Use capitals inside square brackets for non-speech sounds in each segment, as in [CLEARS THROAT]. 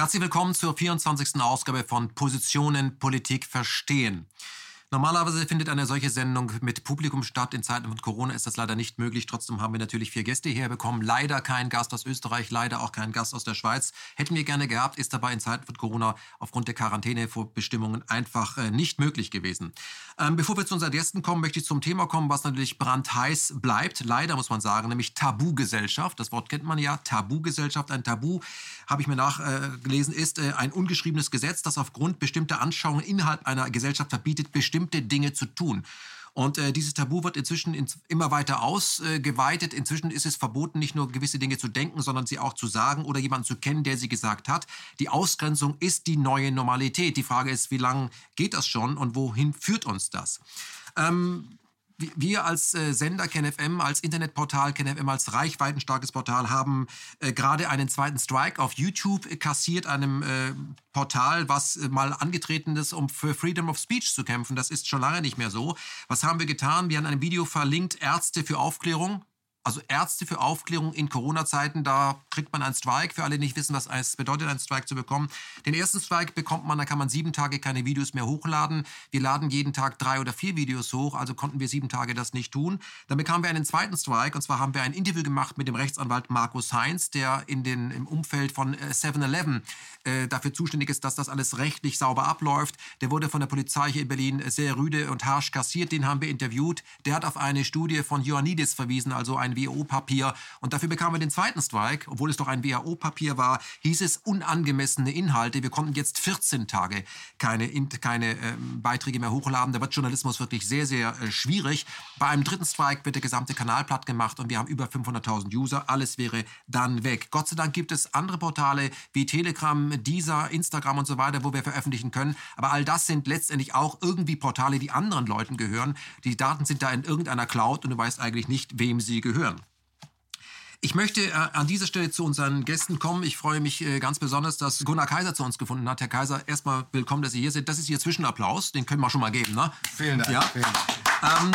Herzlich willkommen zur 24. Ausgabe von Positionen Politik verstehen. Normalerweise findet eine solche Sendung mit Publikum statt. In Zeiten von Corona ist das leider nicht möglich. Trotzdem haben wir natürlich vier Gäste hier bekommen. Leider kein Gast aus Österreich, leider auch kein Gast aus der Schweiz. Hätten wir gerne gehabt, ist dabei in Zeiten von Corona aufgrund der Quarantänebestimmungen einfach äh, nicht möglich gewesen. Ähm, bevor wir zu unseren Gästen kommen, möchte ich zum Thema kommen, was natürlich brandheiß bleibt. Leider muss man sagen, nämlich Tabugesellschaft. Das Wort kennt man ja. Tabugesellschaft. Ein Tabu, habe ich mir nachgelesen, äh, ist äh, ein ungeschriebenes Gesetz, das aufgrund bestimmter Anschauungen innerhalb einer Gesellschaft verbietet, bestimmte bestimmte Dinge zu tun. Und äh, dieses Tabu wird inzwischen in, immer weiter ausgeweitet. Äh, inzwischen ist es verboten, nicht nur gewisse Dinge zu denken, sondern sie auch zu sagen oder jemanden zu kennen, der sie gesagt hat. Die Ausgrenzung ist die neue Normalität. Die Frage ist, wie lange geht das schon und wohin führt uns das? Ähm, wir als äh, Sender KenFM, als Internetportal KenFM, als reichweitenstarkes Portal haben äh, gerade einen zweiten Strike auf YouTube kassiert, einem äh, Portal, was äh, mal angetreten ist, um für Freedom of Speech zu kämpfen. Das ist schon lange nicht mehr so. Was haben wir getan? Wir haben ein Video verlinkt, Ärzte für Aufklärung. Also Ärzte für Aufklärung in Corona-Zeiten, da kriegt man einen Strike. Für alle, die nicht wissen, was es bedeutet, einen Strike zu bekommen. Den ersten Strike bekommt man, da kann man sieben Tage keine Videos mehr hochladen. Wir laden jeden Tag drei oder vier Videos hoch, also konnten wir sieben Tage das nicht tun. Dann bekamen wir einen zweiten Strike und zwar haben wir ein Interview gemacht mit dem Rechtsanwalt Markus Heinz, der in den, im Umfeld von 7-Eleven äh, äh, dafür zuständig ist, dass das alles rechtlich sauber abläuft. Der wurde von der Polizei hier in Berlin sehr rüde und harsch kassiert. Den haben wir interviewt. Der hat auf eine Studie von Ioannidis verwiesen, also ein ein WHO-Papier. Und dafür bekamen wir den zweiten Strike, obwohl es doch ein WHO-Papier war, hieß es unangemessene Inhalte. Wir konnten jetzt 14 Tage keine, keine äh, Beiträge mehr hochladen. Da wird Journalismus wirklich sehr, sehr äh, schwierig. Bei einem dritten Strike wird der gesamte Kanal platt gemacht und wir haben über 500.000 User. Alles wäre dann weg. Gott sei Dank gibt es andere Portale wie Telegram, Deezer, Instagram und so weiter, wo wir veröffentlichen können. Aber all das sind letztendlich auch irgendwie Portale, die anderen Leuten gehören. Die Daten sind da in irgendeiner Cloud und du weißt eigentlich nicht, wem sie gehören hören. Ich möchte äh, an dieser Stelle zu unseren Gästen kommen. Ich freue mich äh, ganz besonders, dass Gunnar Kaiser zu uns gefunden hat. Herr Kaiser, erstmal willkommen, dass Sie hier sind. Das ist Ihr Zwischenapplaus. Den können wir schon mal geben. Ne? Vielen Dank. Ja? Vielen Dank. Ähm,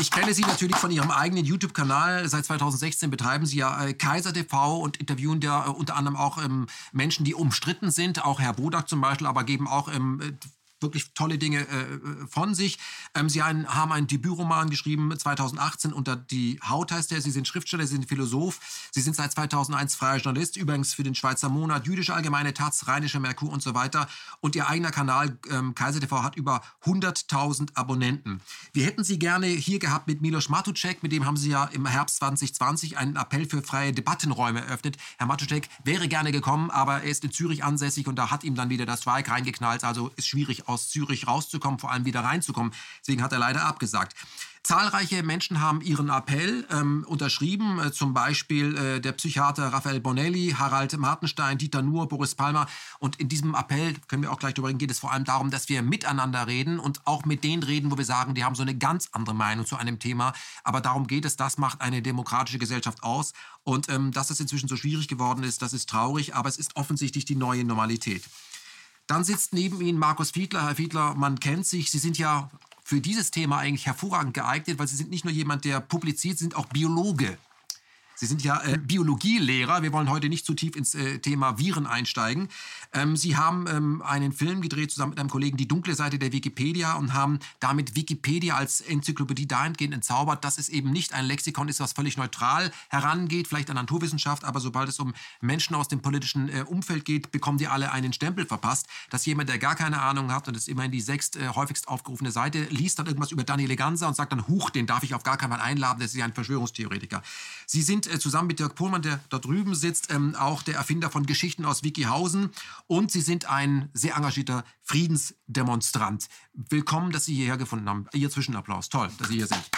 ich kenne Sie natürlich von Ihrem eigenen YouTube-Kanal. Seit 2016 betreiben Sie ja äh, Kaiser TV und interviewen da unter anderem auch ähm, Menschen, die umstritten sind. Auch Herr Bodak zum Beispiel, aber geben auch ähm, wirklich tolle Dinge äh, von sich. Ähm, Sie ein, haben einen Debütroman geschrieben 2018 unter Die Haut heißt er. Sie sind Schriftsteller, Sie sind Philosoph. Sie sind seit 2001 freier Journalist, übrigens für den Schweizer Monat, Jüdische Allgemeine Taz, Rheinischer Merkur und so weiter. Und Ihr eigener Kanal ähm, Kaiser TV hat über 100.000 Abonnenten. Wir hätten Sie gerne hier gehabt mit Milos Matucek, mit dem haben Sie ja im Herbst 2020 einen Appell für freie Debattenräume eröffnet. Herr Matucek wäre gerne gekommen, aber er ist in Zürich ansässig und da hat ihm dann wieder das Strike reingeknallt. Also ist schwierig aus Zürich rauszukommen, vor allem wieder reinzukommen. Deswegen hat er leider abgesagt. Zahlreiche Menschen haben ihren Appell ähm, unterschrieben, äh, zum Beispiel äh, der Psychiater Raphael Bonelli, Harald Martenstein, Dieter Nuhr, Boris Palmer. Und in diesem Appell, können wir auch gleich darüber reden, geht es vor allem darum, dass wir miteinander reden und auch mit denen reden, wo wir sagen, die haben so eine ganz andere Meinung zu einem Thema. Aber darum geht es, das macht eine demokratische Gesellschaft aus. Und ähm, dass es inzwischen so schwierig geworden ist, das ist traurig, aber es ist offensichtlich die neue Normalität. Dann sitzt neben Ihnen Markus Fiedler. Herr Fiedler, man kennt sich. Sie sind ja für dieses Thema eigentlich hervorragend geeignet, weil Sie sind nicht nur jemand, der publiziert, Sie sind auch Biologe. Sie sind ja äh, Biologielehrer. Wir wollen heute nicht zu tief ins äh, Thema Viren einsteigen. Ähm, Sie haben ähm, einen Film gedreht zusammen mit einem Kollegen, die dunkle Seite der Wikipedia, und haben damit Wikipedia als Enzyklopädie dahingehend entzaubert, dass es eben nicht ein Lexikon ist, was völlig neutral herangeht, vielleicht an Naturwissenschaft, aber sobald es um Menschen aus dem politischen äh, Umfeld geht, bekommen die alle einen Stempel verpasst, dass jemand, der gar keine Ahnung hat und ist immerhin die sechst äh, häufigst aufgerufene Seite, liest dann irgendwas über Daniele Ganser und sagt dann, huch, den darf ich auf gar keinen Fall einladen, das ist ja ein Verschwörungstheoretiker. Sie sind äh, zusammen mit Dirk Pohlmann, der da drüben sitzt, ähm, auch der Erfinder von Geschichten aus Wikihausen. Und Sie sind ein sehr engagierter Friedensdemonstrant. Willkommen, dass Sie hierher gefunden haben. Ihr Zwischenapplaus. Toll, dass Sie hier sind.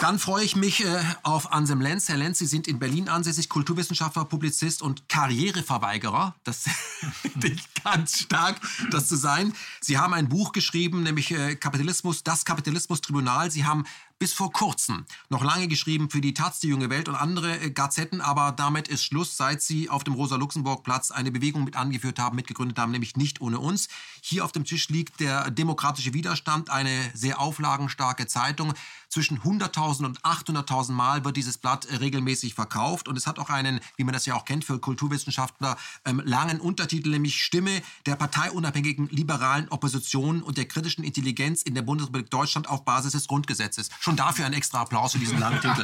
Dann freue ich mich äh, auf Ansem Lenz. Herr Lenz, Sie sind in Berlin ansässig, Kulturwissenschaftler, Publizist und Karriereverweigerer. Das [LAUGHS] finde ich ganz stark, das zu sein. Sie haben ein Buch geschrieben, nämlich äh, Kapitalismus, das Kapitalismus-Tribunal. Sie haben bis vor kurzem noch lange geschrieben für die Taz, die Junge Welt und andere äh, Gazetten, aber damit ist Schluss, seit sie auf dem Rosa-Luxemburg-Platz eine Bewegung mit angeführt haben, mitgegründet haben, nämlich nicht ohne uns. Hier auf dem Tisch liegt der demokratische Widerstand, eine sehr auflagenstarke Zeitung. Zwischen 100.000 und 800.000 Mal wird dieses Blatt äh, regelmäßig verkauft und es hat auch einen, wie man das ja auch kennt für Kulturwissenschaftler, ähm, langen Untertitel, nämlich Stimme der parteiunabhängigen liberalen Opposition und der kritischen Intelligenz in der Bundesrepublik Deutschland auf Basis des Grundgesetzes. Schon dafür ein extra Applaus für diesen langen Titel.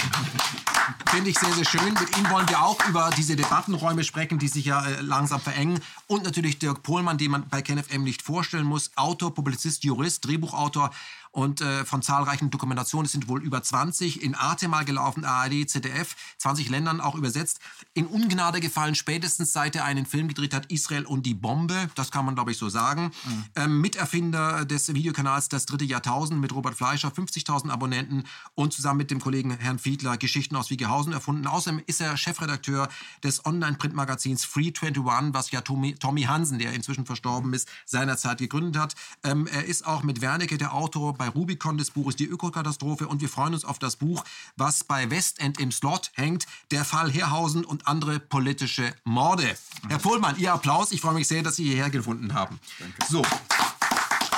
[LAUGHS] Finde ich sehr, sehr schön. Mit Ihnen wollen wir auch über diese Debattenräume sprechen, die sich ja äh, langsam verengen. Und natürlich Dirk Pohlmann, den man bei KenFM nicht vorstellen muss. Autor, Publizist, Jurist, Drehbuchautor und äh, von zahlreichen Dokumentationen. Es sind wohl über 20 in Arte mal gelaufen, ARD, ZDF, 20 Ländern auch übersetzt. In Ungnade gefallen spätestens seit er einen Film gedreht hat, Israel und die Bombe. Das kann man, glaube ich, so sagen. Mhm. Ähm, Miterfinder des Videokanals Das dritte Jahrtausend mit Robert Fleischer, 50.000 Abonnenten und zusammen mit dem Kollegen Herrn Fiedler Geschichten aus Wiegehausen erfunden. Außerdem ist er Chefredakteur des Online-Printmagazins Free 21, was ja Tommy, Tommy Hansen, der inzwischen verstorben ist, seinerzeit gegründet hat. Ähm, er ist auch mit Wernicke der Autor bei bei Rubicon des Buches Die Ökokatastrophe und wir freuen uns auf das Buch, was bei Westend im Slot hängt, Der Fall Herrhausen und andere politische Morde. Herr Pohlmann, Ihr Applaus. Ich freue mich sehr, dass Sie hierher gefunden haben. Danke. So.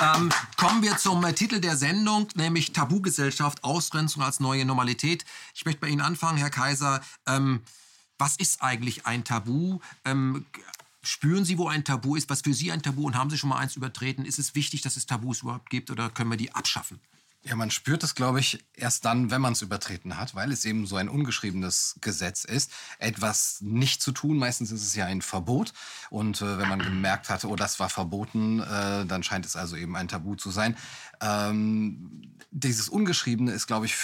Ähm, kommen wir zum äh, Titel der Sendung, nämlich Tabugesellschaft, Ausgrenzung als neue Normalität. Ich möchte bei Ihnen anfangen, Herr Kaiser. Ähm, was ist eigentlich ein Tabu? Ähm, Spüren Sie, wo ein Tabu ist? Was für Sie ein Tabu? Und haben Sie schon mal eins übertreten? Ist es wichtig, dass es Tabus überhaupt gibt oder können wir die abschaffen? Ja, man spürt es, glaube ich, erst dann, wenn man es übertreten hat, weil es eben so ein ungeschriebenes Gesetz ist, etwas nicht zu tun. Meistens ist es ja ein Verbot. Und äh, wenn man gemerkt hat, oh, das war verboten, äh, dann scheint es also eben ein Tabu zu sein. Ähm, dieses Ungeschriebene ist, glaube ich,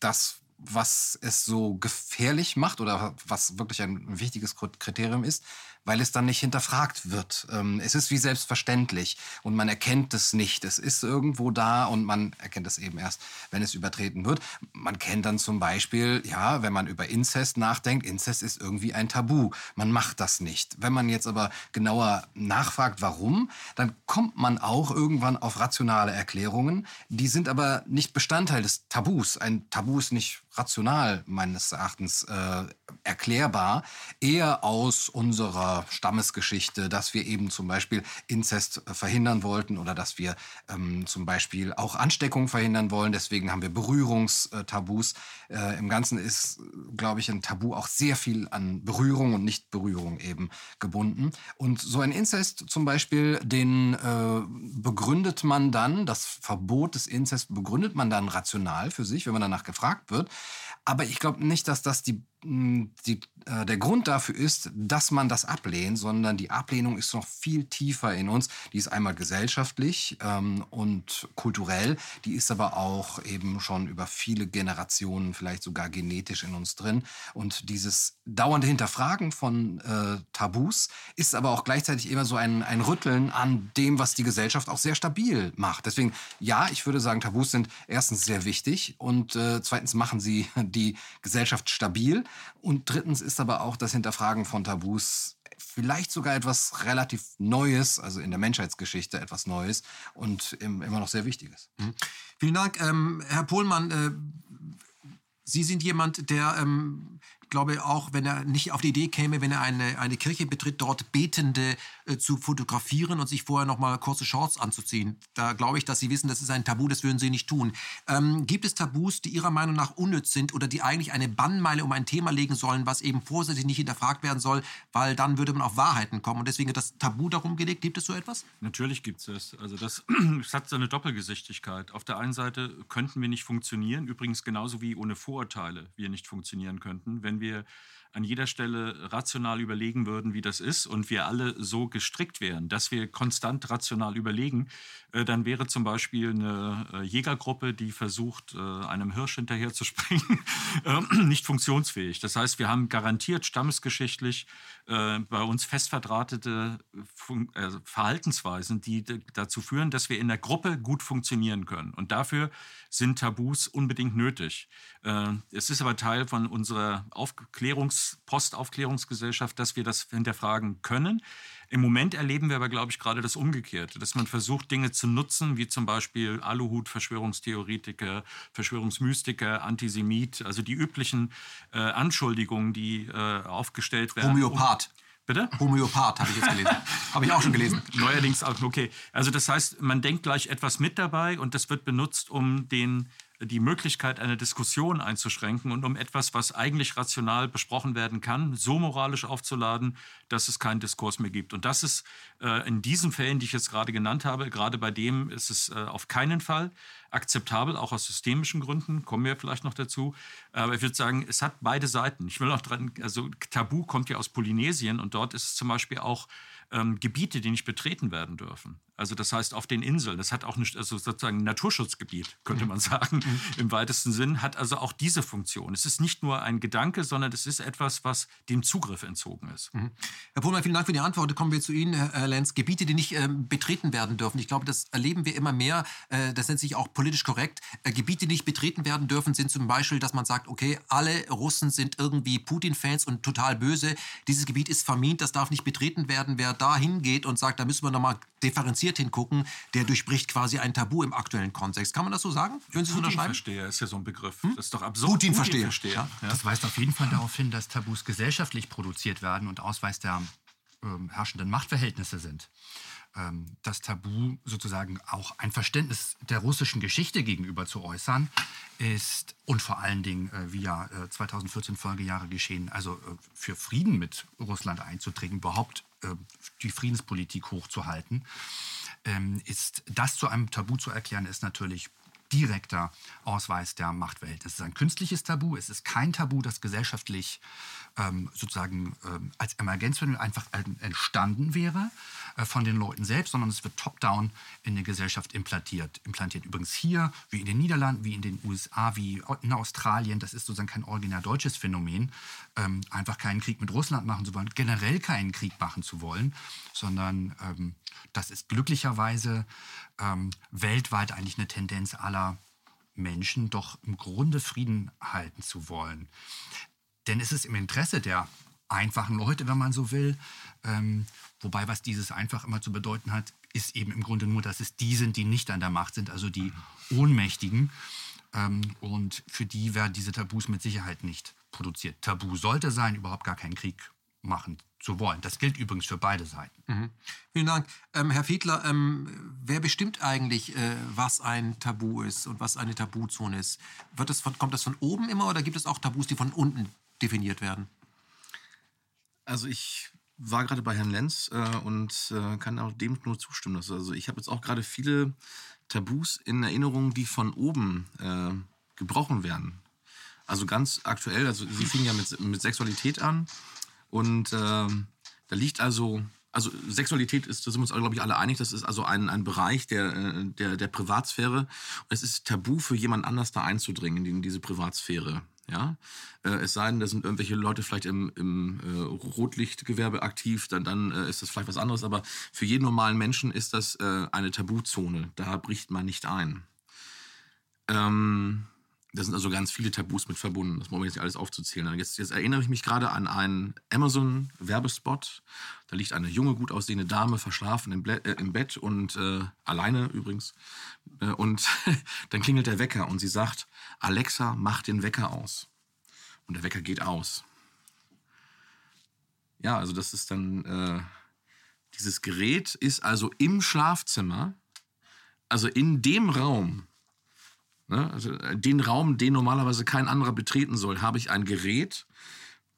das, was es so gefährlich macht oder was wirklich ein wichtiges Kriterium ist weil es dann nicht hinterfragt wird. Ähm, es ist wie selbstverständlich und man erkennt es nicht. Es ist irgendwo da und man erkennt es eben erst, wenn es übertreten wird. Man kennt dann zum Beispiel, ja, wenn man über Inzest nachdenkt, Inzest ist irgendwie ein Tabu. Man macht das nicht. Wenn man jetzt aber genauer nachfragt, warum, dann kommt man auch irgendwann auf rationale Erklärungen. Die sind aber nicht Bestandteil des Tabus. Ein Tabu ist nicht rational meines Erachtens äh, erklärbar, eher aus unserer Stammesgeschichte, dass wir eben zum Beispiel Inzest äh, verhindern wollten oder dass wir ähm, zum Beispiel auch Ansteckung verhindern wollen. Deswegen haben wir Berührungstabus. Äh, Im Ganzen ist, glaube ich, ein Tabu auch sehr viel an Berührung und Nicht-Berührung eben gebunden. Und so ein Inzest zum Beispiel, den äh, begründet man dann, das Verbot des Inzest begründet man dann rational für sich, wenn man danach gefragt wird. Aber ich glaube nicht, dass das die die, äh, der Grund dafür ist, dass man das ablehnt, sondern die Ablehnung ist noch viel tiefer in uns. Die ist einmal gesellschaftlich ähm, und kulturell, die ist aber auch eben schon über viele Generationen, vielleicht sogar genetisch in uns drin. Und dieses dauernde Hinterfragen von äh, Tabus ist aber auch gleichzeitig immer so ein, ein Rütteln an dem, was die Gesellschaft auch sehr stabil macht. Deswegen, ja, ich würde sagen, Tabus sind erstens sehr wichtig und äh, zweitens machen sie die Gesellschaft stabil. Und drittens ist aber auch das Hinterfragen von Tabus vielleicht sogar etwas relativ Neues, also in der Menschheitsgeschichte etwas Neues und immer noch sehr Wichtiges. Mhm. Vielen Dank. Ähm, Herr Pohlmann, äh, Sie sind jemand, der ähm, glaube auch, wenn er nicht auf die Idee käme, wenn er eine, eine Kirche betritt, dort Betende äh, zu fotografieren und sich vorher noch mal kurze Shorts anzuziehen. Da glaube ich, dass Sie wissen, das ist ein Tabu, das würden Sie nicht tun. Ähm, gibt es Tabus, die Ihrer Meinung nach unnütz sind oder die eigentlich eine Bannmeile um ein Thema legen sollen, was eben vorsätzlich nicht hinterfragt werden soll, weil dann würde man auf Wahrheiten kommen und deswegen das Tabu darum gelegt. Gibt es so etwas? Natürlich gibt es das. Also das, [CLEARS THROAT] das hat so eine Doppelgesichtigkeit. Auf der einen Seite könnten wir nicht funktionieren, übrigens genauso wie ohne Vorurteile wir nicht funktionieren könnten, wenn wir an jeder Stelle rational überlegen würden, wie das ist und wir alle so gestrickt wären, dass wir konstant rational überlegen, äh, dann wäre zum Beispiel eine äh, Jägergruppe, die versucht, äh, einem Hirsch hinterher zu springen, [LAUGHS] nicht funktionsfähig. Das heißt, wir haben garantiert stammesgeschichtlich bei uns fest verdrahtete Verhaltensweisen, die dazu führen, dass wir in der Gruppe gut funktionieren können. Und dafür sind Tabus unbedingt nötig. Es ist aber Teil von unserer Aufklärungs Postaufklärungsgesellschaft, dass wir das hinterfragen können. Im Moment erleben wir aber, glaube ich, gerade das Umgekehrte, dass man versucht, Dinge zu nutzen, wie zum Beispiel Aluhut, Verschwörungstheoretiker, Verschwörungsmystiker, Antisemit, also die üblichen äh, Anschuldigungen, die äh, aufgestellt werden. Homöopath. Um Bitte? Homöopath habe ich jetzt gelesen. [LAUGHS] habe ich auch schon gelesen. Neuerdings auch, okay. Also das heißt, man denkt gleich etwas mit dabei und das wird benutzt, um den die Möglichkeit einer Diskussion einzuschränken und um etwas, was eigentlich rational besprochen werden kann, so moralisch aufzuladen, dass es keinen Diskurs mehr gibt. Und das ist äh, in diesen Fällen, die ich jetzt gerade genannt habe, gerade bei dem ist es äh, auf keinen Fall akzeptabel, auch aus systemischen Gründen, kommen wir vielleicht noch dazu. Aber ich würde sagen, es hat beide Seiten. Ich will noch dran, also Tabu kommt ja aus Polynesien und dort ist es zum Beispiel auch ähm, Gebiete, die nicht betreten werden dürfen. Also das heißt auf den Inseln, das hat auch nicht, also sozusagen ein Naturschutzgebiet, könnte man sagen, mhm. im weitesten Sinn, hat also auch diese Funktion. Es ist nicht nur ein Gedanke, sondern es ist etwas, was dem Zugriff entzogen ist. Mhm. Herr Pohlmann, vielen Dank für die Antwort. Kommen wir zu Ihnen, Herr Lenz. Gebiete, die nicht ähm, betreten werden dürfen. Ich glaube, das erleben wir immer mehr. Äh, das nennt sich auch politisch korrekt. Äh, Gebiete, die nicht betreten werden dürfen, sind zum Beispiel, dass man sagt, okay, alle Russen sind irgendwie Putin-Fans und total böse. Dieses Gebiet ist vermint, das darf nicht betreten werden. Wer da hingeht und sagt, da müssen wir nochmal differenziert hingucken, der durchbricht quasi ein Tabu im aktuellen Kontext. Kann man das so sagen? Würden Sie so unterschreiben? Versteher ist ja so ein Begriff. Hm? Das ist doch absurd. Putin, Putin verstehe. Ja? Das weist auf jeden Fall darauf hin, dass Tabus gesellschaftlich produziert werden und Ausweis der äh, herrschenden Machtverhältnisse sind. Ähm, das Tabu sozusagen auch ein Verständnis der russischen Geschichte gegenüber zu äußern, ist und vor allen Dingen, äh, wie ja äh, 2014 Folgejahre geschehen, also äh, für Frieden mit Russland einzutreten, überhaupt die Friedenspolitik hochzuhalten, ähm, ist das zu einem Tabu zu erklären, ist natürlich direkter Ausweis der Machtwelt. Es ist ein künstliches Tabu, es ist kein Tabu, das gesellschaftlich ähm, sozusagen ähm, als Emergenzmittel einfach entstanden wäre äh, von den Leuten selbst, sondern es wird top-down in der Gesellschaft implantiert. Implantiert übrigens hier, wie in den Niederlanden, wie in den USA, wie in Australien. Das ist sozusagen kein originär deutsches Phänomen, ähm, einfach keinen Krieg mit Russland machen zu wollen, generell keinen Krieg machen zu wollen, sondern ähm, das ist glücklicherweise ähm, weltweit eigentlich eine Tendenz aller Menschen, doch im Grunde Frieden halten zu wollen. Denn es ist im Interesse der einfachen Leute, wenn man so will. Ähm, wobei, was dieses einfach immer zu bedeuten hat, ist eben im Grunde nur, dass es die sind, die nicht an der Macht sind, also die Ohnmächtigen. Ähm, und für die werden diese Tabus mit Sicherheit nicht produziert. Tabu sollte sein, überhaupt gar keinen Krieg machen zu wollen. Das gilt übrigens für beide Seiten. Mhm. Vielen Dank. Ähm, Herr Fiedler, ähm, wer bestimmt eigentlich, äh, was ein Tabu ist und was eine Tabuzone ist? Wird das von, kommt das von oben immer oder gibt es auch Tabus, die von unten definiert werden? Also ich war gerade bei Herrn Lenz äh, und äh, kann auch dem nur zustimmen. Also ich habe jetzt auch gerade viele Tabus in Erinnerung, die von oben äh, gebrochen werden. Also ganz aktuell, also Sie fingen ja mit, mit Sexualität an und ähm, da liegt also, also Sexualität ist, da sind wir uns, glaube ich, alle einig, das ist also ein, ein Bereich der, äh, der, der Privatsphäre und es ist tabu für jemand anders da einzudringen in diese Privatsphäre. Ja, äh, es sei denn, da sind irgendwelche Leute vielleicht im, im äh, Rotlichtgewerbe aktiv, dann, dann äh, ist das vielleicht was anderes. Aber für jeden normalen Menschen ist das äh, eine Tabuzone. Da bricht man nicht ein. Ähm, da sind also ganz viele Tabus mit verbunden. Das wollen wir jetzt nicht alles aufzuzählen. Jetzt, jetzt erinnere ich mich gerade an einen Amazon-Werbespot. Da liegt eine junge, gut aussehende Dame verschlafen im, Ble äh, im Bett und äh, alleine übrigens. Äh, und [LAUGHS] dann klingelt der Wecker und sie sagt: Alexa, mach den Wecker aus. Und der Wecker geht aus. Ja, also das ist dann. Äh, dieses Gerät ist also im Schlafzimmer, also in dem Raum? Also äh, den Raum, den normalerweise kein anderer betreten soll, habe ich ein Gerät,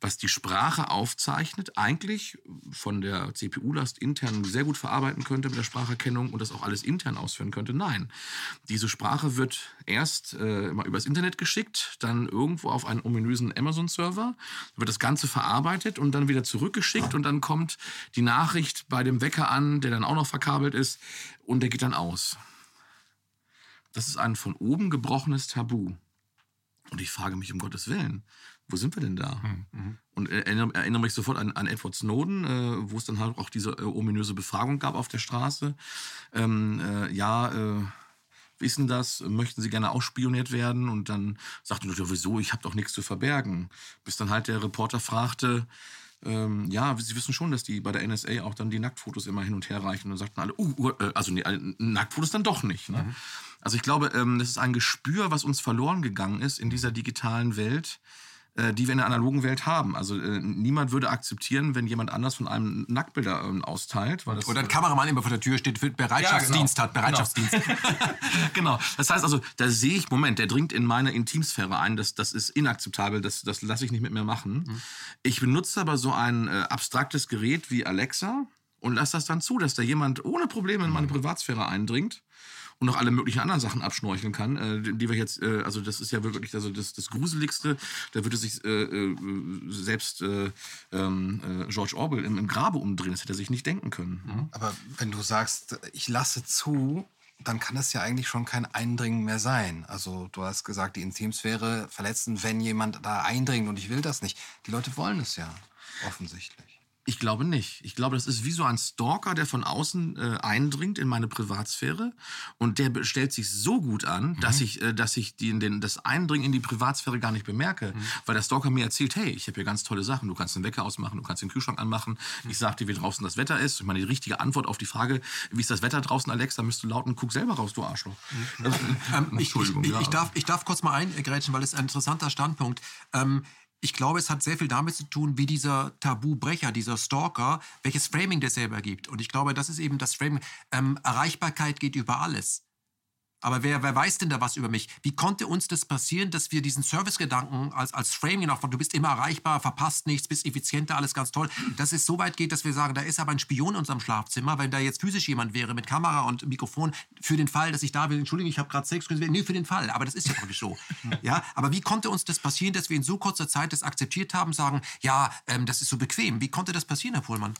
was die Sprache aufzeichnet, eigentlich von der CPU-Last intern sehr gut verarbeiten könnte mit der Spracherkennung und das auch alles intern ausführen könnte. Nein, diese Sprache wird erst äh, immer übers Internet geschickt, dann irgendwo auf einen ominösen Amazon-Server, wird das Ganze verarbeitet und dann wieder zurückgeschickt und dann kommt die Nachricht bei dem Wecker an, der dann auch noch verkabelt ist und der geht dann aus. Das ist ein von oben gebrochenes Tabu. Und ich frage mich um Gottes Willen, wo sind wir denn da? Mhm. mhm. Und erinnere, erinnere, mich sofort an, an Edward Snowden, äh, wo es dann halt auch diese äh, ominöse Befragung gab auf der Straße. Ähm, äh, ja, äh, wissen das, möchten sie gerne ausspioniert werden? Und dann sagte er, wieso, ich habe doch nichts zu verbergen. Bis dann halt der Reporter fragte, ähm, ja, Sie wissen schon, dass die bei der NSA auch dann die Nacktfotos immer hin und her reichen und sagten alle, uh, uh, äh, also nee, Nacktfotos dann doch nicht. Ne? Mhm. Also ich glaube, ähm, das ist ein Gespür, was uns verloren gegangen ist in dieser digitalen Welt die wir in der analogen Welt haben. Also äh, niemand würde akzeptieren, wenn jemand anders von einem Nacktbilder äh, austeilt. Weil das, Oder ein Kameramann immer vor der Tür steht, für Bereitschaftsdienst ja, genau. hat, Bereitschaftsdienst. Genau. [LAUGHS] genau. Das heißt also, da sehe ich, Moment, der dringt in meine Intimsphäre ein, das, das ist inakzeptabel, das, das lasse ich nicht mit mir machen. Mhm. Ich benutze aber so ein äh, abstraktes Gerät wie Alexa und lasse das dann zu, dass da jemand ohne Probleme in meine Privatsphäre eindringt und noch alle möglichen anderen Sachen abschnorcheln kann, äh, die wir jetzt, äh, also das ist ja wirklich also das, das Gruseligste, da würde sich äh, äh selbst äh, ähm, äh, George Orwell im, im, Grabe umdrehen, das hätte er sich nicht denken können. Mhm. Aber wenn du sagst, ich lasse zu, dann kann es ja eigentlich schon kein Eindringen mehr sein. Also du hast gesagt, die Intimsphäre verletzen, wenn jemand da eindringt und ich will das nicht. Die Leute wollen es ja offensichtlich. Ich glaube nicht. Ich glaube, das ist wie so ein Stalker, der von außen äh, eindringt in meine Privatsphäre und der stellt sich so gut an, mhm. dass ich, äh, dass ich die, den, das Eindringen in die Privatsphäre gar nicht bemerke, mhm. weil der Stalker mir erzählt, hey, ich habe hier ganz tolle Sachen. Du kannst den Wecker ausmachen, du kannst den Kühlschrank anmachen. Mhm. Ich sag dir, wie draußen das Wetter ist. Ich meine, die richtige Antwort auf die Frage, wie ist das Wetter draußen, Alex, da müsst du lauten, guck selber raus, du Arschloch. Mhm. Ähm, [LAUGHS] Entschuldigung. Ich, ich, ich, darf, ich darf kurz mal eingrätschen, weil es ein interessanter Standpunkt. Ähm, ich glaube, es hat sehr viel damit zu tun, wie dieser Tabubrecher, dieser Stalker, welches Framing der selber gibt. Und ich glaube, das ist eben das Framing. Ähm, Erreichbarkeit geht über alles. Aber wer, wer weiß denn da was über mich? Wie konnte uns das passieren, dass wir diesen Servicegedanken als, als Framing noch von du bist immer erreichbar, verpasst nichts, bist effizienter, alles ganz toll, dass es so weit geht, dass wir sagen, da ist aber ein Spion in unserem Schlafzimmer, wenn da jetzt physisch jemand wäre mit Kamera und Mikrofon, für den Fall, dass ich da will, Entschuldigung, ich habe gerade Sex, nee, für den Fall, aber das ist ja wirklich so. [LAUGHS] ja, aber wie konnte uns das passieren, dass wir in so kurzer Zeit das akzeptiert haben, sagen, ja, ähm, das ist so bequem. Wie konnte das passieren, Herr Pohlmann?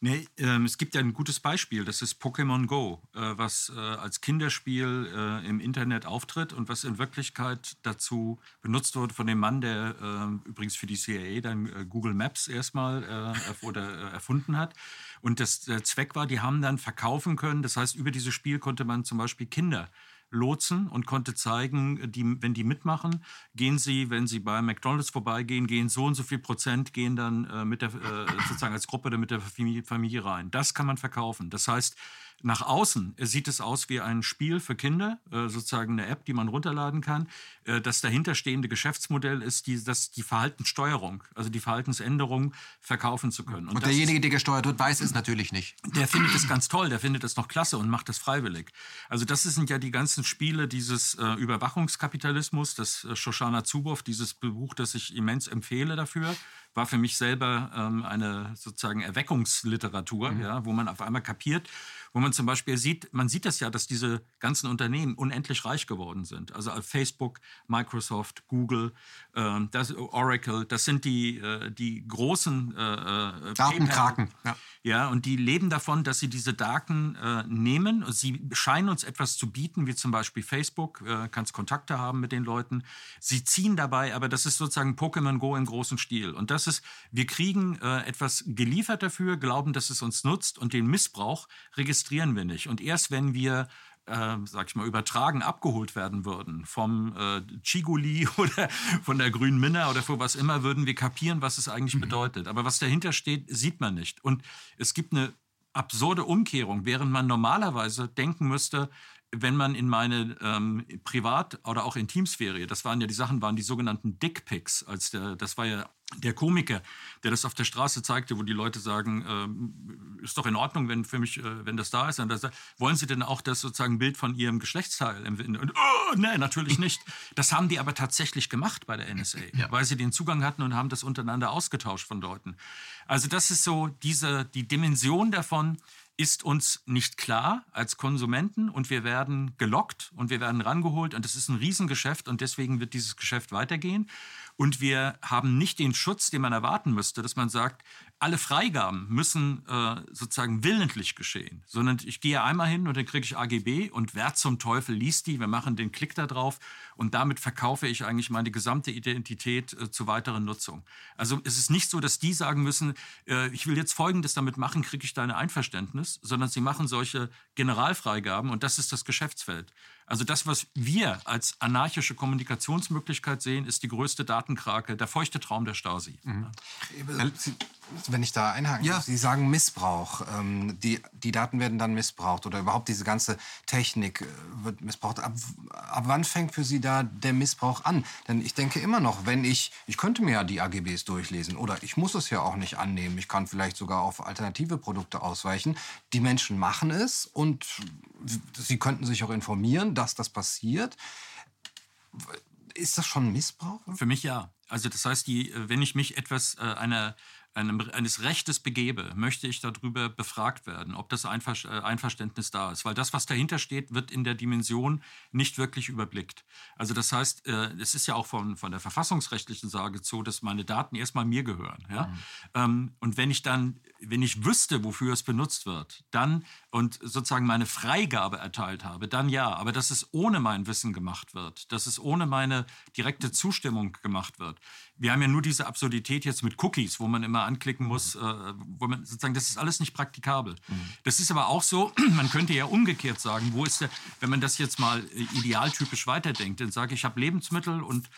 Nee, ähm, es gibt ja ein gutes Beispiel, das ist Pokémon Go, äh, was äh, als Kinderspiel äh, im Internet auftritt und was in Wirklichkeit dazu benutzt wurde von dem Mann, der äh, übrigens für die CIA dann äh, Google Maps erstmal äh, oder, erfunden hat. Und das, der Zweck war, die haben dann verkaufen können, das heißt, über dieses Spiel konnte man zum Beispiel Kinder lotsen und konnte zeigen, die, wenn die mitmachen, gehen sie, wenn sie bei McDonalds vorbeigehen, gehen so und so viel Prozent gehen dann äh, mit der, äh, sozusagen als Gruppe oder mit der Familie rein. Das kann man verkaufen. Das heißt, nach außen sieht es aus wie ein Spiel für Kinder, äh, sozusagen eine App, die man runterladen kann. Äh, das dahinterstehende Geschäftsmodell ist die, das, die Verhaltenssteuerung, also die Verhaltensänderung verkaufen zu können. Und, und derjenige, der gesteuert wird, weiß es natürlich nicht. Der findet es ganz toll, der findet es noch klasse und macht es freiwillig. Also das sind ja die ganzen Spiele dieses äh, Überwachungskapitalismus, das äh, Shoshana Zuboff, dieses Buch, das ich immens empfehle dafür war für mich selber ähm, eine sozusagen Erweckungsliteratur, mhm. ja, wo man auf einmal kapiert, wo man zum Beispiel sieht, man sieht das ja, dass diese ganzen Unternehmen unendlich reich geworden sind. Also Facebook, Microsoft, Google, äh, das, Oracle, das sind die, äh, die großen äh, äh Datenkraken. Ja. ja, und die leben davon, dass sie diese Daten äh, nehmen. Sie scheinen uns etwas zu bieten, wie zum Beispiel Facebook, äh, kannst Kontakte haben mit den Leuten. Sie ziehen dabei, aber das ist sozusagen Pokémon Go im großen Stil. Und das ist, wir kriegen etwas geliefert dafür, glauben, dass es uns nutzt und den Missbrauch registrieren registrieren wir nicht. Und erst wenn wir äh, sag ich mal, übertragen abgeholt werden würden vom äh, Chiguli [LAUGHS] oder von der grünen Minna oder für was immer, würden wir kapieren, was es eigentlich mhm. bedeutet. Aber was dahinter steht, sieht man nicht. Und es gibt eine absurde Umkehrung, während man normalerweise denken müsste, wenn man in meine ähm, Privat- oder auch Intimsphäre, das waren ja die Sachen, waren die sogenannten Dickpics, als der, das war ja der Komiker, der das auf der Straße zeigte, wo die Leute sagen, ähm, ist doch in Ordnung, wenn für mich, äh, wenn das da ist. Das, wollen Sie denn auch das sozusagen Bild von Ihrem Geschlechtsteil empfinden? Und, oh, nee, natürlich nicht. Das haben die aber tatsächlich gemacht bei der NSA, ja. weil sie den Zugang hatten und haben das untereinander ausgetauscht von Leuten. Also das ist so diese, die Dimension davon, ist uns nicht klar als Konsumenten und wir werden gelockt und wir werden rangeholt und es ist ein Riesengeschäft und deswegen wird dieses Geschäft weitergehen. Und wir haben nicht den Schutz, den man erwarten müsste, dass man sagt, alle Freigaben müssen äh, sozusagen willentlich geschehen, sondern ich gehe einmal hin und dann kriege ich AGB und wer zum Teufel liest die, wir machen den Klick da drauf und damit verkaufe ich eigentlich meine gesamte Identität äh, zur weiteren Nutzung. Also es ist nicht so, dass die sagen müssen, äh, ich will jetzt Folgendes damit machen, kriege ich deine Einverständnis, sondern sie machen solche Generalfreigaben und das ist das Geschäftsfeld. Also das, was wir als anarchische Kommunikationsmöglichkeit sehen, ist die größte Datenkrake, der feuchte Traum der Stasi. Mhm. Sie, wenn ich da einhaken Ja. darf, Sie sagen Missbrauch. Ähm, die, die Daten werden dann missbraucht oder überhaupt diese ganze Technik äh, wird missbraucht. Ab, ab wann fängt für Sie da der Missbrauch an? Denn ich denke immer noch, wenn ich, ich könnte mir ja die AGBs durchlesen oder ich muss es ja auch nicht annehmen. Ich kann vielleicht sogar auf alternative Produkte ausweichen. Die Menschen machen es und sie könnten sich auch informieren, dass das passiert. Ist das schon Missbrauch? Für mich ja. Also das heißt, die, wenn ich mich etwas äh, einer, einem, eines Rechtes begebe, möchte ich darüber befragt werden, ob das Einver äh, Einverständnis da ist. Weil das, was dahinter steht, wird in der Dimension nicht wirklich überblickt. Also das heißt, äh, es ist ja auch von, von der verfassungsrechtlichen Sage so, dass meine Daten erstmal mir gehören. Ja? Ähm, und wenn ich dann, wenn ich wüsste, wofür es benutzt wird, dann und sozusagen meine Freigabe erteilt habe, dann ja. Aber dass es ohne mein Wissen gemacht wird, dass es ohne meine direkte Zustimmung gemacht wird. Wir haben ja nur diese Absurdität jetzt mit Cookies, wo man immer anklicken muss, äh, wo man sozusagen, das ist alles nicht praktikabel. Das ist aber auch so, [CLEARS THROAT] man könnte ja umgekehrt sagen, wo ist der, wenn man das jetzt mal äh, idealtypisch weiterdenkt, dann sage ich, ich habe Lebensmittel und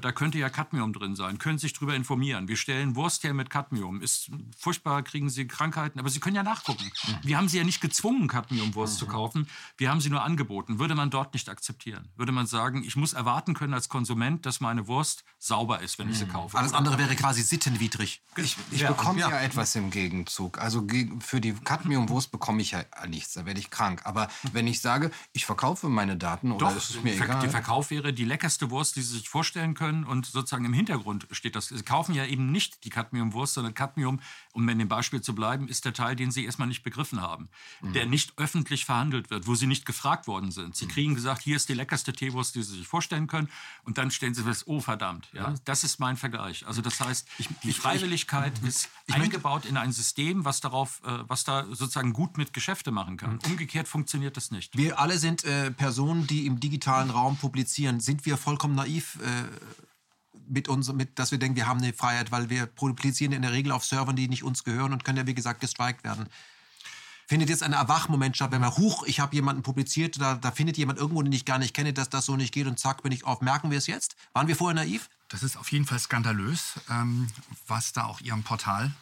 da könnte ja Cadmium drin sein, können sich darüber informieren. Wir stellen Wurst her mit Cadmium, ist furchtbar, kriegen Sie Krankheiten, aber Sie können ja nachgucken. Wir haben Sie ja nicht gezwungen, Cadmiumwurst zu kaufen, wir haben sie nur angeboten. Würde man dort nicht akzeptieren? Würde man sagen, ich muss erwarten können als Konsument, dass meine Wurst sauber ist, wenn ich sie kaufe? Alles andere wäre quasi sittenwidrig. Ich, ich Ja, bekomme ja. ja. etwas im Gegenzug. Also für die Cadmiumwurst bekomme ich ja nichts, da werde ich krank. Aber wenn ich sage, ich verkaufe meine Daten oder Doch, es ist mir Ver- egal. der Verkauf wäre die leckerste Wurst, die Sie sich vorstellen können. Und sozusagen im Hintergrund steht das. Sie kaufen ja eben nicht die Cadmiumwurst, sondern Cadmium, um in dem Beispiel zu bleiben, ist der Teil, den Sie erstmal nicht begriffen haben. Mhm. Der nicht öffentlich verhandelt wird, wo Sie nicht gefragt worden sind. Mhm. Sie kriegen gesagt, hier ist die leckerste Teewurst, die Sie sich vorstellen können. Und dann stellen Sie fest, oh verdammt. Ja, Das ist mein Vergleich. Also das heißt, die Freiwilligkeit ist eingebaut in ein System, was, darauf, äh, was da sozusagen gut mit Geschäfte machen kann. Umgekehrt funktioniert das nicht. Wir alle sind äh, Personen, die im digitalen Raum publizieren. Sind wir vollkommen naiv äh, mit uns, mit, dass wir denken, wir haben eine Freiheit, weil wir publizieren in der Regel auf Servern, die nicht uns gehören und können ja, wie gesagt, gestrikt werden. Findet jetzt ein Erwachmoment statt, wenn man, huch, ich habe jemanden publiziert, da, da findet jemand irgendwo, den ich gar nicht kenne, dass das so nicht geht und zack, bin ich auf. Merken wir es jetzt? Waren wir vorher naiv? Das ist auf jeden Fall skandalös, ähm, was da auch Ihrem Portal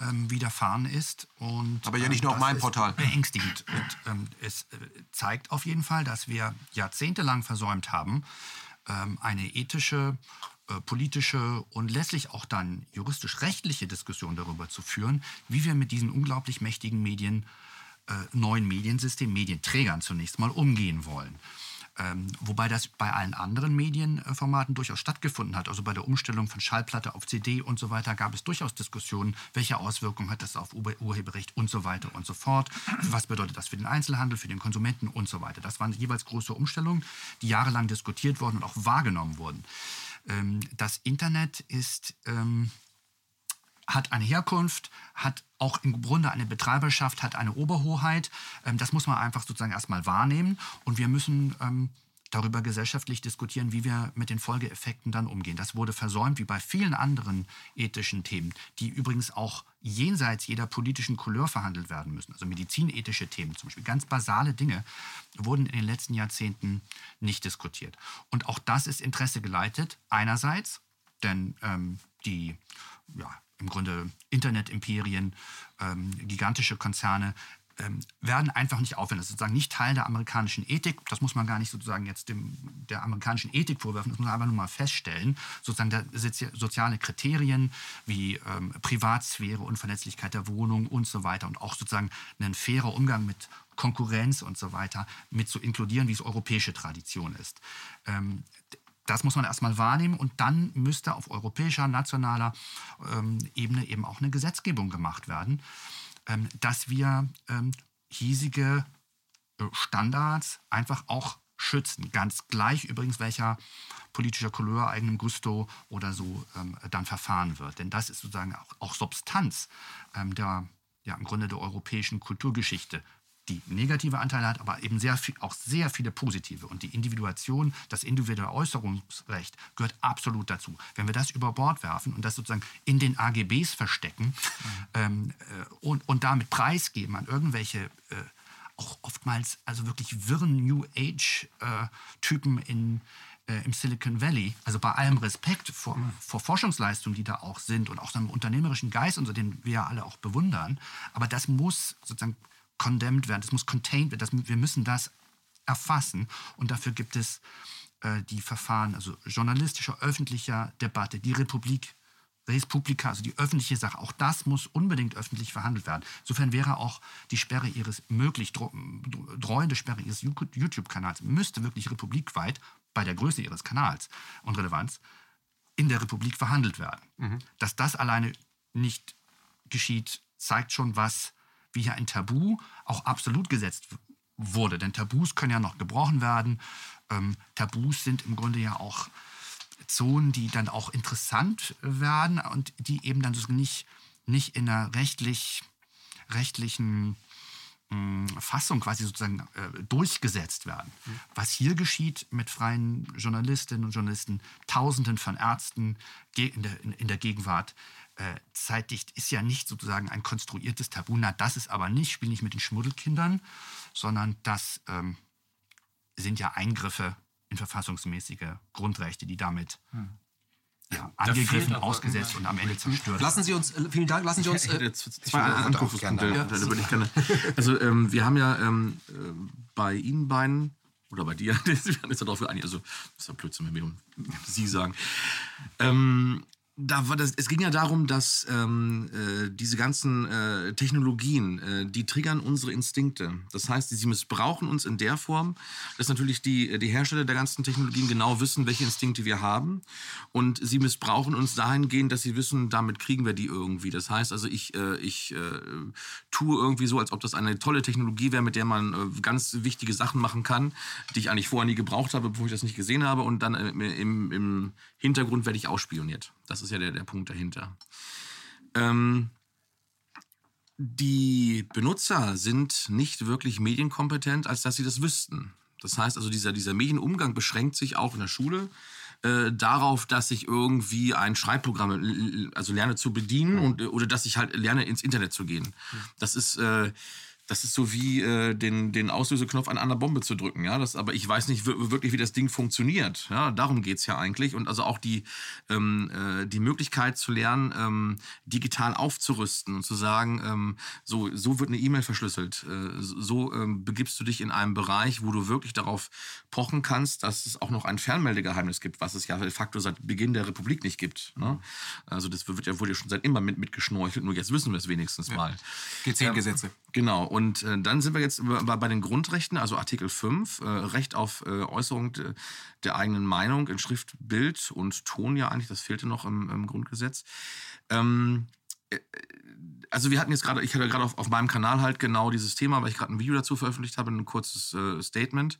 ähm, widerfahren ist. Und, Aber ja nicht ähm, nur auf meinem Portal. Beängstigend. Und ähm, es äh, zeigt auf jeden Fall, dass wir jahrzehntelang versäumt haben, eine ethische, äh, politische und letztlich auch dann juristisch-rechtliche Diskussion darüber zu führen, wie wir mit diesen unglaublich mächtigen Medien, äh, neuen Mediensystemen, Medienträgern zunächst mal umgehen wollen. Ähm, wobei das bei allen anderen Medienformaten durchaus stattgefunden hat. Also bei der Umstellung von Schallplatte auf CD und so weiter gab es durchaus Diskussionen, welche Auswirkungen hat das auf Ur Urheberrecht und so weiter und so fort. Was bedeutet das für den Einzelhandel, für den Konsumenten und so weiter. Das waren jeweils große Umstellungen, die jahrelang diskutiert wurden und auch wahrgenommen wurden. Ähm, das Internet ist... Ähm, hat eine Herkunft, hat auch im Grunde eine Betreiberschaft, hat eine Oberhoheit. Ähm, das muss man einfach sozusagen erstmal wahrnehmen. Und wir müssen ähm, darüber gesellschaftlich diskutieren, wie wir mit den Folgeeffekten dann umgehen. Das wurde versäumt, wie bei vielen anderen ethischen Themen, die übrigens auch jenseits jeder politischen Couleur verhandelt werden müssen. Also medizinethische Themen zum Beispiel, ganz basale Dinge, wurden in den letzten Jahrzehnten nicht diskutiert. Und auch das ist Interesse geleitet, einerseits, denn ähm, die ja, im Grunde Internetimperien, ähm, gigantische Konzerne ähm, werden einfach nicht aufhören. Das ist sozusagen nicht Teil der amerikanischen Ethik. Das muss man gar nicht sozusagen jetzt dem, der amerikanischen Ethik vorwerfen. Das muss man einfach nur mal feststellen. Sozusagen der sozi soziale Kriterien wie ähm, Privatsphäre, Unverletzlichkeit der Wohnung und so weiter und auch sozusagen ein fairer Umgang mit Konkurrenz und so weiter mit zu inkludieren, wie es europäische Tradition ist. Ähm, das muss man erstmal wahrnehmen und dann müsste auf europäischer, nationaler ähm, Ebene eben auch eine Gesetzgebung gemacht werden, ähm, dass wir ähm, hiesige äh, Standards einfach auch schützen. Ganz gleich übrigens, welcher politischer Couleur, eigenem Gusto oder so ähm, dann verfahren wird. Denn das ist sozusagen auch, auch Substanz ähm, der, ja, im Grunde der europäischen Kulturgeschichte die negative Anteile hat, aber eben sehr viel, auch sehr viele positive. Und die Individuation, das individuelle Äußerungsrecht gehört absolut dazu. Wenn wir das über Bord werfen und das sozusagen in den AGBs verstecken ähm, äh, und, und damit preisgeben an irgendwelche äh, auch oftmals also wirklich wirren New Age-Typen in, äh, im Silicon Valley, also bei allem Respekt vor, vor Forschungsleistungen, die da auch sind und auch einem unternehmerischen Geist, unter den wir ja alle auch bewundern, aber das muss sozusagen condemned werden, das muss contained werden, das, wir müssen das erfassen und dafür gibt es äh, die Verfahren, also journalistischer, öffentlicher Debatte, die Republik Res Publica, also die öffentliche Sache, auch das muss unbedingt öffentlich verhandelt werden. Insofern wäre auch die Sperre ihres möglich dreuende Sperre ihres YouTube-Kanals müsste wirklich republikweit bei der Größe ihres Kanals und Relevanz in der Republik verhandelt werden. Mhm. Dass das alleine nicht geschieht, zeigt schon, was wie hier ein Tabu auch absolut gesetzt wurde. Denn Tabus können ja noch gebrochen werden. Ähm, Tabus sind im Grunde ja auch Zonen, die dann auch interessant werden und die eben dann nicht, nicht in einer rechtlich, rechtlichen Fassung quasi sozusagen äh, durchgesetzt werden. Mhm. Was hier geschieht mit freien Journalistinnen und Journalisten, Tausenden von Ärzten in der, in, der Gegenwart, äh, zeitdicht ist ja nicht sozusagen ein konstruiertes Tabu. Na, das ist aber nicht, spiel nicht mit den Schmuddelkindern, sondern das ähm, sind ja Eingriffe in verfassungsmäßige Grundrechte, die damit hm. Ja, angegriffen, ausgesetzt und am Ende zerstört. Lassen Sie uns, äh, vielen Dank, lassen Sie uns äh, zwei Anknüpfungspunkte. Ja. ich gerne. Also ähm, wir haben ja ähm, äh, bei Ihnen beiden oder bei dir, [LAUGHS] wir haben jetzt darauf geeinigt, also das ist ja Blödsinn, wenn wir um Sie sagen. Ähm, da war das, es ging ja darum, dass ähm, äh, diese ganzen äh, Technologien, äh, die triggern unsere Instinkte. Das heißt, sie missbrauchen uns in der Form, dass natürlich die, die Hersteller der ganzen Technologien genau wissen, welche Instinkte wir haben. Und sie missbrauchen uns dahingehend, dass sie wissen, damit kriegen wir die irgendwie. Das heißt also, ich, äh, ich äh, tue irgendwie so, als ob das eine tolle Technologie wäre, mit der man äh, ganz wichtige Sachen machen kann, die ich eigentlich vorher nie gebraucht habe, bevor ich das nicht gesehen habe. Und dann im, im Hintergrund werde ich ausspioniert. Das ist ja der, der Punkt dahinter. Ähm, die Benutzer sind nicht wirklich medienkompetent, als dass sie das wüssten. Das heißt also, dieser, dieser Medienumgang beschränkt sich auch in der Schule äh, darauf, dass ich irgendwie ein Schreibprogramm also lerne zu bedienen und, oder dass ich halt lerne, ins Internet zu gehen. Das ist... Äh, das ist so wie äh, den, den Auslöseknopf an einer Bombe zu drücken. Ja? Das, aber ich weiß nicht wirklich, wie das Ding funktioniert. Ja? Darum geht es ja eigentlich. Und also auch die, ähm, äh, die Möglichkeit zu lernen, ähm, digital aufzurüsten und zu sagen, ähm, so, so wird eine E-Mail verschlüsselt. Äh, so ähm, begibst du dich in einem Bereich, wo du wirklich darauf pochen kannst, dass es auch noch ein Fernmeldegeheimnis gibt, was es ja de facto seit Beginn der Republik nicht gibt. Ne? Also das wird ja, wurde ja schon seit immer mit, mitgeschnorchelt, nur jetzt wissen wir es wenigstens ja. mal. G10-Gesetze. Ähm, genau. Und äh, dann sind wir jetzt bei, den Grundrechten, also Artikel 5, äh, Recht auf äh, Äußerung de, der eigenen Meinung in Schrift, Bild und Ton ja eigentlich, das fehlte noch im, im Grundgesetz. Ähm, äh, also wir hatten jetzt gerade, ich hatte gerade auf, auf meinem Kanal halt genau dieses Thema, weil ich gerade ein Video dazu veröffentlicht habe, ein kurzes äh, Statement.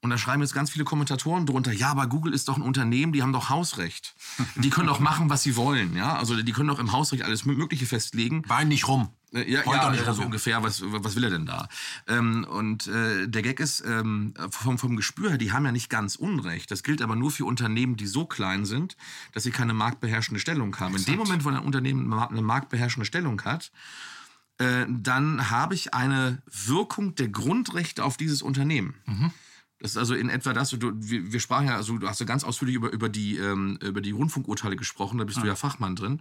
Und da schreiben jetzt ganz viele Kommentatoren drunter, ja, aber Google ist doch ein Unternehmen, die haben doch Hausrecht. Die können doch machen, was sie wollen. Ja? Also die können doch im Hausrecht alles Mögliche festlegen. Wein nicht rum. Äh, ja, ja, ja so ungefähr, was, was will er denn da? Ähm, und äh, der Gag ist, ähm, vom, vom Gespür her, die haben ja nicht ganz Unrecht. Das gilt aber nur für Unternehmen, die so klein sind, dass sie keine marktbeherrschende Stellung haben. Exakt. In dem Moment, wo ein Unternehmen eine marktbeherrschende Stellung hat, äh, dann habe ich eine Wirkung der Grundrechte auf dieses Unternehmen. Mhm. Das ist also in etwa das, du, wir, wir, sprachen ja, also du hast ja ganz ausführlich über, über, die, ähm, über die Rundfunkurteile gesprochen, da bist ja. du ja Fachmann drin.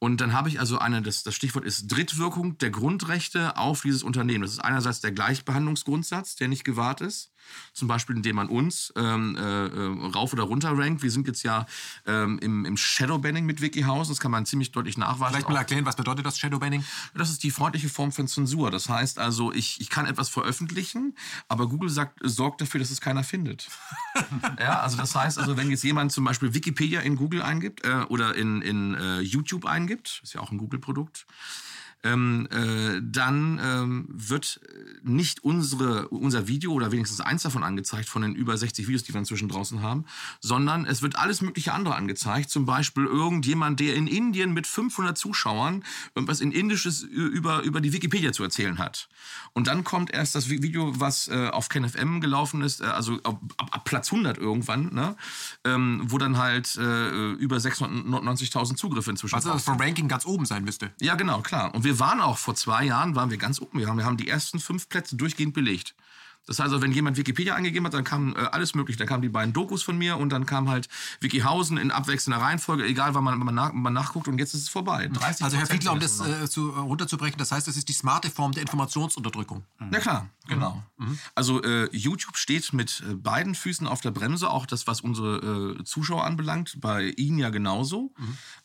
Und dann habe ich also eine, das, das Stichwort ist Drittwirkung der Grundrechte auf dieses Unternehmen. Das ist einerseits der Gleichbehandlungsgrundsatz, der nicht gewahrt ist. Zum Beispiel, indem man uns ähm, äh, äh, rauf oder runter rankt. Wir sind jetzt ja ähm, im, im Shadowbanning mit WikiHouse. Das kann man ziemlich deutlich nachweisen. Vielleicht mal erklären, was bedeutet das Shadowbanning? Das ist die freundliche Form von Zensur. Das heißt also, ich, ich kann etwas veröffentlichen, aber Google sagt, sorgt dafür, dass es keiner findet. [LAUGHS] ja, also das heißt also, wenn jetzt jemand zum Beispiel Wikipedia in Google eingibt äh, oder in, in äh, YouTube eingibt, ist ja auch ein Google-Produkt, ähm, äh, dann ähm, wird nicht unsere, unser Video oder wenigstens eins davon angezeigt von den über 60 Videos, die wir inzwischen draußen haben, sondern es wird alles mögliche andere angezeigt. Zum Beispiel irgendjemand, der in Indien mit 500 Zuschauern irgendwas in Indisches über, über die Wikipedia zu erzählen hat. Und dann kommt erst das Video, was äh, auf KenFM gelaufen ist, äh, also ab, ab, Platz 100 irgendwann, ne? ähm, wo dann halt äh, über 690.000 Zugriffe inzwischen Also das vom Ranking ganz oben sein müsste. Ja, genau, klar. Und wir waren auch vor zwei Jahren, waren wir ganz oben. Wir haben, wir haben die ersten fünf Plätze durchgehend belegt. Das heißt, also, wenn jemand Wikipedia eingegeben hat, dann kam äh, alles mögliche. Dann kamen die beiden Dokus von mir und dann kam halt Wikihausen in abwechselnder Reihenfolge, egal wann man, man, nach, man nachguckt und jetzt ist es vorbei. 30 Also Herr Fiedler, um das äh, zu, äh, runterzubrechen, das heißt, das ist die smarte Form der Informationsunterdrückung. Na klar, genau. Also äh, YouTube steht mit äh, beiden Füßen auf der Bremse, auch das, was unsere äh, Zuschauer anbelangt, bei Ihnen ja genauso.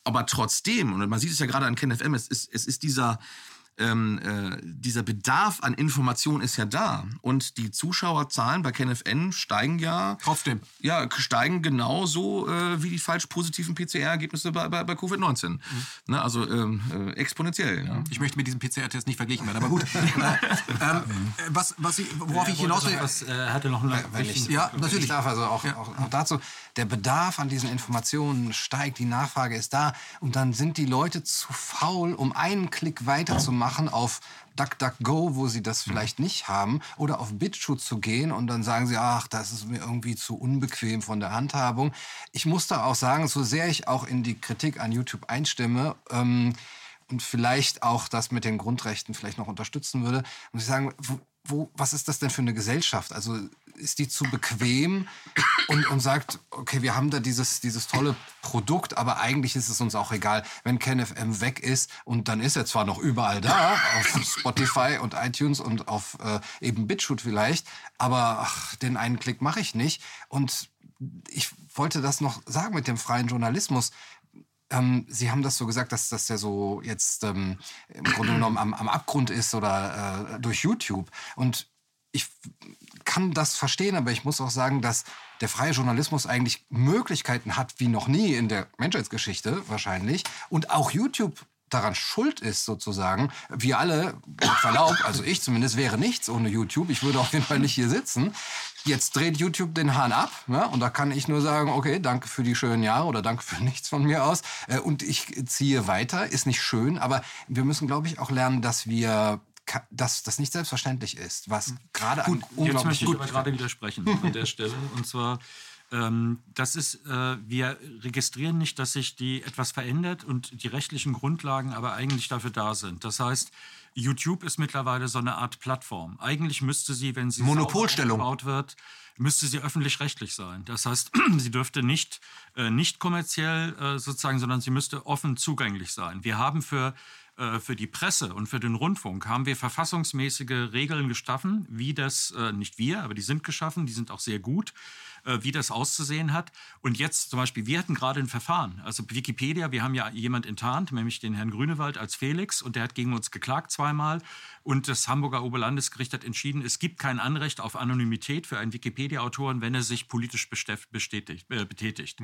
Aber trotzdem, und man sieht es ja gerade an KenFM, es ist, es ist dieser, ähm, äh, dieser Bedarf an Information ist ja da. Und die Zuschauerzahlen bei KenFM steigen ja. Trotzdem. Ja, steigen genauso äh, wie die falsch positiven PCR-Ergebnisse bei, bei, bei Covid-19. Ne, also ähm, äh, exponentiell. Ja. Ich möchte mit diesem PCR-Test nicht verglichen werden, aber gut. [LAUGHS] äh, ähm, äh, was, was ich, worauf ich hinaus will. Was, äh, hatte noch einen Wenn ich, Ja, natürlich. Ich darf also auch, auch, auch dazu, der Bedarf an diesen Informationen steigt, die Nachfrage ist da und dann sind die Leute zu faul, um einen Klick weiterzumachen auf DuckDuckGo, wo sie das vielleicht nicht haben, oder auf BitChute zu gehen und dann sagen sie, ach, das ist mir irgendwie zu unbequem von der Handhabung. Ich muss da auch sagen, so sehr ich auch in die Kritik an YouTube einstimme, ähm, und vielleicht auch das mit den Grundrechten vielleicht noch unterstützen würde, muss ich sagen, wo, was ist das denn für eine Gesellschaft? Also ist die zu bequem und, und sagt, okay, wir haben da dieses, dieses tolle Produkt, aber eigentlich ist es uns auch egal, wenn KenFM weg ist und dann ist er zwar noch überall da, auf Spotify und iTunes und auf äh, eben BitChute vielleicht, aber ach, den einen Klick mache ich nicht. Und ich wollte das noch sagen mit dem freien Journalismus. Ähm, Sie haben das so gesagt, dass das ja so jetzt ähm, im Grunde genommen am, am Abgrund ist oder äh, durch YouTube. Und ich kann das verstehen, aber ich muss auch sagen, dass der freie Journalismus eigentlich Möglichkeiten hat wie noch nie in der Menschheitsgeschichte wahrscheinlich und auch YouTube daran schuld ist sozusagen. Wir alle, mit Verlaub, also ich zumindest, wäre nichts ohne YouTube. Ich würde auf jeden Fall nicht hier sitzen. Jetzt dreht YouTube den Hahn ab ne? und da kann ich nur sagen, okay, danke für die schönen Jahre oder danke für [LAUGHS] nichts von mir aus äh, und ich ziehe weiter. Ist nicht schön, aber wir müssen, glaube ich, auch lernen, dass wir dass das nicht selbstverständlich ist, was gerade an Jetzt möchte ich aber gerade widersprechen an der [LAUGHS] Stelle. Und zwar, das ist, äh, wir registrieren nicht, dass sich die etwas verändert und die rechtlichen Grundlagen aber eigentlich dafür da sind. Das heißt, YouTube ist mittlerweile so eine Art Plattform. Eigentlich müsste sie, wenn sie Monopolstellung. aufgebaut wird, müsste sie öffentlich-rechtlich sein. Das heißt, [CLEARS THROAT] sie dürfte nicht, äh, nicht kommerziell äh, sozusagen, sondern sie müsste offen zugänglich sein. Wir haben für für die Presse und für den Rundfunk haben wir verfassungsmäßige Regeln geschaffen, wie das, nicht wir, aber die sind geschaffen, die sind auch sehr gut, wie das auszusehen hat. Und jetzt zum Beispiel, wir hatten gerade ein Verfahren, also Wikipedia, wir haben ja jemand enttarnt, nämlich den Herrn Grünewald als Felix und der hat gegen uns geklagt zweimal und das Hamburger Oberlandesgericht hat entschieden, es gibt kein Anrecht auf Anonymität für einen Wikipedia-Autoren, wenn er sich politisch bestätigt, äh, betätigt.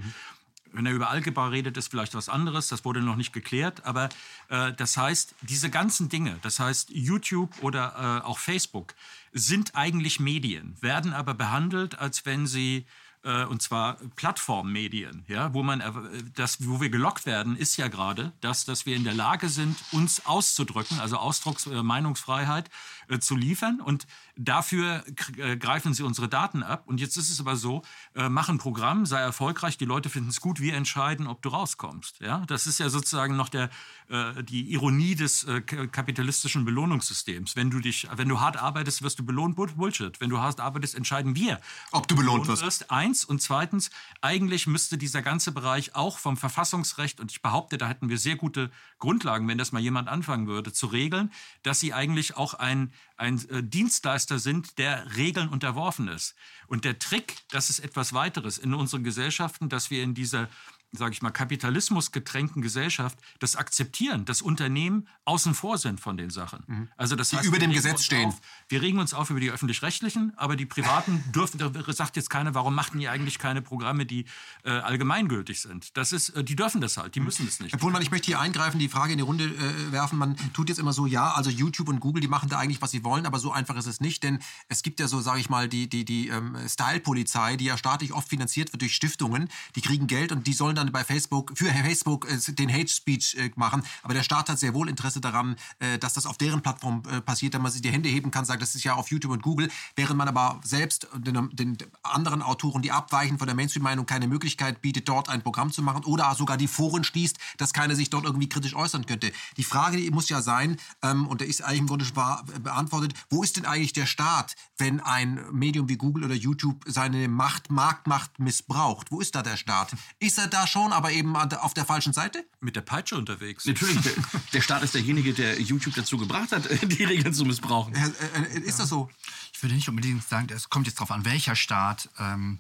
Wenn er über Algebra redet, ist vielleicht was anderes. Das wurde noch nicht geklärt. Aber äh, das heißt, diese ganzen Dinge, das heißt YouTube oder äh, auch Facebook, sind eigentlich Medien, werden aber behandelt, als wenn sie äh, und zwar Plattformmedien, ja, wo man äh, das, wo wir gelockt werden, ist ja gerade, dass, dass wir in der Lage sind, uns auszudrücken, also Ausdrucks- äh, Meinungsfreiheit äh, zu liefern und dafür äh, greifen sie unsere Daten ab. Und jetzt ist es aber so, äh, mach ein Programm, sei erfolgreich, die Leute finden es gut, wir entscheiden, ob du rauskommst. Ja, das ist ja sozusagen noch der, äh, die Ironie des kapitalistischen Belohnungssystems. Wenn du dich, wenn du hart arbeitest, wirst du belohnt. Bull- Bullshit. Wenn du hart arbeitest, entscheiden wir, Ob du belohnt wirst. wirst. Eins und zweitens, eigentlich müsste dieser ganze Bereich auch vom Verfassungsrecht und ich behaupte, da hätten wir sehr gute Grundlagen, wenn das mal jemand anfangen würde, zu regeln, dass sie eigentlich auch ein ein äh, Dienstleister sind, der Regeln unterworfen ist. Und der Trick, das ist etwas weiteres in unseren Gesellschaften, dass wir in dieser sage ich mal, Kapitalismus getränkten Gesellschaft das akzeptieren, dass Unternehmen außen vor sind von den Sachen. Also das heißt, über dem Gesetz stehen. Auf, wir regen uns auf über die öffentlich-rechtlichen, aber die privaten [LAUGHS] dürfen, da sagt jetzt keiner, warum machten die eigentlich keine Programme, die äh, allgemeingültig sind. Das ist, äh, die dürfen das halt, die müssen das nicht. Herr Pohlmann, ich möchte hier eingreifen, die Frage in die Runde äh, werfen. Man tut jetzt immer so, ja, also YouTube und Google, die machen da eigentlich, was sie wollen, aber so einfach ist es nicht, denn es gibt ja so, sage ich mal, die, die, die ähm, Style-Polizei, die ja staatlich oft finanziert wird durch Stiftungen, die kriegen Geld und die sollen dann bei Facebook, für Facebook äh, den Hate Speech äh, machen. Aber der Staat hat sehr wohl Interesse daran, äh, dass das auf deren Plattform passiert, dass man sich die Hände heben kann, sagt, das ist ja auf YouTube und Google, während man aber selbst den, den anderen Autoren, die abweichen von der Mainstream-Meinung, keine Möglichkeit bietet, dort ein Programm zu machen oder sogar die Foren schließt, dass keiner sich dort irgendwie kritisch äußern könnte. Die Frage die muss ja sein, ähm, und der ist eigentlich im Grunde schon beantwortet, wo ist denn eigentlich der Staat, wenn ein Medium wie Google oder YouTube seine Macht, Marktmacht missbraucht? Wo ist da der Staat? Ist er da schon, aber eben auf der falschen Seite? Mit der Peitsche unterwegs. Natürlich, der, [LAUGHS] der Staat ist derjenige, der YouTube dazu gebracht hat, [LAUGHS] die Regeln zu missbrauchen. Äh, äh, ist das so? Ich würde nicht unbedingt sagen, es kommt jetzt darauf an, welcher Staat. Ähm,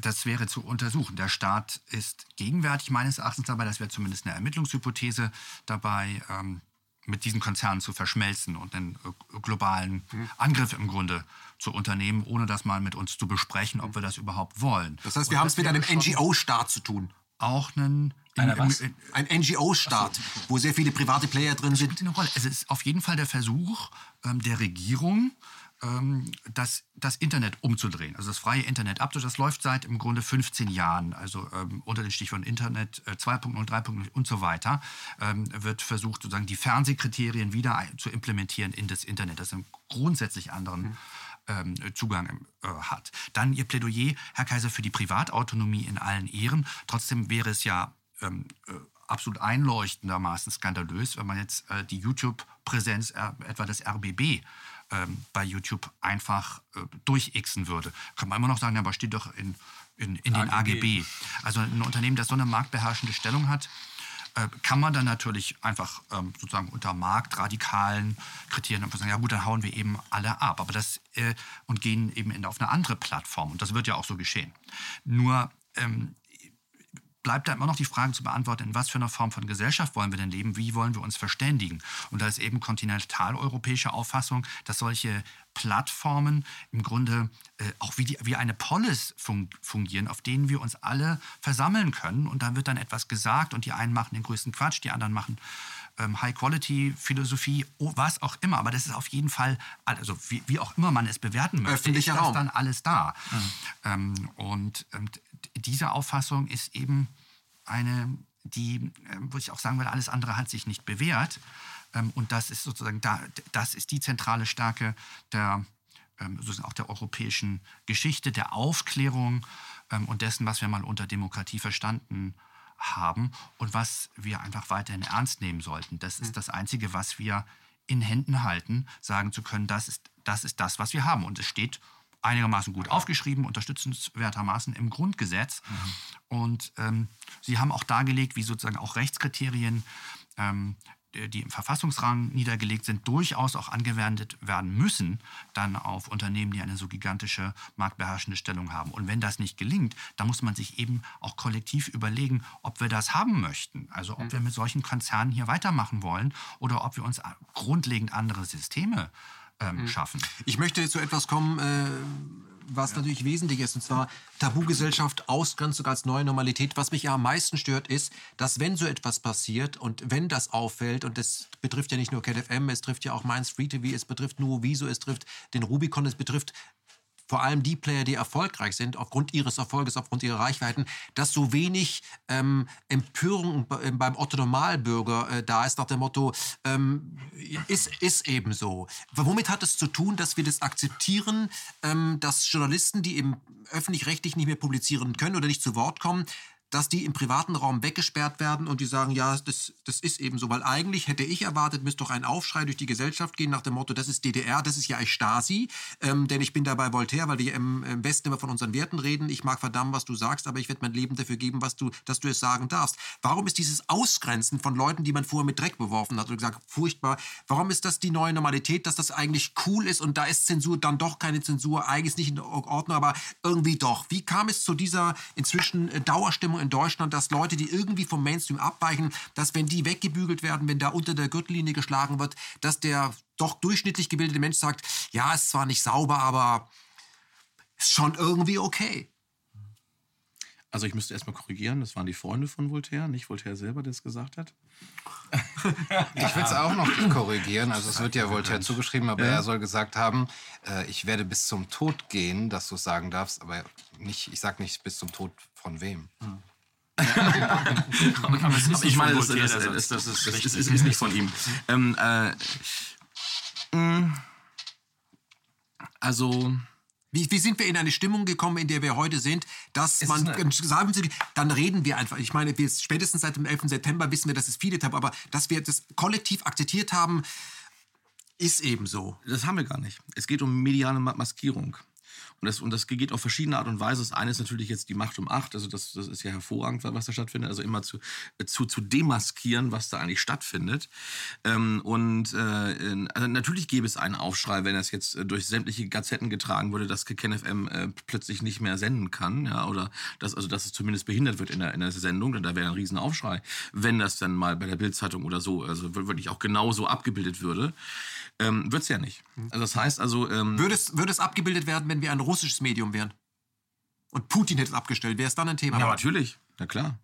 das wäre zu untersuchen. Der Staat ist gegenwärtig meines Erachtens dabei, das wäre zumindest eine Ermittlungshypothese dabei, ähm, mit diesen Konzernen zu verschmelzen und einen äh, globalen Angriff im Grunde zu unternehmen, ohne das mal mit uns zu besprechen, ob wir das überhaupt wollen. Das heißt, wir haben es mit einem NGO-Staat zu tun. Auch einen in, in, ein NGO-Staat, so. wo sehr viele private Player drin sind. Es ist auf jeden Fall der Versuch ähm, der Regierung, das, das Internet umzudrehen. Also das freie Internet ab. Das läuft seit im Grunde 15 Jahren. Also ähm, unter den Stichworten Internet äh, 2.0, 3.0 und so weiter ähm, wird versucht, sozusagen die Fernsehkriterien wieder zu implementieren in das Internet, das einen grundsätzlich anderen mhm. Ähm, Zugang äh, hat. Dann Ihr Plädoyer, Herr Kaiser, für die Privatautonomie in allen Ehren. Trotzdem wäre es ja ähm, äh, absolut einleuchtendermaßen skandalös, wenn man jetzt äh, die YouTube-Präsenz äh, etwa des RBB ähm, bei YouTube einfach äh, durchixen würde. Kann man immer noch sagen, aber steht doch in, in, in den AGB. AGB. Also ein Unternehmen, das so eine marktbeherrschende Stellung hat, äh, kann man dann natürlich einfach ähm, sozusagen unter marktradikalen Kriterien einfach sagen, ja gut, dann hauen wir eben alle ab. Aber das äh, und gehen eben in, auf eine andere Plattform. Und das wird ja auch so geschehen. Nur ähm, bleibt da immer noch die Frage zu beantworten, in was für einer Form von Gesellschaft wollen wir denn leben, wie wollen wir uns verständigen. Und da ist eben kontinentaleuropäische Auffassung, dass solche Plattformen im Grunde äh, auch wie, die, wie eine Polis fun fungieren, auf denen wir uns alle versammeln können. Und da wird dann etwas gesagt und die einen machen den größten Quatsch, die anderen machen ähm, High-Quality-Philosophie, oh, was auch immer. Aber das ist auf jeden Fall, also wie, wie auch immer man es bewerten möchte, Öffentlicher ist das Raum. dann alles da. Mhm. Ähm, und ähm, diese Auffassung ist eben eine, die, äh, wo ich auch sagen will, alles andere hat sich nicht bewährt. Ähm, und das ist sozusagen da, das ist die zentrale Stärke der, ähm, sozusagen auch der europäischen Geschichte, der Aufklärung ähm, und dessen, was wir mal unter Demokratie verstanden haben und was wir einfach weiterhin ernst nehmen sollten. Das ist hm. das Einzige, was wir in Händen halten, sagen zu können, das ist das, ist das was wir haben. Und es steht einigermaßen gut aufgeschrieben, unterstützenswertermaßen im Grundgesetz. Mhm. Und ähm, Sie haben auch dargelegt, wie sozusagen auch Rechtskriterien, ähm, die im Verfassungsrang niedergelegt sind, durchaus auch angewendet werden müssen, dann auf Unternehmen, die eine so gigantische marktbeherrschende Stellung haben. Und wenn das nicht gelingt, dann muss man sich eben auch kollektiv überlegen, ob wir das haben möchten. Also ob mhm. wir mit solchen Konzernen hier weitermachen wollen oder ob wir uns grundlegend andere Systeme ähm, mhm. schaffen. Ich möchte zu etwas kommen, äh, was ja. natürlich wesentlich ist, und zwar Tabugesellschaft, Ausgrenzung als neue Normalität. Was mich ja am meisten stört, ist, dass wenn so etwas passiert und wenn das auffällt, und das betrifft ja nicht nur KFM, es trifft ja auch Mainz Free TV, es betrifft nur Wieso, es trifft den Rubicon, es betrifft vor allem die Player, die erfolgreich sind, aufgrund ihres Erfolges, aufgrund ihrer Reichweiten, dass so wenig ähm, Empörung beim Otto Normalbürger äh, da ist, nach dem Motto, ähm, ist, ist eben so. Womit hat es zu tun, dass wir das akzeptieren, ähm, dass Journalisten, die im öffentlich-rechtlich nicht mehr publizieren können oder nicht zu Wort kommen, dass die im privaten Raum weggesperrt werden und die sagen, ja, das, das ist eben so. Weil eigentlich hätte ich erwartet, müsste doch ein Aufschrei durch die Gesellschaft gehen nach dem Motto, das ist DDR, das ist ja Stasi. Ähm, denn ich bin dabei Voltaire, weil wir im, im, Westen immer von unseren Werten reden. Ich mag verdammt, was du sagst, aber ich werde mein Leben dafür geben, was du, dass du es sagen darfst. Warum ist dieses Ausgrenzen von Leuten, die man vorher mit Dreck beworfen hat und gesagt, furchtbar, warum ist das die neue Normalität, dass das eigentlich cool ist und da ist Zensur dann doch keine Zensur, eigentlich nicht in Ordnung, aber irgendwie doch. Wie kam es zu dieser inzwischen äh, Dauerstimmung in Deutschland, dass Leute, die irgendwie vom Mainstream abweichen, dass wenn die weggebügelt werden, wenn da unter der Gürtellinie geschlagen wird, dass der doch durchschnittlich gebildete Mensch sagt, ja, ist zwar nicht sauber, aber ist schon irgendwie okay. Also ich müsste erstmal korrigieren, das waren die Freunde von Voltaire, nicht Voltaire selber, der es gesagt hat. Ich will es auch noch korrigieren. Also es wird ja Voltaire zugeschrieben, aber ja. er soll gesagt haben, äh, ich werde bis zum Tod gehen, dass du es sagen darfst, aber nicht, ich sage nicht bis zum Tod von wem. Hm. Aber ist nicht ich meine, das, das, das, das, Richtig. ist, ist nicht von ihm. Ähm, äh, mh, also, Wie, wie sind wir in eine Stimmung gekommen, in der wir heute sind, dass Es man, ist sagen Sie, dann reden wir einfach. Ich meine, wir, spätestens seit dem 11. September wissen wir, dass es viele Tabu, aber dass wir das kollektiv akzeptiert haben, ist eben so. das haben wir gar nicht. Es geht um mediale Ma- Maskierung. Und das, und das geht auf verschiedene Art und Weise. Das eine ist natürlich jetzt die Macht um acht. Also das, das ist ja hervorragend, was da stattfindet. Also immer zu, äh, zu, zu demaskieren, was da eigentlich stattfindet. Ähm, und äh, also natürlich gäbe es einen Aufschrei, wenn das jetzt äh, durch sämtliche Gazetten getragen würde, dass KenFM äh, plötzlich nicht mehr senden kann. Ja, oder dass, also, dass es zumindest behindert wird in der, in der Sendung. Da wäre ein Riesenaufschrei, wenn das dann mal bei der Bildzeitung oder so, also wirklich auch genauso abgebildet würde. Ähm, Wird es ja nicht. Also das heißt also, ähm, Würde es, würde es abgebildet werden, wenn wir ein russisches Medium wären? Und Putin hätte es abgestellt, wäre es dann ein Thema? Ja, natürlich, na klar.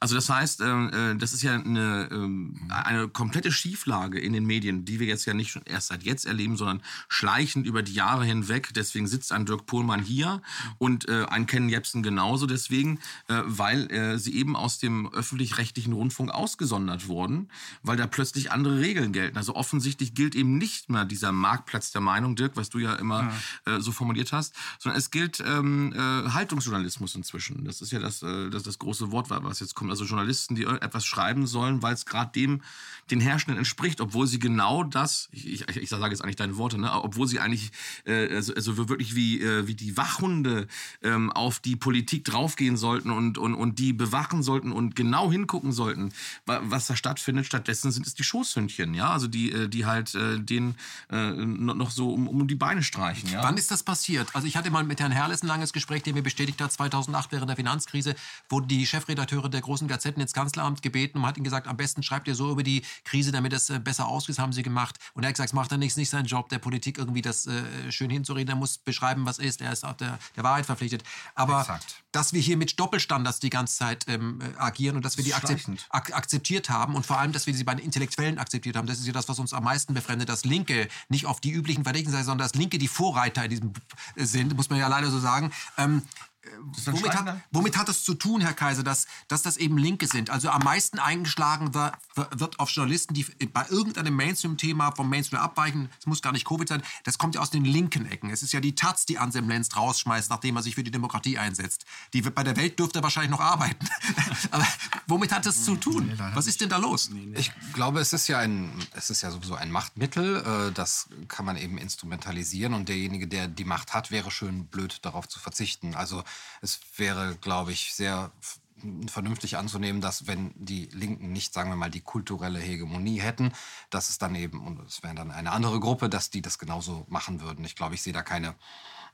Also das heißt, äh, äh, das ist ja eine, ähm, eine komplette Schieflage in den Medien, die wir jetzt ja nicht schon erst seit jetzt erleben, sondern schleichend über die Jahre hinweg. Deswegen sitzt ein Dirk Pohlmann hier und äh, ein Ken Jebsen genauso deswegen, äh, weil äh, sie eben aus dem öffentlich-rechtlichen Rundfunk ausgesondert wurden, weil da plötzlich andere Regeln gelten. Also offensichtlich gilt eben nicht mehr dieser Marktplatz der Meinung, Dirk, was du ja immer äh, so formuliert hast, sondern es gilt ähm, äh, Haltungsjournalismus inzwischen. Das ist ja das, äh, das, das große Wort, was jetzt kommt. Also Journalisten, die etwas schreiben sollen, weil es gerade dem den Herrschenden entspricht, obwohl sie genau das, ich, ich, ich sage jetzt eigentlich deine Worte, ne, obwohl sie eigentlich äh, also, also wirklich wie, äh, wie die Wachhunde ähm, auf die Politik draufgehen sollten und, und, und die bewachen sollten und genau hingucken sollten, wa- was da stattfindet. Stattdessen sind es die Schoßhündchen, ja, also die, äh, die halt äh, den äh, noch noch so um, um die Beine streichen, ja. Wann ist das passiert? Also ich hatte mal mit Herrn Herrles ein langes Gespräch, der mir bestätigt hat, 2008 während der Finanzkrise wurden die Chefredakteure der großen Gazetten ins Kanzleramt gebeten und hat ihnen gesagt, am besten schreibt ihr so über die Krise, damit es äh, besser aussieht, haben sie gemacht. Und er hat gesagt, es macht er nicht, nicht seinen Job, der Politik irgendwie das äh, schön hinzureden. Er muss beschreiben, was ist. Er ist auch der, der Wahrheit verpflichtet. Aber Exakt. dass wir hier mit Doppelstandards die ganze Zeit ähm, äh, agieren und dass wir die akzep schleichend. ak akzeptiert haben und vor allem, dass wir sie bei den Intellektuellen akzeptiert haben. Das ist ja das, was uns am meisten befremdet, dass Linke nicht auf die üblichen Verdächtigen sein, sondern dass Linke die Vorreiter in diesem äh, sind, muss man ja leider so sagen. Ähm, Womit hat, womit hat es zu tun, Herr Kaiser, dass, dass das eben Linke sind? Also am meisten eingeschlagen wird, wird auf Journalisten, die bei irgendeinem Mainstream-Thema vom Mainstream abweichen. Es muss gar nicht Covid sein. Das kommt ja aus den linken Ecken. Es ist ja die Taz, die Anselm Lenz rausschmeißt, nachdem er sich für die Demokratie einsetzt. Die, wird- bei der Welt dürfte er wahrscheinlich noch arbeiten. [LAUGHS] Aber womit hat das zu tun? Was ist denn da los? Ich glaube, es ist ja ein, es ist ja sowieso ein Machtmittel. Äh, das kann man eben instrumentalisieren und derjenige, der die Macht hat, wäre schön blöd darauf zu verzichten. Also es wäre, glaube ich, sehr vernünftig anzunehmen, dass wenn die Linken nicht, sagen wir mal, die kulturelle Hegemonie hätten, dass es dann eben, und es wäre dann eine andere Gruppe, dass die das genauso machen würden. Ich glaube, ich sehe da keine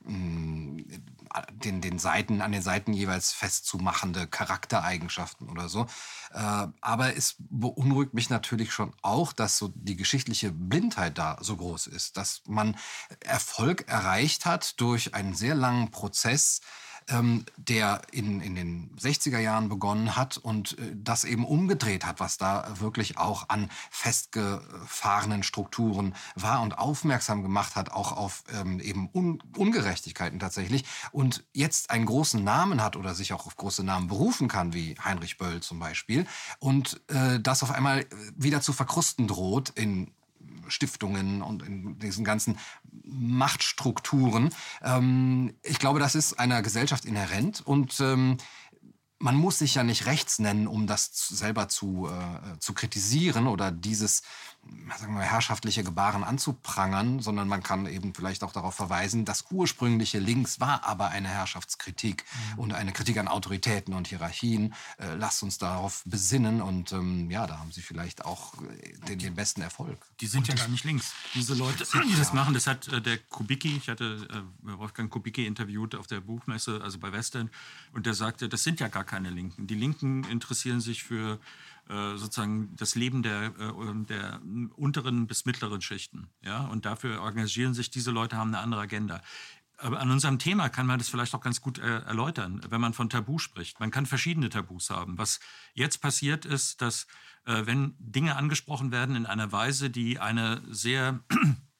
den, den Seiten, an den Seiten jeweils festzumachende Charaktereigenschaften oder so. Äh, aber es beunruhigt mich natürlich schon auch, dass so die geschichtliche Blindheit da so groß ist, dass man Erfolg erreicht hat durch einen sehr langen Prozess, ähm, der in, in den 60er Jahren begonnen hat und äh, das eben umgedreht hat, was da wirklich auch an festgefahrenen Strukturen war und aufmerksam gemacht hat, auch auf ähm, eben Un Ungerechtigkeiten tatsächlich und jetzt einen großen Namen hat oder sich auch auf große Namen berufen kann, wie Heinrich Böll zum Beispiel und äh, das auf einmal wieder zu verkrusten droht in Stiftungen und in diesen ganzen Machtstrukturen. Ähm, ich glaube, das ist einer Gesellschaft inhärent und ähm, man muss sich ja nicht rechts nennen, um das selber zu, äh, zu kritisieren oder dieses sagen wir, mal, herrschaftliche Gebaren anzuprangern, sondern man kann eben vielleicht auch darauf verweisen, das ursprüngliche Links war aber eine Herrschaftskritik und eine Kritik an Autoritäten und Hierarchien. Äh, lasst uns darauf besinnen und ähm, ja, da haben sie vielleicht auch äh, den, den besten Erfolg. Die sind ja gar nicht links. Diese Leute, die das machen, das hat äh, der Kubicki, ich hatte äh, Wolfgang Kubicki interviewt auf der Buchmesse, also bei Western, und der sagte, das sind ja gar keine Linken. Die Linken interessieren sich für sozusagen das Leben der, äh, der unteren bis mittleren Schichten. Ja? Und dafür engagieren sich diese Leute, haben eine andere Agenda. Aber an unserem Thema kann man das vielleicht auch ganz gut äh, erläutern, wenn man von Tabu spricht. Man kann verschiedene Tabus haben. Was jetzt passiert ist, dass äh, wenn Dinge angesprochen werden in einer Weise, die eine sehr [CLEARS THROAT]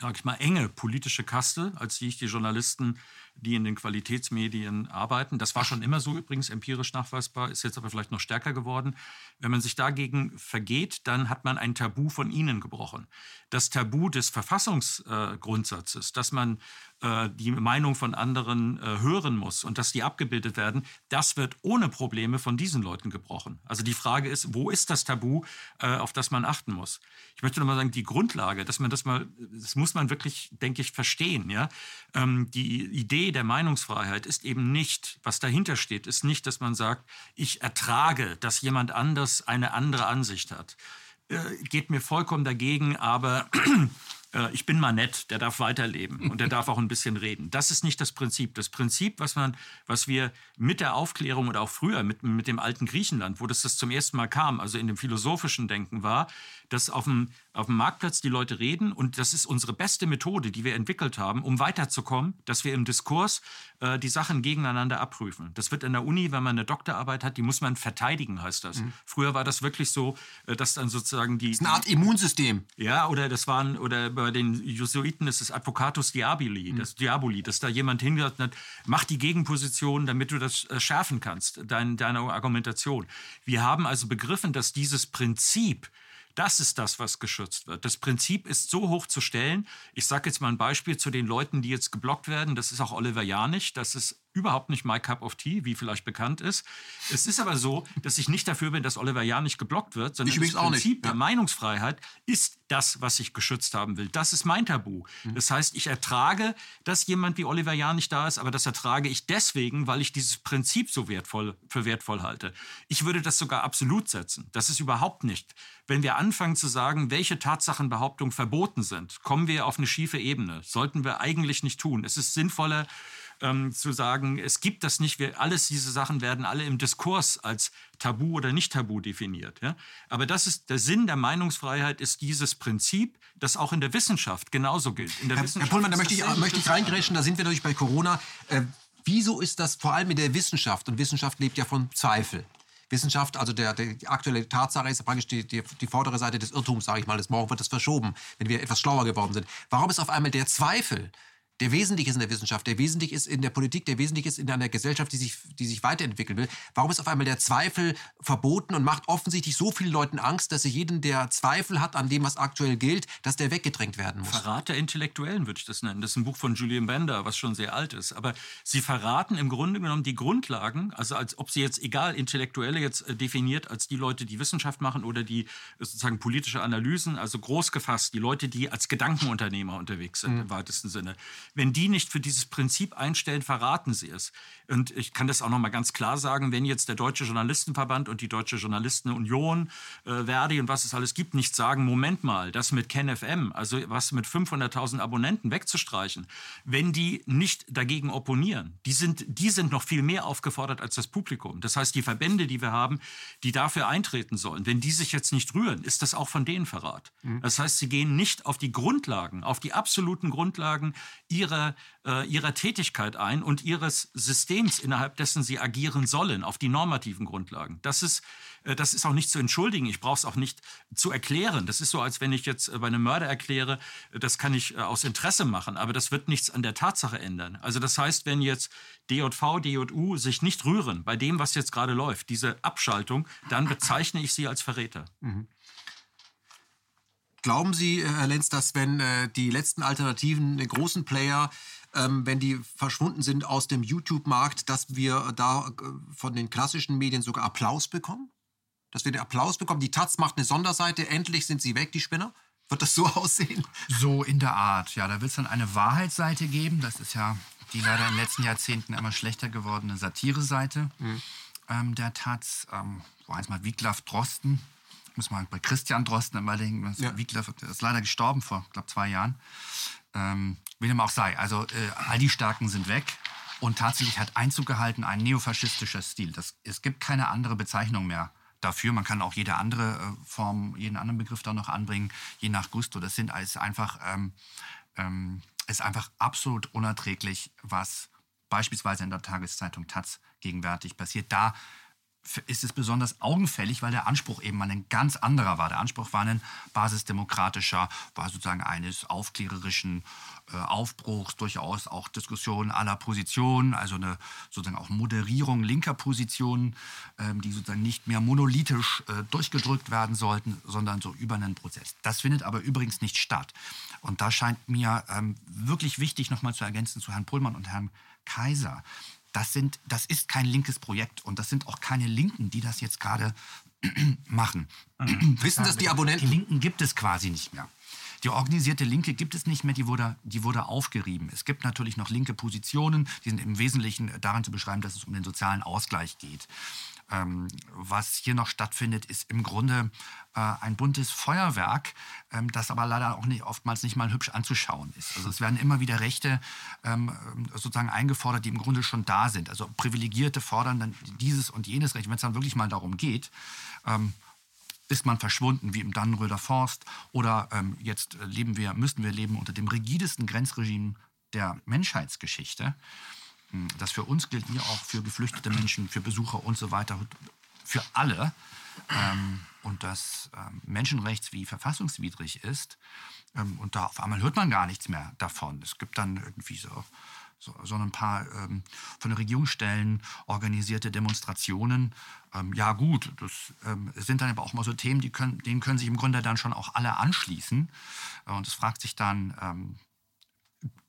sag ich mal, enge politische Kaste, als die ich die Journalisten die in den Qualitätsmedien arbeiten. Das war schon immer so übrigens empirisch nachweisbar, ist jetzt aber vielleicht noch stärker geworden. Wenn man sich dagegen vergeht, dann hat man ein Tabu von ihnen gebrochen. Das Tabu des Verfassungsgrundsatzes, dass man äh, die Meinung von anderen äh, hören muss und dass die abgebildet werden, das wird ohne Probleme von diesen Leuten gebrochen. Also die Frage ist, wo ist das Tabu, äh, auf das man achten muss? Ich möchte nochmal sagen, die Grundlage, dass man das mal, das muss man wirklich, denke ich, verstehen. Ja? Ähm, die Idee der Meinungsfreiheit ist eben nicht, was dahinter steht, ist nicht, dass man sagt, ich ertrage, dass jemand anders eine andere Ansicht hat. Äh, geht mir vollkommen dagegen, aber äh, ich bin mal nett, der darf weiterleben und der darf auch ein bisschen reden. Das ist nicht das Prinzip. Das Prinzip, was, man, was wir mit der Aufklärung oder auch früher mit, mit dem alten Griechenland, wo das, das zum ersten Mal kam, also in dem philosophischen Denken war, dass auf dem, auf dem Marktplatz die Leute reden und das ist unsere beste Methode, die wir entwickelt haben, um weiterzukommen, dass wir im Diskurs äh, die Sachen gegeneinander abprüfen. Das wird in der Uni, wenn man eine Doktorarbeit hat, die muss man verteidigen, heißt das. Mhm. Früher war das wirklich so, äh, dass dann sozusagen die... Das ist eine Art Immunsystem. Ja, oder das waren, oder bei den Jesuiten ist es Advocatus Diaboli, mhm. das Diaboli, dass da jemand hingesagt hat, mach die Gegenposition, damit du das äh, schärfen kannst, dein, deine Argumentation. Wir haben also begriffen, dass dieses Prinzip, das ist das, was geschützt wird. Das Prinzip ist so hoch zu stellen. Ich sage jetzt mal ein Beispiel zu den Leuten, die jetzt geblockt werden. Das ist auch Oliver Janich. Das ist überhaupt nicht my cup of tea, wie vielleicht bekannt ist. Es ist aber so, dass ich nicht dafür bin, dass Oliver Janich geblockt wird, sondern ich das Prinzip der Meinungsfreiheit ist das, was ich geschützt haben will. Das ist mein Tabu. Mhm. Das heißt, ich ertrage, dass jemand wie Oliver Janich da ist, aber das ertrage ich deswegen, weil ich dieses Prinzip so wertvoll, für wertvoll halte. Ich würde das sogar absolut setzen. Das ist überhaupt nicht wenn wir anfangen zu sagen, welche Tatsachenbehauptungen verboten sind, kommen wir auf eine schiefe Ebene. Sollten wir eigentlich nicht tun. Es ist sinnvoller, ähm, zu sagen, es gibt das nicht. Wir, alles diese Sachen werden alle im Diskurs als Tabu oder nicht Tabu definiert. Ja? Aber das ist der Sinn der Meinungsfreiheit ist dieses Prinzip, das auch in der Wissenschaft genauso gilt. Herr, Herr Pullmann, da möchte ich, möchte ich reingrätschen. Da sind wir natürlich bei Corona. Äh, wieso ist das vor allem in der Wissenschaft? Und Wissenschaft lebt ja von Zweifel. Wissenschaft, also der, der die aktuelle Tatsache ist praktisch die, die, die vordere Seite des Irrtums, sage ich mal. Das morgen wird das verschoben, wenn wir etwas schlauer geworden sind. Warum ist auf einmal der Zweifel der wesentlich ist in der Wissenschaft, der wesentlich ist in der Politik, der wesentlich ist in einer Gesellschaft, die sich, die sich weiterentwickeln will. Warum ist auf einmal der Zweifel verboten und macht offensichtlich so vielen Leuten Angst, dass sie jeden, der Zweifel hat an dem, was aktuell gilt, dass der weggedrängt werden muss? Verrat der Intellektuellen würde ich das nennen. Das ist ein Buch von Julian Bender, was schon sehr alt ist. Aber sie verraten im Grunde genommen die Grundlagen, also als ob sie jetzt, egal, Intellektuelle jetzt äh, definiert als die Leute, die Wissenschaft machen oder die sozusagen politische Analysen, also groß gefasst, die Leute, die als Gedankenunternehmer unterwegs sind mhm. im weitesten Sinne wenn die nicht für dieses Prinzip einstellen, verraten sie es. Und ich kann das auch noch mal ganz klar sagen, wenn jetzt der Deutsche Journalistenverband und die Deutsche Journalistenunion, äh, Verdi und was es alles gibt, nicht sagen, Moment mal, das mit KenFM, also was mit 500.000 Abonnenten wegzustreichen, wenn die nicht dagegen opponieren, die sind, die sind noch viel mehr aufgefordert als das Publikum. Das heißt, die Verbände, die wir haben, die dafür eintreten sollen, wenn die sich jetzt nicht rühren, ist das auch von denen Verrat. Mhm. Das heißt, sie gehen nicht auf die Grundlagen, auf die absoluten Grundlagen ihrer äh, ihrer Tätigkeit ein und ihres Systems, innerhalb dessen sie agieren sollen, auf die normativen Grundlagen. Das ist, äh, das ist auch nicht zu entschuldigen. Ich brauche es auch nicht zu erklären. Das ist so, als wenn ich jetzt äh, bei einem Mörder erkläre, das kann ich äh, aus Interesse machen, aber das wird nichts an der Tatsache ändern. Also das heißt, wenn jetzt DJV, DJU sich nicht rühren bei dem, was jetzt gerade läuft, diese Abschaltung, dann bezeichne ich sie als Verräter. Mhm. Glauben Sie, Herr Lenz, dass wenn äh, die letzten Alternativen, die großen Player, ähm, wenn die verschwunden sind aus dem YouTube-Markt, dass wir da äh, von den klassischen Medien sogar Applaus bekommen? Dass wir den Applaus bekommen? Die Taz macht eine Sonderseite, endlich sind sie weg, die Spinner? Wird das so [LAUGHS] aussehen? So in der Art, ja. Da wird es dann eine Wahrheitsseite geben. Das ist ja die leider in den letzten Jahrzehnten immer schlechter gewordene Satire-Seite mhm. ähm, der Taz. Ähm, wo einmal Wiglaf Drosten muss man bei Christian Drosten immer denken, ja. Wiegler ist leider gestorben vor, glaube zwei Jahren. Ähm, wie dem auch sei. Also äh, all die Stärken sind weg. Und tatsächlich hat Einzug gehalten ein neofaschistischer Stil. Das, es gibt keine andere Bezeichnung mehr dafür. Man kann auch jede andere äh, Form, jeden anderen Begriff da noch anbringen, je nach Gusto. Das sind alles einfach, ähm, ähm, ist einfach absolut unerträglich, was beispielsweise in der Tageszeitung Taz gegenwärtig passiert. Da ist es besonders augenfällig, weil der Anspruch eben mal ein ganz anderer war. Der Anspruch war ein basisdemokratischer, war sozusagen eines aufklärerischen äh, Aufbruchs, durchaus auch Diskussionen aller Positionen, also eine sozusagen auch Moderierung linker Positionen, ähm, die sozusagen nicht mehr monolithisch äh, durchgedrückt werden sollten, sondern so über einen Prozess. Das findet aber übrigens nicht statt. Und da scheint mir ähm, wirklich wichtig, nochmal zu ergänzen zu Herrn Pullmann und Herrn Kaiser. Das, sind, das ist kein linkes Projekt und das sind auch keine Linken, die das jetzt gerade [CLEARS THROAT] machen. Wissen das die Abonnenten? Die Linken gibt es quasi nicht mehr. Die organisierte Linke gibt es nicht mehr, die wurde, die wurde aufgerieben. Es gibt natürlich noch linke Positionen, die sind im Wesentlichen daran zu beschreiben, dass es um den sozialen Ausgleich geht. Ähm, was hier noch stattfindet, ist im Grunde äh, ein buntes Feuerwerk, ähm, das aber leider auch nicht, oftmals nicht mal hübsch anzuschauen ist. Also es werden immer wieder Rechte ähm, sozusagen eingefordert, die im Grunde schon da sind. Also Privilegierte fordern dann dieses und jenes Recht. Wenn es dann wirklich mal darum geht, ähm, ist man verschwunden, wie im Dannenröder Forst. Oder ähm, jetzt leben wir, müssen wir leben unter dem rigidesten Grenzregime der Menschheitsgeschichte. Hm, das für uns gilt, wie auch für geflüchtete Menschen, für Besucher und so weiter, für alle. Ähm, und das ähm, Menschenrechts wie verfassungswidrig ist. Ähm, und da auf einmal hört man gar nichts mehr davon. Es gibt dann irgendwie so, so, so ein paar ähm, von den Regierungsstellen organisierte Demonstrationen. Ähm, ja gut, das ähm, sind dann aber auch mal so Themen, die können, denen können sich im Grunde dann schon auch alle anschließen. Und es fragt sich dann,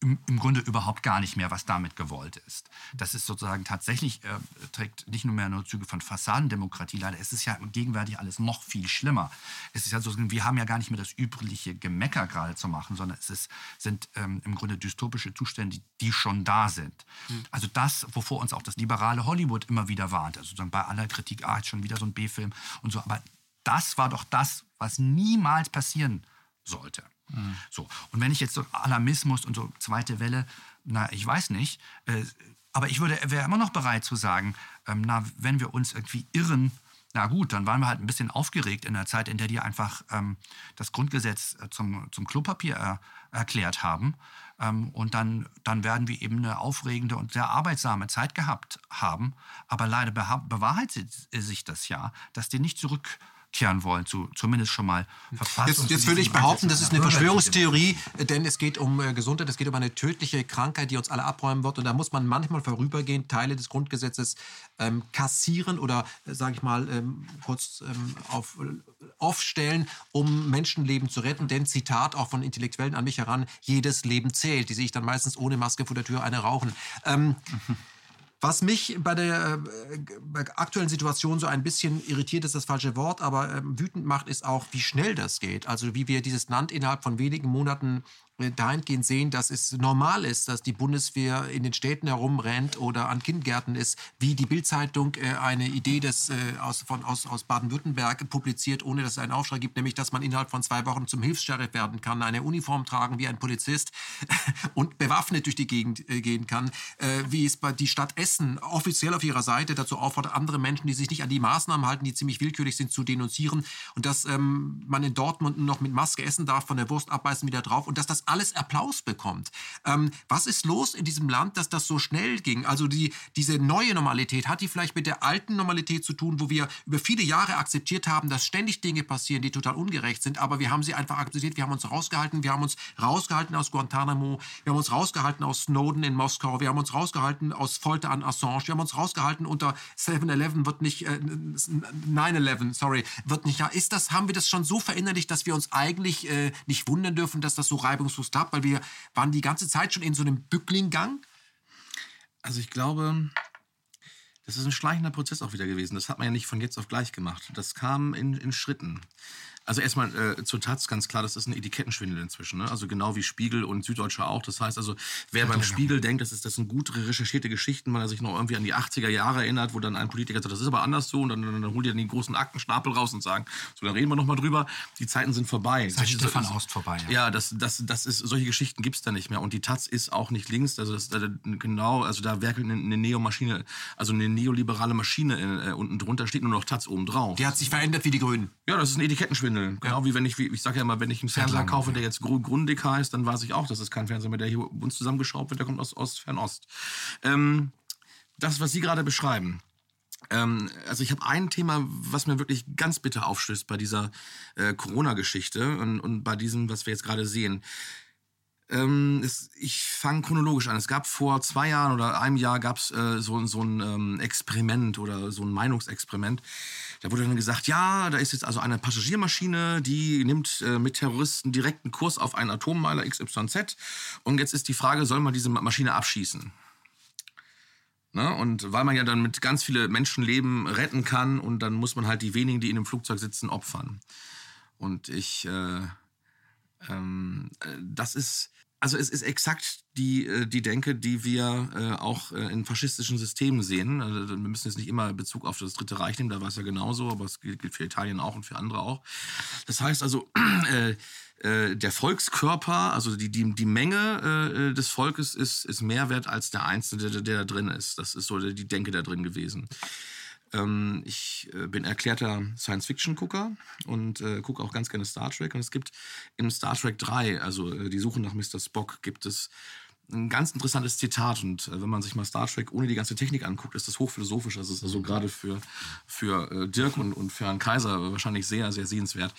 im, im, Grunde überhaupt gar nicht mehr, was damit gewollt ist. Das ist sozusagen tatsächlich, äh, trägt nicht nur mehr nur Züge von Fassadendemokratie, leider es ist ja gegenwärtig alles noch viel schlimmer. Es ist ja so, wir haben ja gar nicht mehr das übliche Gemecker gerade zu machen, sondern es ist, sind ähm, im Grunde dystopische Zustände, die, die schon da sind. Mhm. Also das, wovor uns auch das liberale Hollywood immer wieder warnt, also sozusagen bei aller Kritik, ah, jetzt schon wieder so ein B-Film und so, aber das war doch das, was niemals passieren sollte. Mhm. So. Und wenn ich jetzt so Alarmismus und so zweite Welle, na, ich weiß nicht, äh, aber ich würde, wäre immer noch bereit zu sagen, ähm, na, wenn wir uns irgendwie irren, na gut, dann waren wir halt ein bisschen aufgeregt in der Zeit, in der die einfach ähm, das Grundgesetz äh, zum, zum Klopapier er, erklärt haben. Ähm, und dann, dann werden wir eben eine aufregende und sehr arbeitsame Zeit gehabt haben. Aber leider bewahrheitet sich das ja, dass die nicht zurück kehren wollen, zu, zumindest schon mal verfasst. Jetzt, jetzt würde ich behaupten, das ist eine Verschwörungstheorie, denn es geht um äh, Gesundheit, es geht um eine tödliche Krankheit, die uns alle abräumen wird. Und da muss man manchmal vorübergehend Teile des Grundgesetzes ähm, kassieren oder, äh, sage ich mal, ähm, kurz ähm, auf, äh, aufstellen, um Menschenleben zu retten. Denn Zitat auch von Intellektuellen an mich heran, jedes Leben zählt. Die sehe ich dann meistens ohne Maske vor der Tür eine rauchen. Ähm, was mich bei der äh, aktuellen Situation so ein bisschen irritiert, ist das falsche Wort, aber äh, wütend macht, ist auch, wie schnell das geht. Also wie wir dieses Land innerhalb von wenigen Monaten dahingehend sehen, dass es normal ist, dass die Bundeswehr in den Städten herumrennt oder an Kindergärten ist, wie die Bildzeitung äh, eine Idee des, äh, aus, aus, aus Baden-Württemberg publiziert, ohne dass es einen Aufschrei gibt, nämlich dass man innerhalb von zwei Wochen zum Hilfssheriff werden kann, eine Uniform tragen wie ein Polizist [LAUGHS] und bewaffnet durch die Gegend äh, gehen kann, äh, wie es bei die Stadt Essen offiziell auf ihrer Seite dazu auffordert, andere Menschen, die sich nicht an die Maßnahmen halten, die ziemlich willkürlich sind, zu denunzieren und dass ähm, man in Dortmund noch mit Maske essen darf, von der Wurst abbeißen wieder drauf und dass das alles Applaus bekommt. Ähm, was ist los in diesem Land, dass das so schnell ging? Also die, diese neue Normalität, hat die vielleicht mit der alten Normalität zu tun, wo wir über viele Jahre akzeptiert haben, dass ständig Dinge passieren, die total ungerecht sind, aber wir haben sie einfach akzeptiert, wir haben uns rausgehalten, wir haben uns rausgehalten aus Guantanamo, wir haben uns rausgehalten aus Snowden in Moskau, wir haben uns rausgehalten aus Folter an Assange, wir haben uns rausgehalten unter 7-Eleven wird nicht, äh, 9-11, sorry, wird nicht, ist das, haben wir das schon so verinnerlicht, dass wir uns eigentlich äh, nicht wundern dürfen, dass das so reibungslos es klappt? Weil wir waren die ganze Zeit schon in so einem Bücklinggang. Also ich glaube, das ist ein schleichender Prozess auch wieder gewesen. Das hat man ja nicht von jetzt auf gleich gemacht. Das kam in, in Schritten. Also erstmal äh, zur Taz ganz klar, das ist ein Etikettenschwindel inzwischen. Ne? Also genau wie Spiegel und Süddeutsche auch. Das heißt also, wer beim Spiegel denkt, das, ist, das sind gut recherchierte Geschichten, weil er sich noch irgendwie an die 80er Jahre erinnert, wo dann ein Politiker sagt, das ist aber anders so und dann, dann, dann holt er den großen Aktenstapel raus und sagen, so, dann reden wir nochmal drüber. Die Zeiten sind vorbei. Das ist Stefan Aust vorbei. Ja, ja das, das, das ist, solche Geschichten gibt es da nicht mehr. Und die Taz ist auch nicht links. Also das, äh, genau, also da werkelt eine, eine Neomaschine, also eine neoliberale Maschine äh, unten drunter, steht nur noch Taz oben drauf. Die hat sich verändert wie die Grünen. Ja, das ist ein Etikettenschwindel. Genau ja. wie wenn ich wie, ich sage ja immer, wenn ich einen Fernseher kaufe, der jetzt Grundig heißt, dann weiß ich auch, dass es kein Fernseher mehr, der hier uns zusammengeschraubt wird, der kommt aus, aus Fernost. Ähm, das, was Sie gerade beschreiben, ähm, also ich habe ein Thema, was mir wirklich ganz bitter aufstößt bei dieser äh, Corona-Geschichte und, und bei diesem, was wir jetzt gerade sehen. Ähm, es, ich fange chronologisch an. Es gab vor zwei Jahren oder einem Jahr gab es äh, so, so ein ähm, Experiment oder so ein Meinungsexperiment. Da wurde dann gesagt, ja, da ist jetzt also eine Passagiermaschine, die nimmt äh, mit Terroristen direkten Kurs auf einen Atommeiler XYZ. Und jetzt ist die Frage, soll man diese Maschine abschießen? Ne? Und weil man ja dann mit ganz viele Menschenleben retten kann und dann muss man halt die wenigen, die in dem Flugzeug sitzen, opfern. Und ich, äh, ähm, äh, das ist, also es ist exakt die, äh, die Denke, die wir äh, auch äh, in faschistischen Systemen sehen. Also wir müssen jetzt nicht immer Bezug auf das Dritte Reich nehmen, da war es ja genauso, aber es gilt für Italien auch und für andere auch. Das heißt also, [CLEARS THROAT] äh, äh, der Volkskörper, also die, die, die Menge äh, des Volkes ist, ist mehr wert als der Einzelne, der, der da drin ist. Das ist so die Denke da drin gewesen. Ähm, ich äh, bin erklärter Science-Fiction-Gucker und äh, gucke auch ganz gerne Star Trek. Und es gibt im Star Trek 3, also äh, die Suche nach Mr. Spock, gibt es ein ganz interessantes Zitat. Und äh, wenn man sich mal Star Trek ohne die ganze Technik anguckt, ist das hochphilosophisch. Das ist also gerade für, für äh, Dirk und, und für Herrn Kaiser wahrscheinlich sehr, sehr sehenswert.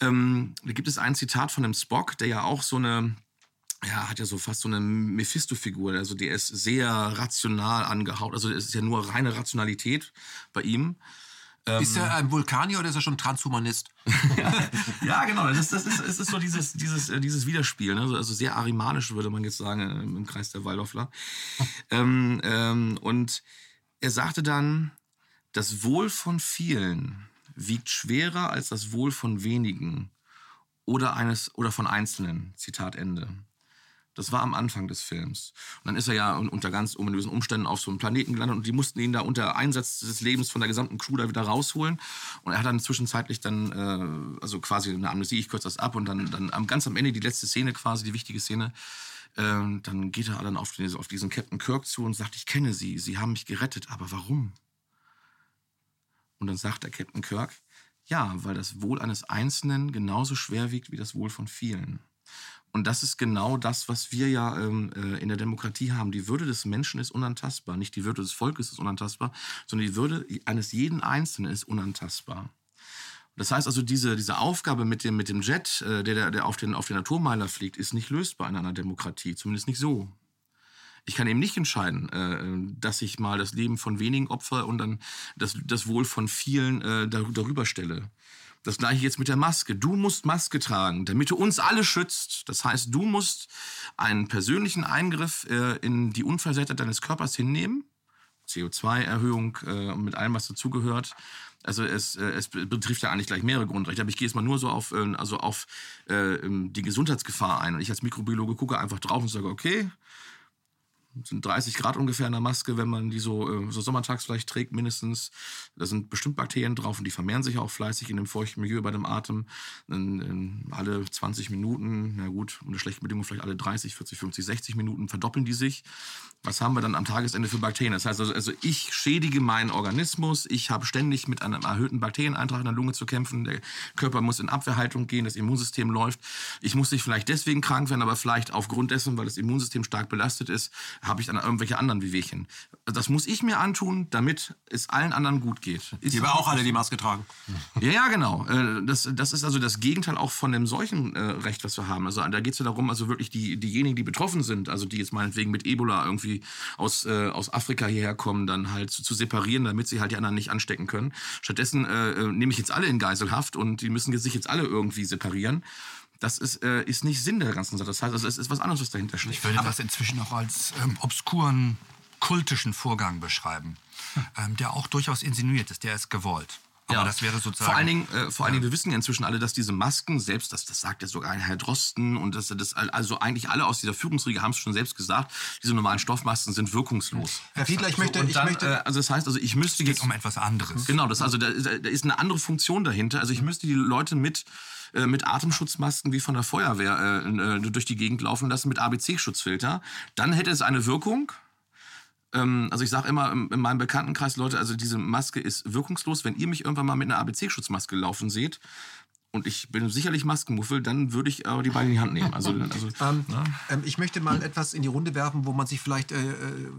Ähm, da gibt es ein Zitat von dem Spock, der ja auch so eine ja, hat ja so fast so eine Mephisto-Figur. Also der ist sehr rational angehaut. Also es ist ja nur reine Rationalität bei ihm. ist er ein Vulkanier oder ist er schon Transhumanist? [LAUGHS] ja, genau. Das ist, das ist, es ist so dieses, dieses, äh, dieses Widerspiel. Ne? Also sehr arimanisch, würde man jetzt sagen, äh, im Kreis der Waldorfler. [LAUGHS] ähm, ähm, und er sagte dann, das Wohl von vielen wiegt schwerer als das Wohl von wenigen oder eines oder von Einzelnen. Zitat Ende. Das war am Anfang des Films. Und dann ist er ja unter ganz ominösen Umständen auf so einem Planeten gelandet und die mussten ihn da unter Einsatz des Lebens von der gesamten Crew da wieder rausholen. Und er hat dann zwischenzeitlich dann, äh, also quasi eine Amnesie, ich kürze das ab und dann, dann am, ganz am Ende die letzte Szene quasi, die wichtige Szene, äh, dann geht er dann auf, den, auf diesen Captain Kirk zu und sagt, ich kenne Sie, Sie haben mich gerettet, aber warum? Und dann sagt der Captain Kirk, ja, weil das Wohl eines Einzelnen genauso schwer wiegt wie das Wohl von vielen. Und das ist genau das, was wir ja ähm, äh, in der Demokratie haben. Die Würde des Menschen ist unantastbar. Nicht die Würde des Volkes ist unantastbar, sondern die Würde eines jeden Einzelnen ist unantastbar. Das heißt also, diese, diese Aufgabe mit dem, mit dem Jet, äh, der, der auf den, auf den Atommeiler fliegt, ist nicht lösbar in einer Demokratie. Zumindest nicht so. Ich kann eben nicht entscheiden, äh, dass ich mal das Leben von wenigen opfer und dann das, das Wohl von vielen äh, darüber stelle. Das gleiche jetzt mit der Maske. Du musst Maske tragen, damit du uns alle schützt. Das heißt, du musst einen persönlichen Eingriff äh, in die Unversehrtheit deines Körpers hinnehmen. CO2-Erhöhung äh, mit allem, was dazugehört. Also es, äh, es betrifft ja eigentlich gleich mehrere Grundrechte, aber ich gehe jetzt mal nur so auf, äh, also auf äh, die Gesundheitsgefahr ein. Und ich als Mikrobiologe gucke einfach drauf und sage, okay, sind 30 Grad ungefähr in der Maske, wenn man die so, äh, so sommertags vielleicht trägt, mindestens. Da sind bestimmt Bakterien drauf und die vermehren sich auch fleißig in dem feuchten Milieu bei dem Atem. In, in alle 20 Minuten, na gut, unter schlechten Bedingungen vielleicht alle 30, 40, 50, 60 Minuten verdoppeln die sich. Was haben wir dann am Tagesende für Bakterien? Das heißt also, also ich schädige meinen Organismus, ich habe ständig mit einem erhöhten Bakterieneintrag in der Lunge zu kämpfen, der Körper muss in Abwehrhaltung gehen, das Immunsystem läuft. Ich muss nicht vielleicht deswegen krank werden, aber vielleicht aufgrund dessen, weil das Immunsystem stark belastet ist, habe ich dann irgendwelche anderen Wehwehchen. Das muss ich mir antun, damit es allen anderen gut geht. Ist die wir auch alle die Maske tragen. [LAUGHS] Ja, ja, genau. Äh, das, das ist also das Gegenteil auch von dem Seuchenrecht, was wir haben. Also da geht es ja darum, also wirklich die, diejenigen, die betroffen sind, also die jetzt meinetwegen mit Ebola irgendwie aus, äh, aus Afrika hierher kommen, dann halt zu, zu, separieren, damit sie halt die anderen nicht anstecken können. Stattdessen äh, äh nehme ich jetzt alle in Geiselhaft und die müssen sich jetzt alle irgendwie separieren. Das ist, äh, ist nicht Sinn der ganzen Sache. Das heißt, also, es ist was anderes, was dahinter steht. Ich würde das inzwischen auch als ähm, obskuren, kultischen Vorgang beschreiben, ähm, der auch durchaus insinuiert ist. Der ist gewollt. Aber ja. das wäre sozusagen. Vor allen Dingen, äh, vor allen Dingen, wir wissen ja inzwischen alle, dass diese Masken, selbst das, das sagt ja sogar Herr Drosten und das, das also eigentlich alle aus dieser Führungsriege haben es schon selbst gesagt, diese normalen Stoffmasken sind wirkungslos. Herr Fiedler, ich möchte, so, ich möchte. Äh, also das heißt, also ich müsste es jetzt. um etwas anderes. Genau, das also da, da ist eine andere Funktion dahinter. Also ich müsste die Leute mit äh, mit Atemschutzmasken wie von der Feuerwehr äh, äh, durch die Gegend laufen lassen mit ABC-Schutzfilter. Dann hätte es eine Wirkung. Ähm, also ich sage immer in meinem Bekanntenkreis, Leute, also diese Maske ist wirkungslos. Wenn ihr mich irgendwann mal mit einer ABC-Schutzmaske laufen seht, und ich bin sicherlich Maskenmuffel, dann würde ich aber die Beine in die Hand nehmen. Also, also [LAUGHS] ähm, ähm, ich möchte mal etwas in die Runde werfen, wo man sich vielleicht äh,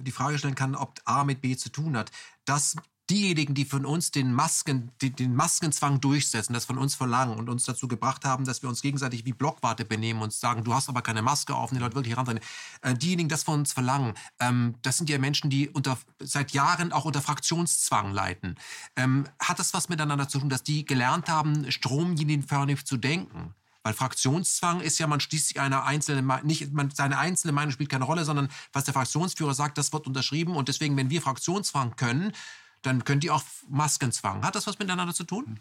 die Frage stellen kann, ob A mit B zu tun hat. Dass diejenigen, die von uns den Masken, den, den Maskenzwang durchsetzen, das von uns verlangen und uns dazu gebracht haben, dass wir uns gegenseitig wie Blockwarte benehmen und sagen, du hast aber keine Maske auf und die Leute wirklich heranrennen. Äh, diejenigen, das von uns verlangen, ähm, das sind ja Menschen, die unter, seit Jahren auch unter Fraktionszwang leiden. Ähm, hat das was miteinander zu tun, dass die gelernt haben, stromlinienförmig zu denken? Weil Fraktionszwang ist ja, man schließt sich einer einzelnen, nicht, man, seine einzelne Meinung spielt keine Rolle, sondern was der Fraktionsführer sagt, das wird unterschrieben. Und deswegen, wenn wir Fraktionszwang können, dann könnt ihr auch Maskenzwang. Hat das was miteinander zu tun?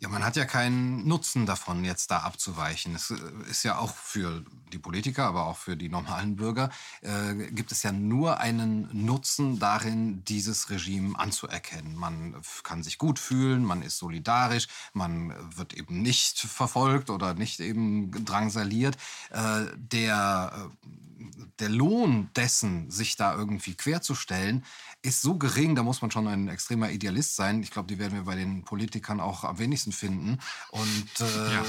Ja, man hat ja keinen Nutzen davon, jetzt da abzuweichen. Es äh, ist ja auch für die Politiker, aber auch für die normalen Bürger, äh, gibt es ja nur einen Nutzen darin, dieses Regime anzuerkennen. Man kann sich gut fühlen, man ist solidarisch, man wird eben nicht verfolgt oder nicht eben drangsaliert. Äh, der, äh, der Lohn dessen, sich da irgendwie querzustellen, ist so gering, da muss man schon ein extremer Idealist sein. Ich glaube, die werden wir bei den Politikern auch am wenigsten finden. Und äh, ja.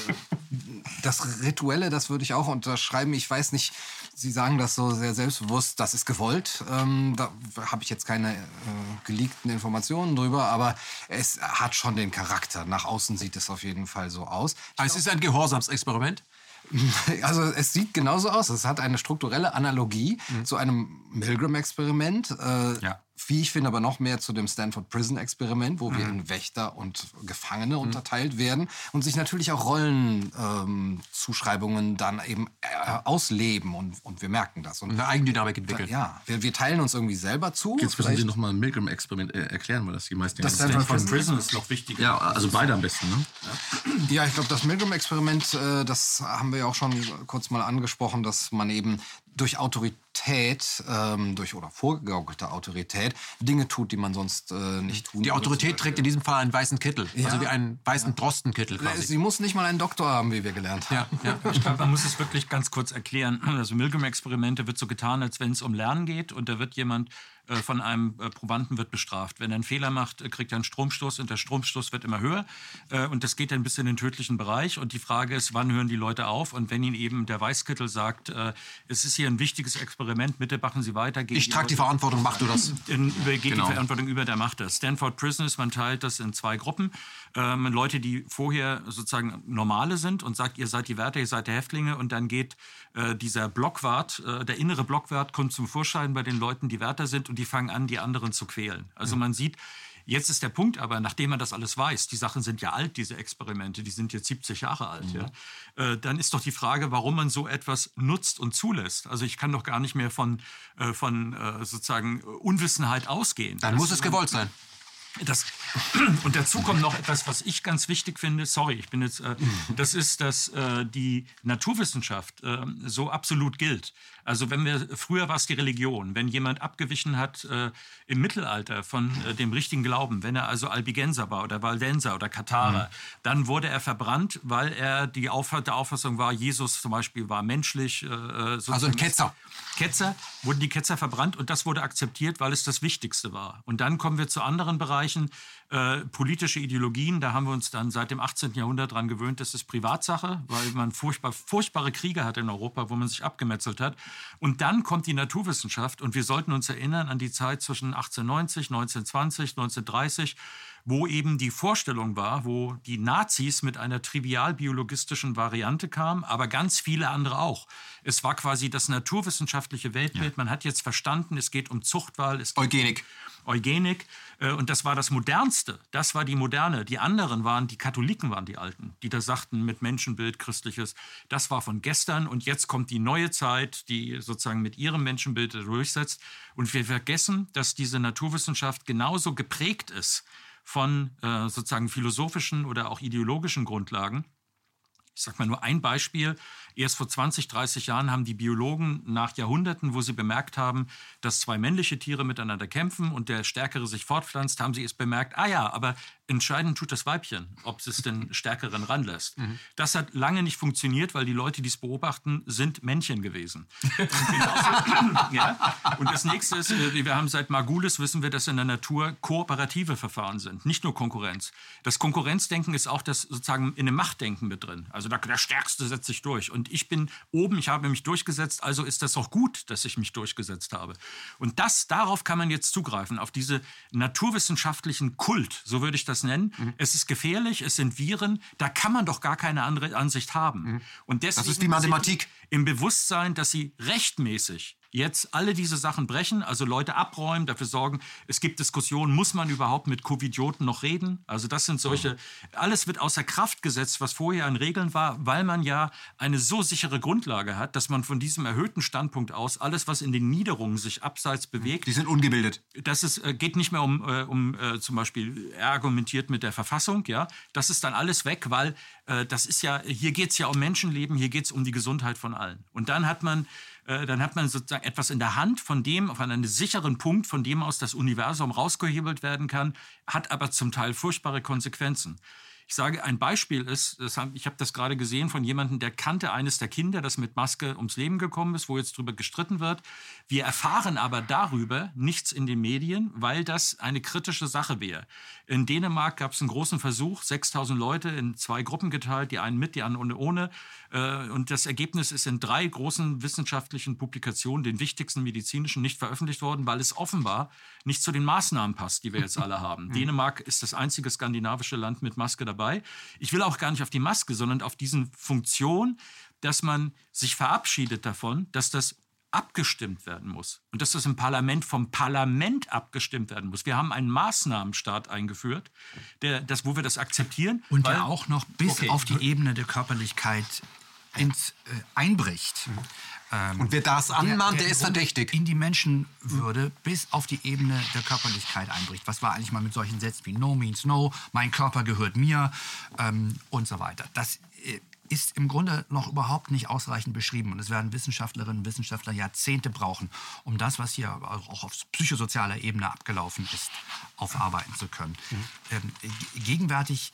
[LAUGHS] das Rituelle, das würde ich auch unterschreiben. Ich weiß nicht, Sie sagen das so sehr selbstbewusst, das ist gewollt. Ähm, da habe ich jetzt keine äh, geleakten Informationen drüber, aber es hat schon den Charakter. Nach außen sieht es auf jeden Fall so aus. Ich also es ist ein Gehorsamsexperiment? [LAUGHS] Also es sieht genauso aus. Es hat eine strukturelle Analogie mhm. zu einem Milgram-Experiment. Äh, ja wie ich finde, aber noch mehr zu dem Stanford Prison Experiment, wo mhm. wir in Wächter und Gefangene mhm. unterteilt werden und sich natürlich auch Rollenzuschreibungen ähm, dann eben äh, ausleben und, und wir merken das. Und eine Eigendynamik entwickeln. Ja, wir, wir teilen uns irgendwie selber zu. Jetzt müssen Sie nochmal ein Milgram-Experiment äh, erklären, weil das die meisten Das Stanford Prison, Prison ist noch wichtig. Ja, also beide am besten. Ne? Ja. ja ich glaube, das Milgram-Experiment, äh, das haben wir ja auch schon kurz mal angesprochen, dass man eben durch Autorität, ähm, durch oder vorgegaukelte Autorität, Dinge tut, die man sonst äh, nicht tun Die Autorität trägt in diesem Fall einen weißen Kittel, ja. also wie einen weißen ja. Drostenkittel quasi. Sie muss nicht mal einen Doktor haben, wie wir gelernt haben. Ja, ja. [LAUGHS] Ich glaube, man muss es wirklich ganz kurz erklären. Also Milgram-Experimente wird so getan, als wenn es um Lernen geht und da wird jemand von einem äh, Probanden wird bestraft. Wenn er einen Fehler macht, äh, kriegt er einen Stromstoß und der Stromstoß wird immer höher und das geht dann bis in den tödlichen Bereich und die Frage ist, wann hören die Leute auf und wenn ihnen eben der Weißkittel sagt, es ist hier ein wichtiges Experiment, bitte machen Sie weiter. Ich trage die Verantwortung, mach du das. Geht genau. die Verantwortung über, der macht das. Stanford Prisoners, man teilt das in zwei Gruppen. Ähm, Leute, die vorher sozusagen normale sind und sagt, ihr seid die Wärter, ihr seid die Häftlinge und dann geht äh, dieser Blockwart, äh, der innere Blockwart kommt zum Vorschein bei den Leuten, die Wärter sind und die fangen an, die anderen zu quälen. Also man sieht, Jetzt ist der Punkt aber, nachdem man das alles weiß, die Sachen sind ja alt, diese Experimente, die sind jetzt 70 Jahre alt, mhm. ja, äh, dann ist doch die Frage, warum man so etwas nutzt und zulässt. Also ich kann doch gar nicht mehr von, äh, von äh, sozusagen Unwissenheit ausgehen. Dann das muss es gewollt sein. Das, [CLEARS THROAT] und dazu kommt noch etwas, was ich ganz wichtig finde. Sorry, ich bin jetzt. Äh, [LAUGHS] das ist, dass äh, die Naturwissenschaft äh, so absolut gilt. Also wenn wir früher war es die Religion. Wenn jemand abgewichen hat äh, im Mittelalter von äh, dem richtigen Glauben, wenn er also Albigenser war oder Valdenser oder Katharer, mhm. dann wurde er verbrannt, weil er die Auf der Auffassung war, Jesus zum Beispiel war menschlich. Äh, also ein Ketzer. Ketzer wurden die Ketzer verbrannt und das wurde akzeptiert, weil es das Wichtigste war. Und dann kommen wir zu anderen Bereichen, äh, politische Ideologien. Da haben wir uns dann seit dem 18. Jahrhundert daran gewöhnt, das ist Privatsache, weil man furchtbar, furchtbare Kriege hat in Europa, wo man sich abgemetzelt hat. Und dann kommt die Naturwissenschaft und wir sollten uns erinnern an die Zeit zwischen 1890, 1920, 1930 wo eben die Vorstellung war, wo die Nazis mit einer trivialbiologistischen Variante kamen, aber ganz viele andere auch. Es war quasi das naturwissenschaftliche Weltbild. Ja. Man hat jetzt verstanden, es geht um Zuchtwahl. Es geht Eugenik. Um Eugenik. Äh, und das war das Modernste. Das war die Moderne. Die anderen waren, die Katholiken waren die Alten, die da sagten mit Menschenbild, Christliches. Das war von gestern und jetzt kommt die neue Zeit, die sozusagen mit ihrem Menschenbild durchsetzt. Und wir vergessen, dass diese Naturwissenschaft genauso geprägt ist von äh, sozusagen philosophischen oder auch ideologischen Grundlagen. Ich sage mal nur ein Beispiel. Erst vor 20, 30 Jahren haben die Biologen nach Jahrhunderten, wo sie bemerkt haben, dass zwei männliche Tiere miteinander kämpfen und der Stärkere sich fortpflanzt, haben sie es bemerkt, ah ja, aber entscheidend tut das Weibchen, ob es den Stärkeren ranlässt. Mhm. Das hat lange nicht funktioniert, weil die Leute, die es beobachten, sind Männchen gewesen. [LAUGHS] Und, [LAUGHS] ja, und das nächste ist, äh, wir haben seit Margulis, wissen wir, dass in der Natur kooperative Verfahren sind, nicht nur Konkurrenz. Das Konkurrenzdenken ist auch das sozusagen in dem Machtdenken mit drin. Also Also der, der Stärkste setzt sich durch. Und ich bin oben, ich habe mich durchgesetzt, also ist das auch gut, dass ich mich durchgesetzt habe. Und das, darauf kann man jetzt zugreifen, auf diese naturwissenschaftlichen Kult, so würde ich das nennen. Mhm. Es ist gefährlich, es sind Viren, da kann man doch gar keine andere Ansicht haben. Mhm. Und deswegen das ist die Mathematik. Im Bewusstsein, dass sie rechtmäßig jetzt alle diese Sachen brechen, also Leute abräumen, dafür sorgen, es gibt Diskussionen, muss man überhaupt mit Covidioten noch reden? Also das sind solche, alles wird außer Kraft gesetzt, was vorher an Regeln war, weil man ja eine so sichere Grundlage hat, dass man von diesem erhöhten Standpunkt aus alles, was in den Niederungen sich abseits bewegt, die sind ungebildet. Das ist, äh, geht nicht mehr um, äh, um äh, zum Beispiel er argumentiert mit der Verfassung, ja, das ist dann alles weg, weil das ist ja, hier geht es ja um Menschenleben, hier geht es um die Gesundheit von allen. Und dann hat man dann hat man sozusagen etwas in der Hand, von dem, auf einen sicheren Punkt, von dem aus das Universum rausgehebelt werden kann, hat aber zum Teil furchtbare Konsequenzen. Ich sage, ein Beispiel ist, haben, ich habe das gerade gesehen von jemandem, der kannte eines der Kinder, das mit Maske ums Leben gekommen ist, wo jetzt darüber gestritten wird. Wir erfahren aber darüber nichts in den Medien, weil das eine kritische Sache wäre. In Dänemark gab es einen großen Versuch, 6000 Leute in zwei Gruppen geteilt, die einen mit, die anderen ohne. Äh, und das Ergebnis ist in drei großen wissenschaftlichen Publikationen, den wichtigsten medizinischen, nicht veröffentlicht worden, weil es offenbar nicht zu den Maßnahmen passt, die wir jetzt alle haben. [LAUGHS] Dänemark ist das einzige skandinavische Land mit Maske dabei. Ich will auch gar nicht auf die Maske, sondern auf diesen Funktion, dass man sich verabschiedet davon, dass das abgestimmt werden muss und dass das im Parlament vom Parlament abgestimmt werden muss. Wir haben einen Maßnahmenstaat eingeführt, der, das, wo wir das akzeptieren. Und weil, der auch noch bis okay. auf die Ebene der Körperlichkeit ins, äh, einbricht. Mhm. Ähm, und wer das anmahnt, der, der, ist verdächtig. In die Menschenwürde bis auf die Ebene der Körperlichkeit einbricht. Was war eigentlich mal mit solchen Sätzen wie No means no, mein Körper gehört mir ähm, und so weiter. Das äh, ist im Grunde noch überhaupt nicht ausreichend beschrieben. Und es werden Wissenschaftlerinnen und Wissenschaftler Jahrzehnte brauchen, um das, was hier auch auf psychosozialer Ebene abgelaufen ist, aufarbeiten zu können. Mhm. Ähm, gegenwärtig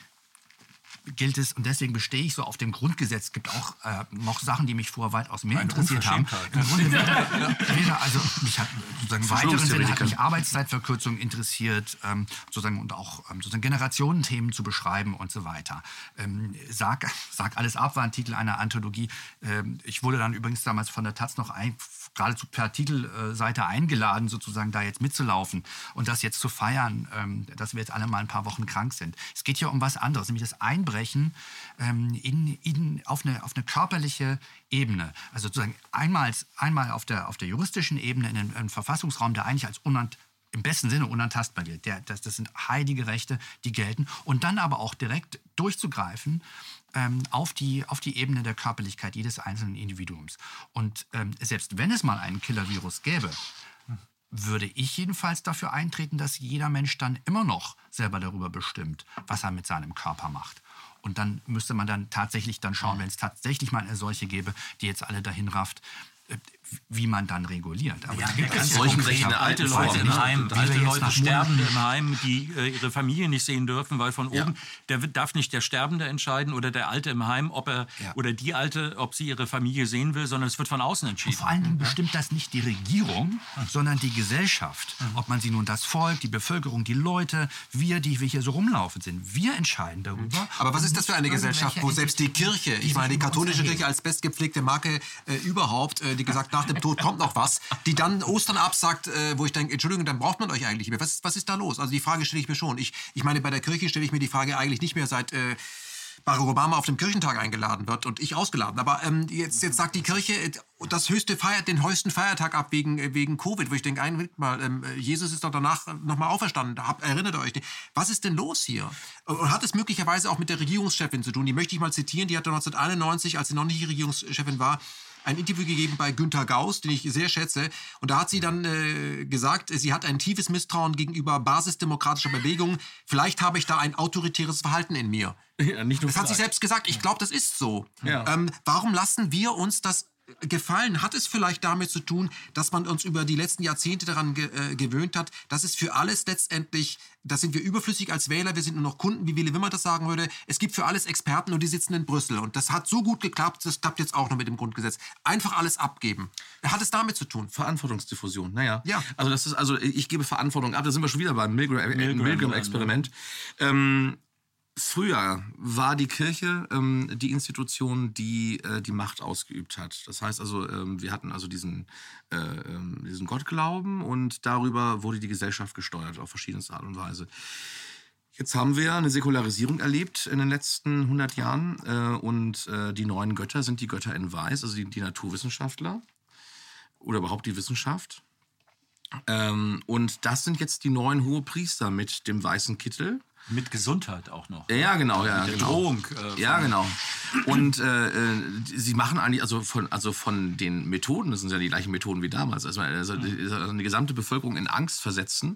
gilt es, und deswegen bestehe ich so auf dem Grundgesetz, gibt auch äh, noch Sachen, die mich vorher weitaus mehr Eine interessiert haben. Im Grunde weder, also mich hat sozusagen weiteren Sinne hat mich Arbeitszeitverkürzung interessiert, ähm, sozusagen und auch ähm, sozusagen Generationenthemen zu beschreiben und so weiter. Ähm, sag, sag alles ab war ein Titel einer Anthologie. Ähm, ich wurde dann übrigens damals von der Taz noch ein, geradezu per Titelseite eingeladen, sozusagen da jetzt mitzulaufen und das jetzt zu feiern, ähm, dass wir jetzt alle mal ein paar Wochen krank sind. Es geht hier um was anderes, nämlich das Einbrechen ähm, in, in, auf, eine, auf eine körperliche Ebene. Also sozusagen einmal, einmal auf, der, auf der juristischen Ebene in einen, Verfassungsraum, der eigentlich als unant im besten Sinne unantastbar gilt. Der, das, das sind heilige Rechte, die gelten. Und dann aber auch direkt durchzugreifen ähm, auf, die, auf die Ebene der Körperlichkeit jedes einzelnen Individuums. Und ähm, selbst wenn es mal einen Killer-Virus gäbe, würde ich jedenfalls dafür eintreten, dass jeder Mensch dann immer noch selber darüber bestimmt, was er mit seinem Körper macht. Und dann müsste man dann tatsächlich dann schauen, wenn es tatsächlich mal eine solche gäbe, die jetzt alle dahin rafft, wie man dann reguliert. Aber ja, gibt ganz solchen konkrete alte Leute im Heim, alte Leute sterben im Heim, die äh, ihre Familie nicht sehen dürfen, weil von oben der darf nicht der Sterbende entscheiden oder der Alte im Heim, ob er ja. oder die Alte, ob sie ihre Familie sehen will, sondern es wird von außen entschieden. Und vor allen Dingen bestimmt das nicht die Regierung, sondern die Gesellschaft. Ob man sie nun das Volk, die Bevölkerung, die Leute, wir, die wir hier so rumlaufen sind, wir entscheiden darüber. Aber was ist das für eine Gesellschaft, wo selbst die Kirche, ich meine die katholische Kirche als bestgepflegte Marke äh, überhaupt, äh, die gesagt nach dem Tod kommt noch was, die dann Ostern absagt, äh, wo ich denke, Entschuldigung, dann braucht man euch eigentlich nicht mehr. Was, was ist da los? Also die Frage stelle ich mir schon. Ich, ich meine, bei der Kirche stelle ich mir die Frage eigentlich nicht mehr seit... Äh, Barack Obama auf dem Kirchentag eingeladen wird und ich ausgeladen. Aber ähm, jetzt, jetzt sagt die Kirche, äh, das höchste feiert den höchsten Feiertag ab wegen, äh, wegen Covid, wo ich denke, ein mal, ähm, Jesus ist doch danach nochmal auferstanden. Hab, erinnert euch. Was ist denn los hier? Und hat es möglicherweise auch mit der Regierungschefin zu tun? Die möchte ich mal zitieren. Die hatte 1991, als sie noch nicht Regierungschefin war, ein Interview gegeben bei Günter Gauss, den ich sehr schätze. Und da hat sie dann äh, gesagt, sie hat ein tiefes Misstrauen gegenüber basisdemokratischer Bewegungen. Vielleicht habe ich da ein autoritäres Verhalten in mir. Ja, das hat sie selbst gesagt. Ich glaube, das ist so. Ja. Ähm, warum lassen wir uns das gefallen? Hat es vielleicht damit zu tun, dass man uns über die letzten Jahrzehnte daran ge äh, gewöhnt hat, dass es für alles letztendlich, da sind wir überflüssig als Wähler, wir sind nur noch Kunden, wie Willy Wimmer das sagen würde. Es gibt für alles Experten und die sitzen in Brüssel. Und das hat so gut geklappt, das klappt jetzt auch noch mit dem Grundgesetz. Einfach alles abgeben. Hat es damit zu tun? Verantwortungsdiffusion, naja. Ja. Also das ist, also ich gebe Verantwortung ab, da sind wir schon wieder beim Milgram-Experiment. Ähm, Früher war die Kirche ähm, die Institution, die äh, die Macht ausgeübt hat. Das heißt also, ähm, wir hatten also diesen, äh, ähm, diesen Gottglauben und darüber wurde die Gesellschaft gesteuert auf verschiedenste Art und Weise. Jetzt haben wir eine Säkularisierung erlebt in den letzten 100 Jahren äh, und äh, die neuen Götter sind die Götter in Weiß, also die, die Naturwissenschaftler oder überhaupt die Wissenschaft. Ähm, und das sind jetzt die neuen Hohepriester mit dem weißen Kittel. Mit Gesundheit auch noch. Ja, ja genau, ja, Mit der genau. Drohung. Äh, Ja, genau. Und äh, äh, sie machen eigentlich, also von, also von den Methoden, das sind ja die gleichen Methoden wie damals, also, also die, also die gesamte Bevölkerung in Angst versetzen,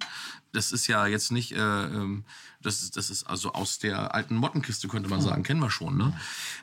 das ist ja jetzt nicht, äh, ähm, das, ist, das ist also aus der alten Mottenkiste, könnte man sagen, kennen wir schon. Ne?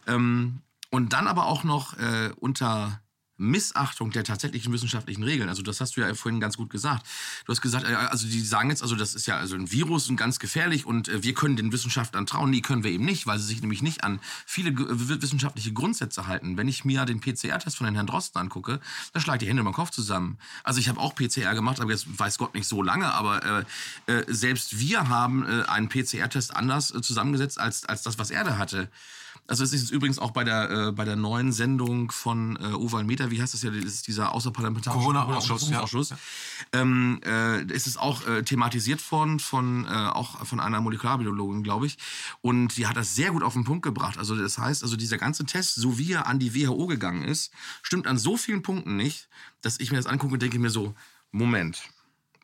Ähm, und dann aber auch noch äh, unter Missachtung der tatsächlichen wissenschaftlichen Regeln. Also das hast du ja vorhin ganz gut gesagt. Du hast gesagt, äh, also die sagen jetzt, also das ist ja also ein Virus und ganz gefährlich und äh, wir können den Wissenschaftlern trauen. Nee, können wir eben nicht, weil sie sich nämlich nicht an viele w- wissenschaftliche Grundsätze halten. Wenn ich mir den PCR-Test von den Herrn Drosten angucke, dann schlage ich die Hände über den Kopf zusammen. Also ich habe auch PCR gemacht, aber jetzt weiß Gott nicht so lange, aber äh, äh, selbst wir haben äh, einen PCR-Test anders äh, zusammengesetzt als, als das, was er da hatte. Also es ist übrigens auch bei der, äh, bei der neuen Sendung von äh, Oval Meter, wie heißt das ja, das ist dieser außerparlamentarische Corona-Ausschuss, ja. Ausschuss. Ähm, äh, ist es auch äh, thematisiert worden von, äh, auch von einer Molekularbiologin, glaube ich. Und die hat das sehr gut auf den Punkt gebracht. Also das heißt, also dieser ganze Test, so wie er an die WHO gegangen ist, stimmt an so vielen Punkten nicht, dass ich mir das angucke und denke mir so, Moment,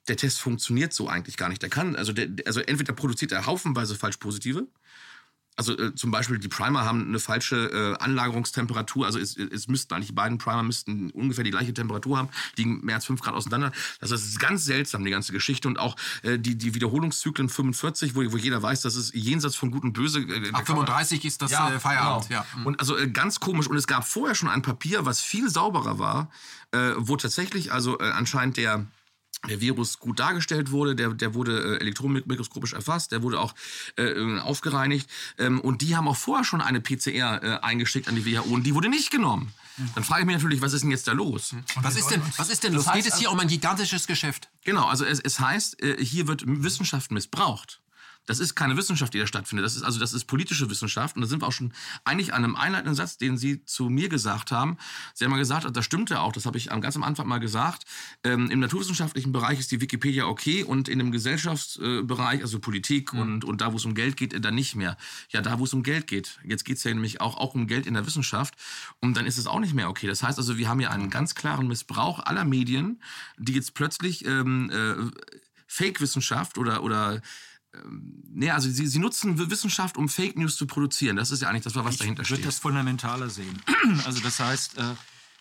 der Test funktioniert so eigentlich gar nicht. Der kann, also, der, also entweder produziert er haufenweise falsch positive, also äh, zum Beispiel die Primer haben eine falsche äh, Anlagerungstemperatur. Also es, es müssten eigentlich die beiden Primer müssten ungefähr die gleiche Temperatur haben, liegen mehr als 5 Grad auseinander. Das ist ganz seltsam, die ganze Geschichte. Und auch äh, die, die Wiederholungszyklen 45, wo, wo jeder weiß, das ist jenseits von Gut und Böse. Äh, Ab 35 ist das äh, Feierabend. Genau. Ja. Und also äh, ganz komisch. Und es gab vorher schon ein Papier, was viel sauberer war, äh, wo tatsächlich also anscheinend der der Virus gut dargestellt wurde, der, der wurde äh, elektronenmikroskopisch erfasst, der wurde auch äh, aufgereinigt ähm, und die haben auch vorher schon eine PCR äh, eingeschickt an die WHO und die wurde nicht genommen. Dann frage ich mich natürlich, was ist denn jetzt da los? Was ist denn, was ist denn los? Geht es hier um ein gigantisches Geschäft? Genau, also es, es heißt, äh, hier wird Wissenschaft missbraucht. Das ist keine Wissenschaft, die da stattfindet. Das ist also das ist politische Wissenschaft. Und da sind wir auch schon eigentlich an einem einleitenden Satz, den Sie zu mir gesagt haben. Sie haben mal gesagt, das stimmte auch, das habe ich ganz am Anfang mal gesagt. Ähm, Im naturwissenschaftlichen Bereich ist die Wikipedia okay und in dem Gesellschaftsbereich, also Politik und, und da, wo es um Geld geht, dann nicht mehr. Ja, da, wo es um Geld geht. Jetzt geht es ja nämlich auch, auch um Geld in der Wissenschaft. Und dann ist es auch nicht mehr okay. Das heißt also, wir haben ja einen ganz klaren Missbrauch aller Medien, die jetzt plötzlich ähm, äh, Fake-Wissenschaft oder, oder nee, also sie, sie nutzen Wissenschaft, um Fake News zu produzieren. Das ist ja eigentlich das, was dahinter Ich würde steht. das fundamentaler sehen. [CLEARS THROAT] Also das heißt, äh,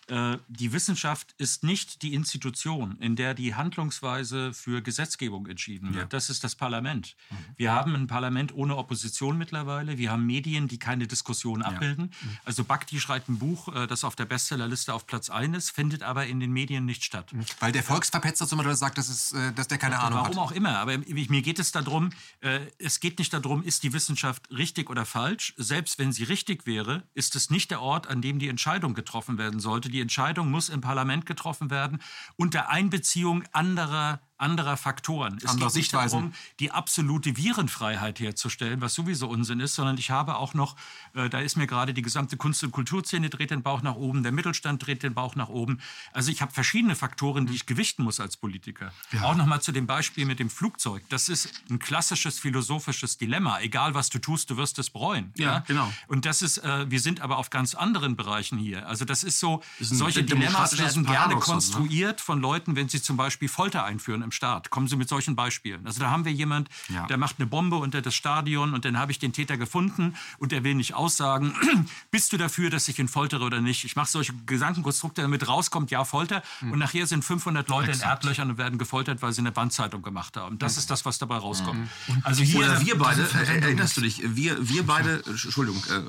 die Wissenschaft ist nicht die Institution, in der die Handlungsweise für Gesetzgebung entschieden wird. Das ist das Parlament. Mhm. Wir haben ein Parlament ohne Opposition mittlerweile. Wir haben Medien, die keine Diskussion abbilden. Mhm. Also Bakti schreibt ein Buch, äh, das auf der Bestsellerliste auf Platz 1 ist, findet aber in den Medien nicht statt. Weil der Volksverpetzer zum Beispiel sagt, dass, es, äh, dass der keine Ahnung Warum hat. auch immer, aber mir geht es darum, äh, es geht nicht darum, ist die Wissenschaft richtig oder falsch. Selbst wenn sie richtig wäre, ist es nicht der Ort, an dem die Entscheidung getroffen werden sollte. Die Entscheidung muss im Parlament getroffen werden unter Einbeziehung anderer anderer Faktoren. Es geht nicht darum, die absolute Virenfreiheit herzustellen, was sowieso Unsinn ist, sondern ich habe auch noch, äh, da ist mir gerade die gesamte Kunst- und Kulturszene dreht den Bauch nach oben, der Mittelstand dreht den Bauch nach oben. Also ich habe verschiedene Faktoren, die ich gewichten muss als Politiker. Auch noch mal zu dem Beispiel mit dem Flugzeug. Das ist ein klassisches philosophisches Dilemma. Egal was du tust, du wirst es bereuen. Ja, genau. Und das ist, äh, wir sind aber auf ganz anderen Bereichen hier. Also das ist so, ist ein solche Dilemmas werden gerne ne? konstruiert von Leuten, wenn sie zum Beispiel Folter einführen im Staat. Kommen Sie mit solchen Beispielen. Also da haben wir jemand, Ja. der macht eine Bombe unter das Stadion und dann habe ich den Täter gefunden und er will nicht aussagen, [CLEARS THROAT] bist du dafür, dass ich ihn foltere oder nicht? Ich mache solche Gedankenkonstrukte, damit rauskommt, ja, Folter. Hm. Und nachher sind 500 Leute in Erdlöchern und werden gefoltert, weil sie eine Bandzeitung gemacht haben. Das ist das, was dabei rauskommt. Also hier, Oder wir beide, äh, erinnerst du dich, wir, wir beide, Entschuldigung, äh,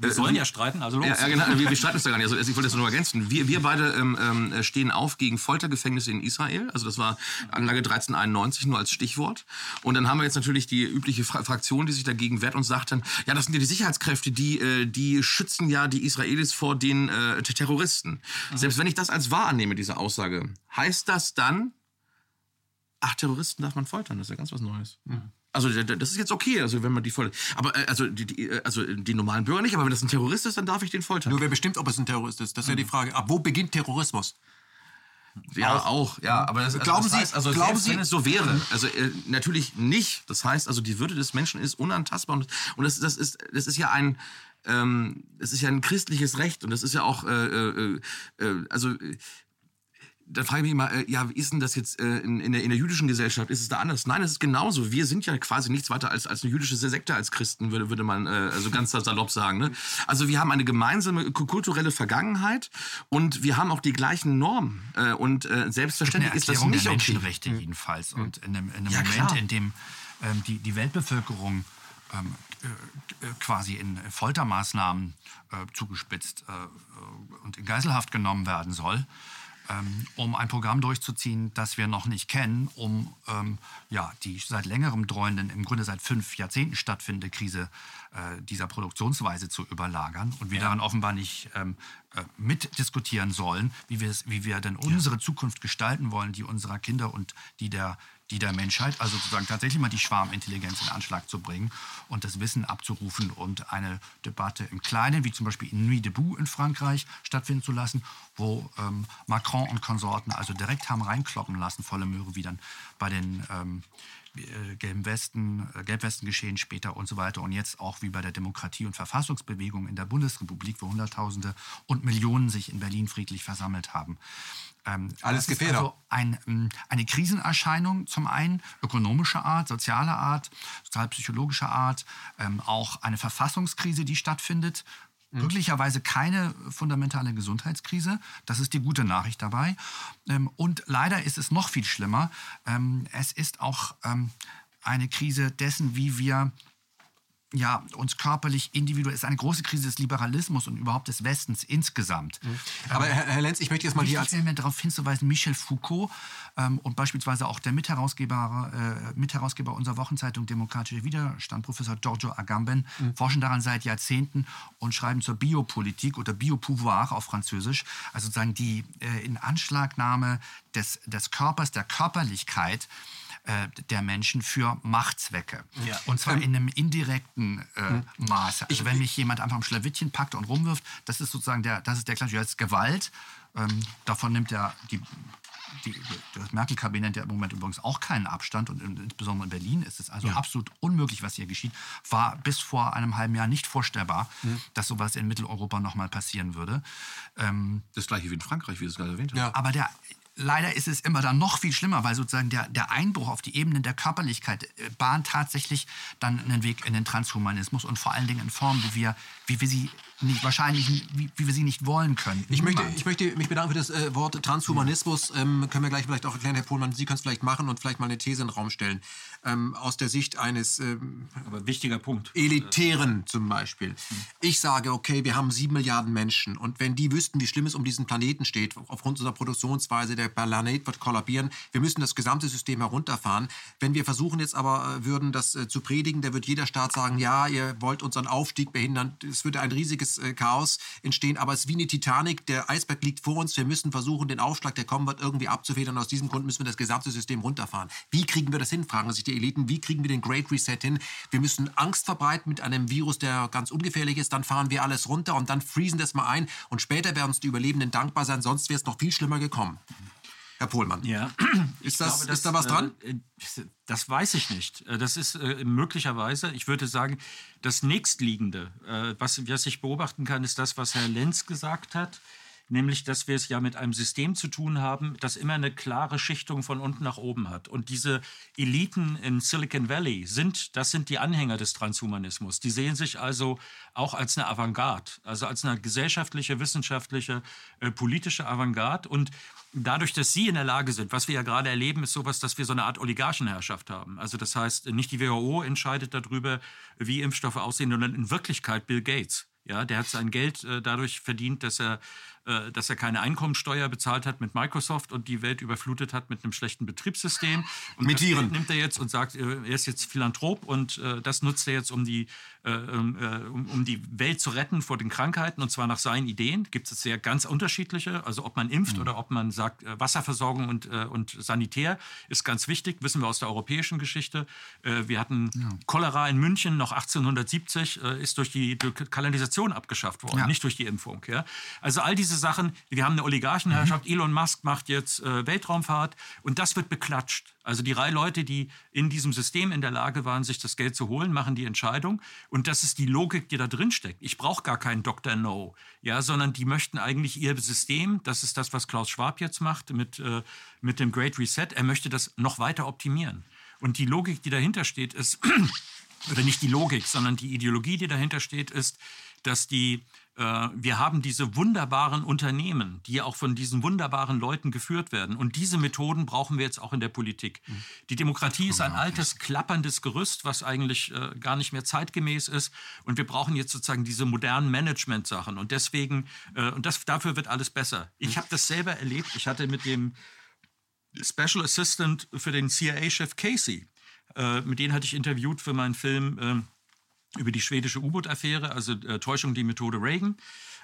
wir sollen ja streiten, also los. Ja, genau, wir, wir streiten uns da gar nicht. Also, ich wollte das nur ergänzen. Wir, wir beide ähm, ähm, stehen auf gegen Foltergefängnisse in Israel. Also das war Anlage 1391 nur als Stichwort. Und dann haben wir jetzt natürlich die übliche Fra Fraktion, die sich dagegen wehrt und sagt dann, ja, das sind ja die Sicherheitskräfte, die, äh, die schützen ja die Israelis vor den äh, Terroristen. Selbst wenn ich das als wahr annehme, diese Aussage, heißt das dann, ach, Terroristen darf man foltern, das ist ja ganz was Neues. Also das ist jetzt okay, also wenn man die voll, aber äh, also die, die, äh, also die normalen Bürger nicht, aber wenn das ein Terrorist ist, dann darf ich den foltern. Nur wer bestimmt, ob es ein Terrorist ist, das ist ja die Frage. Ab wo beginnt Terrorismus? Ja, auch, ja, aber das, also Glauben das Sie- heißt, also glauben selbst Sie- wenn es so wäre, also äh, natürlich nicht. Das heißt, also die Würde des Menschen ist unantastbar und, und das, das ist das ist ja ein ähm, das ist ja ein christliches Recht und das ist ja auch äh, äh, äh, also dann frage ich mich mal, äh, ja, wie ist denn das jetzt äh, in, in, der, in der jüdischen Gesellschaft? Ist es da anders? Nein, es ist genauso. Wir sind ja quasi nichts weiter als, als eine jüdische Sekte als Christen, würde, würde man äh, also ganz salopp sagen. Ne? Also wir haben eine gemeinsame ku- kulturelle Vergangenheit und wir haben auch die gleichen Normen. Äh, und äh, selbstverständlich ist das nicht der okay. Menschenrechte jedenfalls. Und in einem, in einem Ja, Moment, klar. in dem ähm, die, die Weltbevölkerung ähm, äh, quasi in Foltermaßnahmen zugespitzt und in Geiselhaft genommen werden soll, ähm, um ein Programm durchzuziehen, das wir noch nicht kennen, um ähm, ja, die seit längerem dreuenden, im Grunde seit fünf Jahrzehnten stattfindende Krise äh, dieser Produktionsweise zu überlagern und wir daran offenbar nicht ähm, äh, mitdiskutieren sollen, wie wir, es, wie wir denn unsere Zukunft gestalten wollen, die unserer Kinder und die der, die der Menschheit, also sozusagen tatsächlich mal die Schwarmintelligenz in Anschlag zu bringen und das Wissen abzurufen und eine Debatte im Kleinen, wie zum Beispiel in Nuit debout in Frankreich, stattfinden zu lassen, wo ähm, Macron und Konsorten also direkt haben reinkloppen lassen, volle Möhre, wie dann bei den ähm, äh, gelben Westen, äh, Gelbwesten geschehen später und so weiter. Und jetzt auch wie bei der Demokratie- und Verfassungsbewegung in der Bundesrepublik, wo Hunderttausende und Millionen sich in Berlin friedlich versammelt haben. Ähm, Alles Gefährder. Also ein, ähm, eine Krisenerscheinung zum einen, ökonomischer Art, sozialer Art, sozialpsychologischer Art, ähm, auch eine Verfassungskrise, die stattfindet. Glücklicherweise keine fundamentale Gesundheitskrise. Das ist die gute Nachricht dabei. Ähm, und leider ist es noch viel schlimmer. Ähm, es ist auch ähm, eine Krise dessen, wie wir ja, uns körperlich, individuell, ist eine große Krise des Liberalismus und überhaupt des Westens insgesamt. Aber Herr, Herr Lenz, ich möchte jetzt mal hier als wäre mir darauf hinzuweisen, Michel Foucault ähm, und beispielsweise auch der Mitherausgeber, äh, Mitherausgeber unserer Wochenzeitung Demokratischer Widerstand, Professor Giorgio Agamben, forschen daran seit Jahrzehnten und schreiben zur Biopolitik oder Biopouvoir auf Französisch, also sozusagen die äh, Inanschlagnahme des, des Körpers, der Körperlichkeit äh, der Menschen für Machtzwecke. Ja. Und zwar in einem indirekten äh, Maße. Also wenn mich jemand einfach am Schlawittchen packt und rumwirft, das ist sozusagen der, das ist der klassische das ist Gewalt. Ähm, davon nimmt er die, die, das Merkel-Kabinett ja im Moment übrigens auch keinen Abstand und in, insbesondere in Berlin ist es also absolut unmöglich, was hier geschieht. War bis vor einem halben Jahr nicht vorstellbar, dass sowas in Mitteleuropa nochmal passieren würde. Ähm, Das gleiche wie in Frankreich, wie Sie es gerade erwähnt haben. Ja. aber der, leider ist es immer dann noch viel schlimmer, weil sozusagen der, der Einbruch auf die Ebene der Körperlichkeit äh, bahnt tatsächlich dann einen Weg in den Transhumanismus und vor allen Dingen in Formen, wie wir, wie wir sie nicht, wahrscheinlich, wie, wie wir sie nicht wollen können. Ich möchte, ich möchte mich bedanken für das äh, Wort Transhumanismus. Ähm, können wir gleich vielleicht auch erklären, Herr Pohlmann, Sie können es vielleicht machen und vielleicht mal eine These in den Raum stellen. Ähm, aus der Sicht eines ähm, Aber wichtiger Punkt. Elitären zum Beispiel. Ich sage, okay, wir haben sieben Milliarden Menschen und wenn die wüssten, wie schlimm es um diesen Planeten steht, aufgrund unserer Produktionsweise, der Planet wird kollabieren, wir müssen das gesamte System herunterfahren. Wenn wir versuchen jetzt aber äh, würden, das äh, zu predigen, da wird jeder Staat sagen, ja, ihr wollt unseren Aufstieg behindern, es würde ein riesiges äh, Chaos entstehen, aber es ist wie eine Titanic, der Eisberg liegt vor uns, wir müssen versuchen, den Aufschlag, der kommen wird, irgendwie abzufedern. Aus diesem Grund müssen wir das gesamte System runterfahren. Wie kriegen wir das hin, fragen sich die Eliten, wie kriegen wir den Great Reset hin? Wir müssen Angst verbreiten mit einem Virus, der ganz ungefährlich ist, dann fahren wir alles runter und dann freezen das mal ein und später werden uns die Überlebenden dankbar sein, sonst wäre es noch viel schlimmer gekommen. Herr Pohlmann. Ja. Ist, das, glaube, ist da was dran? äh, Das weiß ich nicht. Äh, Das ist äh, möglicherweise, ich würde sagen, das nächstliegende, äh, was, was ich beobachten kann, ist das, was Herr Lenz gesagt hat. Nämlich, dass wir es ja mit einem System zu tun haben, das immer eine klare Schichtung von unten nach oben hat. Und diese Eliten in Silicon Valley sind, das sind die Anhänger des Transhumanismus. Die sehen sich also auch als eine Avantgarde, also als eine gesellschaftliche, wissenschaftliche, äh, politische Avantgarde. Und dadurch, dass sie in der Lage sind, was wir ja gerade erleben, ist sowas, dass wir so eine Art Oligarchenherrschaft haben. Also das heißt, nicht die WHO entscheidet darüber, wie Impfstoffe aussehen, sondern in Wirklichkeit Bill Gates. Ja, der hat sein Geld äh, dadurch verdient, dass er dass er keine Einkommensteuer bezahlt hat mit Microsoft und die Welt überflutet hat mit einem schlechten Betriebssystem. Und mit Viren. nimmt er jetzt und sagt, äh, er ist jetzt Philanthrop und äh, das nutzt er jetzt, um die, ähm, um, um, die Welt zu retten vor den Krankheiten und zwar nach seinen Ideen. Gibt es sehr ganz unterschiedliche, also ob man impft mhm. oder ob man sagt, Wasserversorgung und, und Sanitär ist ganz wichtig, wissen wir aus der europäischen Geschichte. wir hatten ja. Cholera in München noch 1870, ist durch die durch Kanalisation abgeschafft worden, ja. nicht durch die Impfung. Ja? Also all diese Sachen. Wir haben eine Oligarchenherrschaft. Mhm. Elon Musk macht jetzt äh, Weltraumfahrt und das wird beklatscht. Also die drei Leute, die in diesem System in der Lage waren, sich das Geld zu holen, machen die Entscheidung. Und das ist die Logik, die da drin steckt. Ich brauche gar keinen Dr. No, ja, sondern die möchten eigentlich ihr System, das ist das, was Klaus Schwab jetzt macht mit, äh, mit dem Great Reset, er möchte das noch weiter optimieren. Und die Logik, die dahinter steht, ist, [COUGHS] oder nicht die Logik, sondern die Ideologie, die dahinter steht, ist, dass die äh, wir haben diese wunderbaren Unternehmen, die auch von diesen wunderbaren Leuten geführt werden. Und diese Methoden brauchen wir jetzt auch in der Politik. Mhm. Die Demokratie ist ein altes, klapperndes Gerüst, was eigentlich äh, gar nicht mehr zeitgemäß ist. Und wir brauchen jetzt sozusagen diese modernen Management-Sachen. Und deswegen, äh, und das, dafür wird alles besser. Ich mhm. habe das selber erlebt. Ich hatte mit dem Special Assistant für den CIA-Chef Casey, mit dem hatte ich interviewt für meinen Film ähm, über die schwedische U-Boot-Affäre, also äh, Täuschung die Methode Reagan.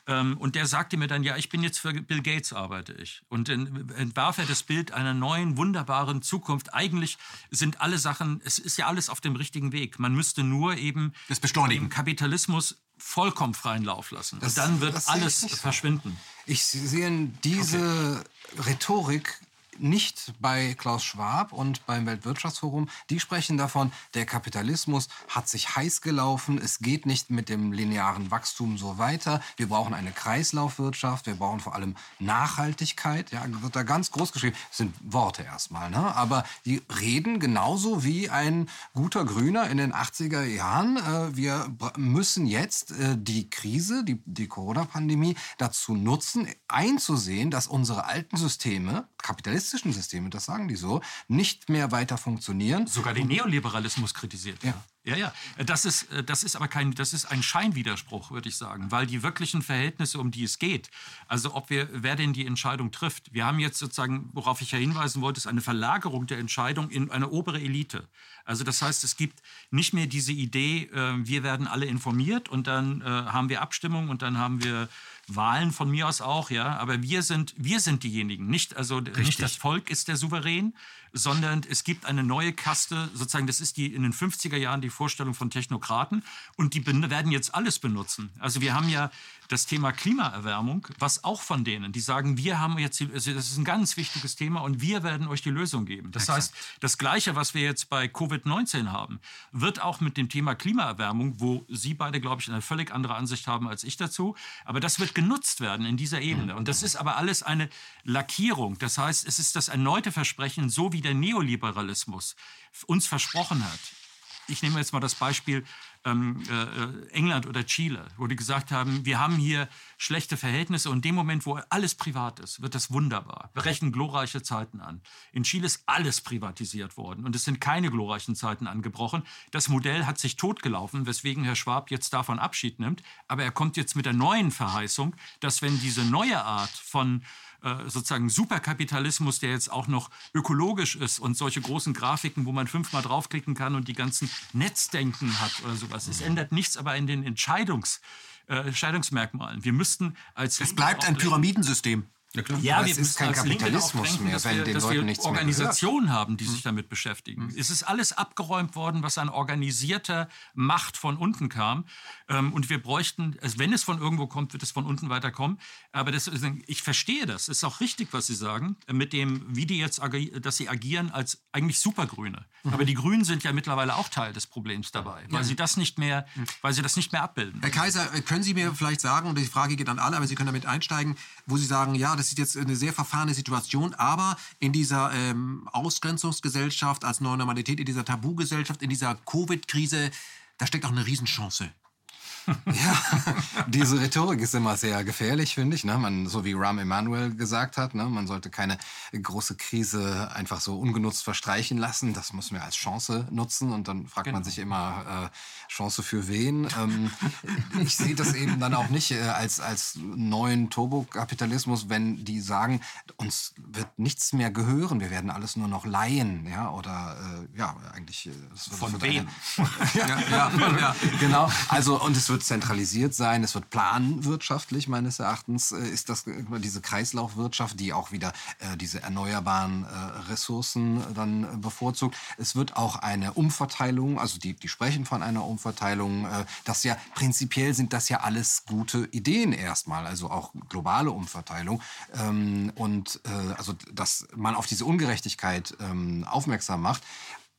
Ähm, und der sagte mir dann, ja, ich bin jetzt für Bill Gates arbeite ich. Und dann entwarf er das Bild einer neuen, wunderbaren Zukunft. Eigentlich sind alle Sachen, es ist ja alles auf dem richtigen Weg. Man müsste nur eben das beschleunigen. Kapitalismus vollkommen freien Lauf lassen. Das, und dann wird alles verschwinden. Ich sehe diese okay. Rhetorik nicht bei Klaus Schwab und beim Weltwirtschaftsforum. Die sprechen davon, der Kapitalismus hat sich heiß gelaufen, es geht nicht mit dem linearen Wachstum so weiter. Wir brauchen eine Kreislaufwirtschaft, wir brauchen vor allem Nachhaltigkeit. Ja, wird da ganz groß geschrieben. Das sind Worte erstmal, ne? aber die reden genauso wie ein guter Grüner in den 80er Jahren. Äh, wir müssen jetzt äh, die Krise, die, die Corona-Pandemie dazu nutzen, einzusehen, dass unsere alten Systeme, Kapitalismus, kapitalistischen Systeme, das sagen die so, nicht mehr weiter funktionieren. Sogar den Neoliberalismus kritisiert. Ja. Ja, ja. Das ist, das ist aber kein, das ist ein Scheinwiderspruch, würde ich sagen, weil die wirklichen Verhältnisse, um die es geht, also ob wir, wer denn die Entscheidung trifft. Wir haben jetzt sozusagen, worauf ich ja hinweisen wollte, ist eine Verlagerung der Entscheidung in eine obere Elite. Also das heißt, es gibt nicht mehr diese Idee, äh, wir werden alle informiert und dann äh, haben wir Abstimmung und dann haben wir Wahlen von mir aus auch, ja. Aber wir sind, wir sind diejenigen, nicht, also Richtig. nicht das Volk ist der Souverän, sondern es gibt eine neue Kaste, sozusagen, das ist die in den 50er Jahren die Vorstellung von Technokraten und die werden jetzt alles benutzen. Also wir haben ja das Thema Klimaerwärmung, was auch von denen, die sagen, wir haben jetzt, also das ist ein ganz wichtiges Thema und wir werden euch die Lösung geben. Das Exakt. heißt, das Gleiche, was wir jetzt bei Covid-19 haben, wird auch mit dem Thema Klimaerwärmung, wo Sie beide, glaube ich, eine völlig andere Ansicht haben als ich dazu, aber das wird genutzt werden in dieser Ebene. Und das ist aber alles eine Lackierung. Das heißt, es ist das erneute Versprechen, so wie der Neoliberalismus uns versprochen hat. Ich nehme jetzt mal das Beispiel ähm, äh, England oder Chile, wo die gesagt haben, wir haben hier schlechte Verhältnisse und in dem Moment, wo alles privat ist, wird das wunderbar. Wir rechnen glorreiche Zeiten an. In Chile ist alles privatisiert worden und es sind keine glorreichen Zeiten angebrochen. Das Modell hat sich totgelaufen, weswegen Herr Schwab jetzt davon Abschied nimmt. Aber er kommt jetzt mit der neuen Verheißung, dass wenn diese neue Art von äh, sozusagen Superkapitalismus, der jetzt auch noch ökologisch ist und solche großen Grafiken, wo man fünfmal draufklicken kann und die ganzen Netzdenken hat oder sowas. Es ändert nichts aber in den Entscheidungs, äh, Entscheidungsmerkmalen. Wir müssten als es bleibt ein Pyramidensystem. Ja, klar. ja wir ist kein Kapitalismus denken, mehr, wenn wir, den Leuten nichts Organisationen mehr haben, die sich hm. damit beschäftigen. Mhm. Es ist alles abgeräumt worden, was an organisierter Macht von unten kam. Ähm, und wir bräuchten, also wenn es von irgendwo kommt, wird es von unten weiterkommen. Aber das, ich verstehe das. Es ist auch richtig, was Sie sagen, mit dem, wie die jetzt, dass sie agieren als eigentlich Supergrüne. Mhm. Aber die Grünen sind ja mittlerweile auch Teil des Problems dabei, weil ja. sie das nicht mehr, hm. weil sie das nicht mehr abbilden. Herr Kaiser, können Sie mir vielleicht sagen, und die Frage geht an alle, aber Sie können damit einsteigen, wo Sie sagen, ja, das ist jetzt eine sehr verfahrene Situation, aber in dieser ähm, Ausgrenzungsgesellschaft, als neue Normalität, in dieser Tabugesellschaft, in dieser Covid-Krise, da steckt auch eine Riesenchance. Ja, diese Rhetorik ist immer sehr gefährlich, finde ich. Ne? Man, so wie Rahm Emanuel gesagt hat, ne? man sollte keine große Krise einfach so ungenutzt verstreichen lassen. Das müssen wir als Chance nutzen. Und dann fragt genau. man sich immer, äh, Chance für wen? Ähm, ich sehe das eben dann auch nicht äh, als, als neuen Turbokapitalismus, wenn die sagen, uns wird nichts mehr gehören, wir werden alles nur noch leihen. Ja? Oder äh, ja, eigentlich. Äh, Von wem? [LAUGHS] ja, ja, ja, genau. Also, und es wird zentralisiert sein, es wird planwirtschaftlich meines Erachtens, äh, ist das äh, diese Kreislaufwirtschaft, die auch wieder äh, diese erneuerbaren äh, Ressourcen dann äh, bevorzugt. Es wird auch eine Umverteilung, also die, die sprechen von einer Umverteilung, äh, das ja prinzipiell sind das ja alles gute Ideen erstmal, also auch globale Umverteilung. Ähm, und also, dass man auf diese Ungerechtigkeit ähm, aufmerksam macht.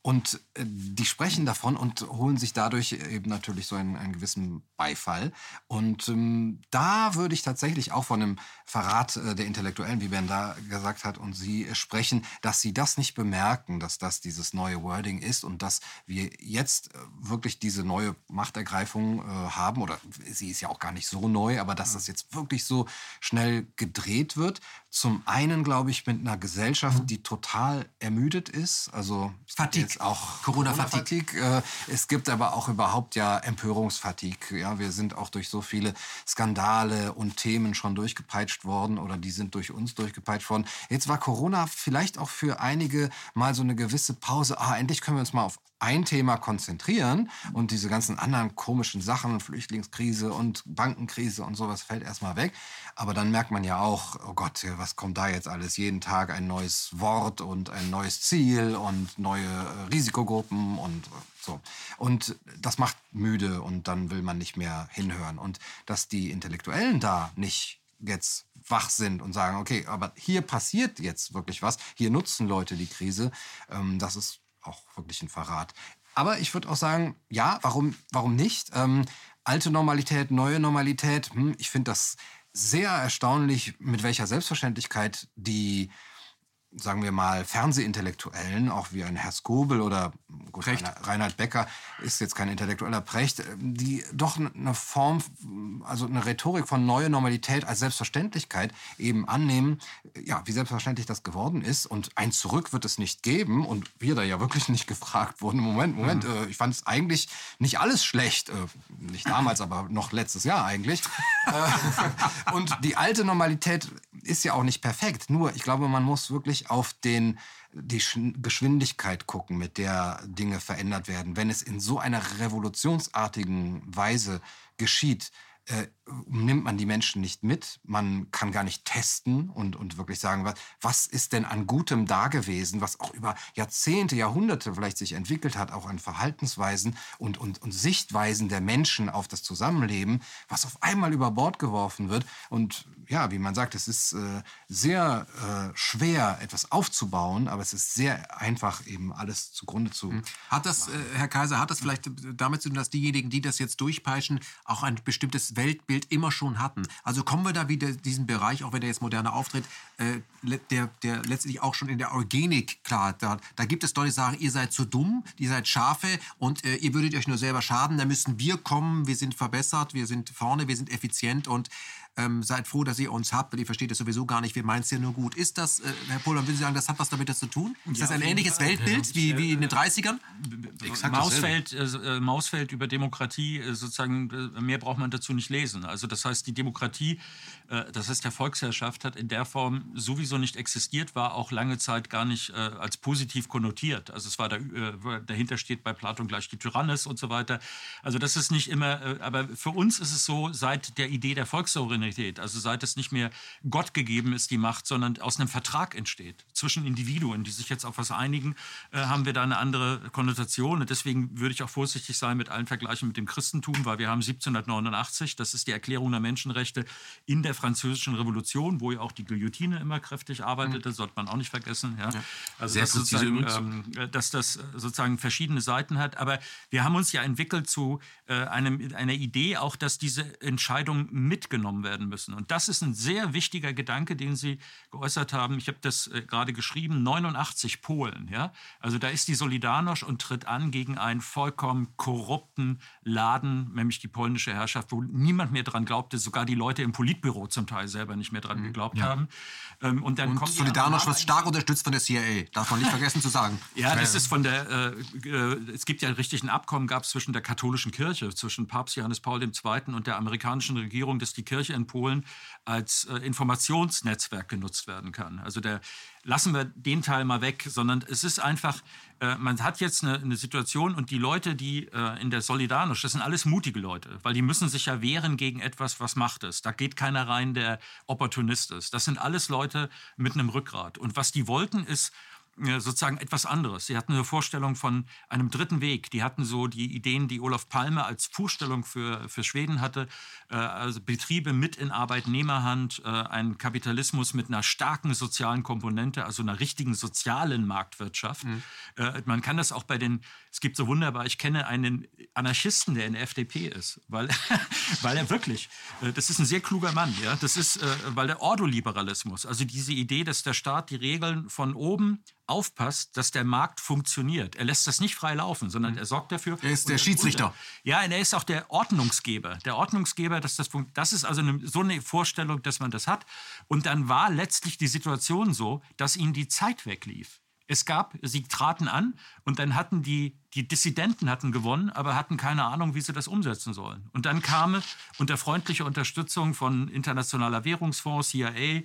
Und äh, die sprechen davon und holen sich dadurch eben natürlich so einen, einen gewissen Beifall. Und ähm, da würde ich tatsächlich auch von einem Verrat äh, der Intellektuellen, wie Ben da gesagt hat, und Sie sprechen, dass Sie das nicht bemerken, dass das dieses neue Wording ist und dass wir jetzt äh, wirklich diese neue Machtergreifung äh, haben. Oder sie ist ja auch gar nicht so neu, aber dass das jetzt wirklich so schnell gedreht wird. Zum einen, glaube ich, mit einer Gesellschaft, die total ermüdet ist. Also Fatigue jetzt auch Corona-Fatigue. Corona es gibt aber auch überhaupt ja Empörungsfatigue. Ja, wir sind auch durch so viele Skandale und Themen schon durchgepeitscht worden oder die sind durch uns durchgepeitscht worden. Jetzt war Corona vielleicht auch für einige mal so eine gewisse Pause. Ah, endlich können wir uns mal auf ein Thema konzentrieren und diese ganzen anderen komischen Sachen, Flüchtlingskrise und Bankenkrise und sowas fällt erstmal weg. Aber dann merkt man ja auch, oh Gott, was kommt da jetzt alles? Jeden Tag ein neues Wort und ein neues Ziel und neue äh, Risikogruppen und so. Und das macht müde und dann will man nicht mehr hinhören. Und dass die Intellektuellen da nicht jetzt wach sind und sagen, okay, aber hier passiert jetzt wirklich was, hier nutzen Leute die Krise, ähm, das ist auch wirklich ein Verrat. Aber ich würde auch sagen, ja, warum, warum nicht? Ähm, alte Normalität, neue Normalität, hm, ich finde das sehr erstaunlich, mit welcher Selbstverständlichkeit die sagen wir mal, Fernsehintellektuellen, auch wie ein Herr Skobel oder gut, Reinhard Becker ist jetzt kein intellektueller Precht, äh, die doch eine Form, also eine Rhetorik von neue Normalität als Selbstverständlichkeit eben annehmen, ja, wie selbstverständlich das geworden ist und ein Zurück wird es nicht geben und wir da ja wirklich nicht [LAUGHS] gefragt wurden, Moment, Moment, mhm. äh, ich fand es eigentlich nicht alles schlecht, äh, nicht damals, aber noch letztes Jahr eigentlich. Äh, [LAUGHS] und die alte Normalität ist ja auch nicht perfekt, nur ich glaube, man muss wirklich auf den, die Geschwindigkeit gucken, mit der Dinge verändert werden. Wenn es in so einer revolutionsartigen Weise geschieht, äh, nimmt man die Menschen nicht mit. Man kann gar nicht testen und, und wirklich sagen, was, was ist denn an Gutem da gewesen, was auch über Jahrzehnte, Jahrhunderte vielleicht sich entwickelt hat, auch an Verhaltensweisen und, und, und Sichtweisen der Menschen auf das Zusammenleben, was auf einmal über Bord geworfen wird. Und ja, wie man sagt, es ist äh, sehr äh, schwer, etwas aufzubauen, aber es ist sehr einfach, eben alles zugrunde zu. Hm. Hat das, äh, Herr Kaiser, hat das vielleicht damit zu tun, dass diejenigen, die das jetzt durchpeitschen, auch ein bestimmtes Weltbild immer schon hatten? Also kommen wir da wieder diesen Bereich, auch wenn der jetzt moderner auftritt, äh, der, der letztendlich auch schon in der Eugenik klar, da, da gibt es Leute, die sagen, ihr seid zu dumm, ihr seid Schafe und äh, ihr würdet euch nur selber schaden, da müssen wir kommen, wir sind verbessert, wir sind vorne, wir sind effizient und ähm, seid froh, dass ihr uns habt, weil ihr versteht es sowieso gar nicht, wir meinen es ja nur gut. Ist das, äh, Herr Pohlmann, würden Sie sagen, das hat was damit zu tun? Ist ja, das ein ähnliches Fall. Weltbild ja. wie, wie in den 30ern? Mausfeld, äh, Mausfeld über Demokratie, äh, sozusagen, äh, mehr braucht man dazu nicht lesen. Also das heißt, die Demokratie, äh, das heißt der Volksherrschaft, hat in der Form sowieso nicht existiert, war auch lange Zeit gar nicht äh, als positiv konnotiert. Also es war da, dahinter steht bei Platon gleich die Tyrannis und so weiter. Also das ist nicht immer, aber für uns ist es so, seit der Idee der Volkssouveränität Souveränität, also seit es nicht mehr Gott gegeben ist, die Macht, sondern aus einem Vertrag entsteht zwischen Individuen, die sich jetzt auf was einigen, äh, haben wir da eine andere Konnotation. Und deswegen würde ich auch vorsichtig sein mit allen Vergleichen mit dem Christentum, weil wir haben 1789, das ist die Erklärung der Menschenrechte in der Französischen Revolution, wo ja auch die Guillotine immer kräftig arbeitete, mhm. sollte man auch nicht vergessen. Ja. Also dass, sozusagen, ähm, dass das sozusagen verschiedene Seiten hat. Aber wir haben uns ja entwickelt zu äh, einem, einer Idee auch, dass diese Entscheidungen mitgenommen werden werden müssen. Und das ist ein sehr wichtiger Gedanke, den Sie geäußert haben. Ich habe das äh, gerade geschrieben, 89 Polen. Ja? Also da ist die Solidarność und tritt an gegen einen vollkommen korrupten Laden, nämlich die polnische Herrschaft, wo niemand mehr dran glaubte, sogar die Leute im Politbüro zum Teil selber nicht mehr dran mhm. geglaubt ja. haben. Ähm, und dann und kommt Solidarność wird stark unterstützt von der CIA, darf man nicht vergessen zu sagen. [LAUGHS] Ja, das ist von der, äh, äh, es gibt ja richtig ein Abkommen, gab es zwischen der katholischen Kirche, zwischen Papst Johannes Paul II. und der amerikanischen Regierung, dass die Kirche in Polen als äh, Informationsnetzwerk genutzt werden kann. Also der, lassen wir den Teil mal weg, sondern es ist einfach, äh, man hat jetzt eine, eine, Situation und die Leute, die äh, in der Solidarność, das sind alles mutige Leute, weil die müssen sich ja wehren gegen etwas, was macht es. Da geht keiner rein, der Opportunist ist. Das sind alles Leute mit einem Rückgrat. Und was die wollten, ist, sozusagen etwas anderes. Sie hatten eine Vorstellung von einem dritten Weg. Die hatten so die Ideen, die Olaf Palme als Vorstellung für, für Schweden hatte. Äh, also Betriebe mit in Arbeitnehmerhand, äh, ein Kapitalismus mit einer starken sozialen Komponente, also einer richtigen sozialen Marktwirtschaft. Mhm. Äh, man kann das auch bei den, es gibt so wunderbar, ich kenne einen Anarchisten, der in der FDP ist, weil, [LAUGHS] weil er wirklich, äh, das ist ein sehr kluger Mann, ja, das ist, äh, weil der Ordoliberalismus, also diese Idee, dass der Staat die Regeln von oben aufpasst, dass der Markt funktioniert. Er lässt das nicht frei laufen, sondern er sorgt dafür. Er ist der Schiedsrichter. Ja, und er ist auch der Ordnungsgeber. Der Ordnungsgeber, dass das Das ist also eine, so eine Vorstellung, dass man das hat. Und dann war letztlich die Situation so, dass ihnen die Zeit weglief. Es gab, sie traten an und dann hatten die, die Dissidenten hatten gewonnen, aber hatten keine Ahnung, wie sie das umsetzen sollen. Und dann kam unter freundlicher Unterstützung von Internationaler Währungsfonds, CIA, äh,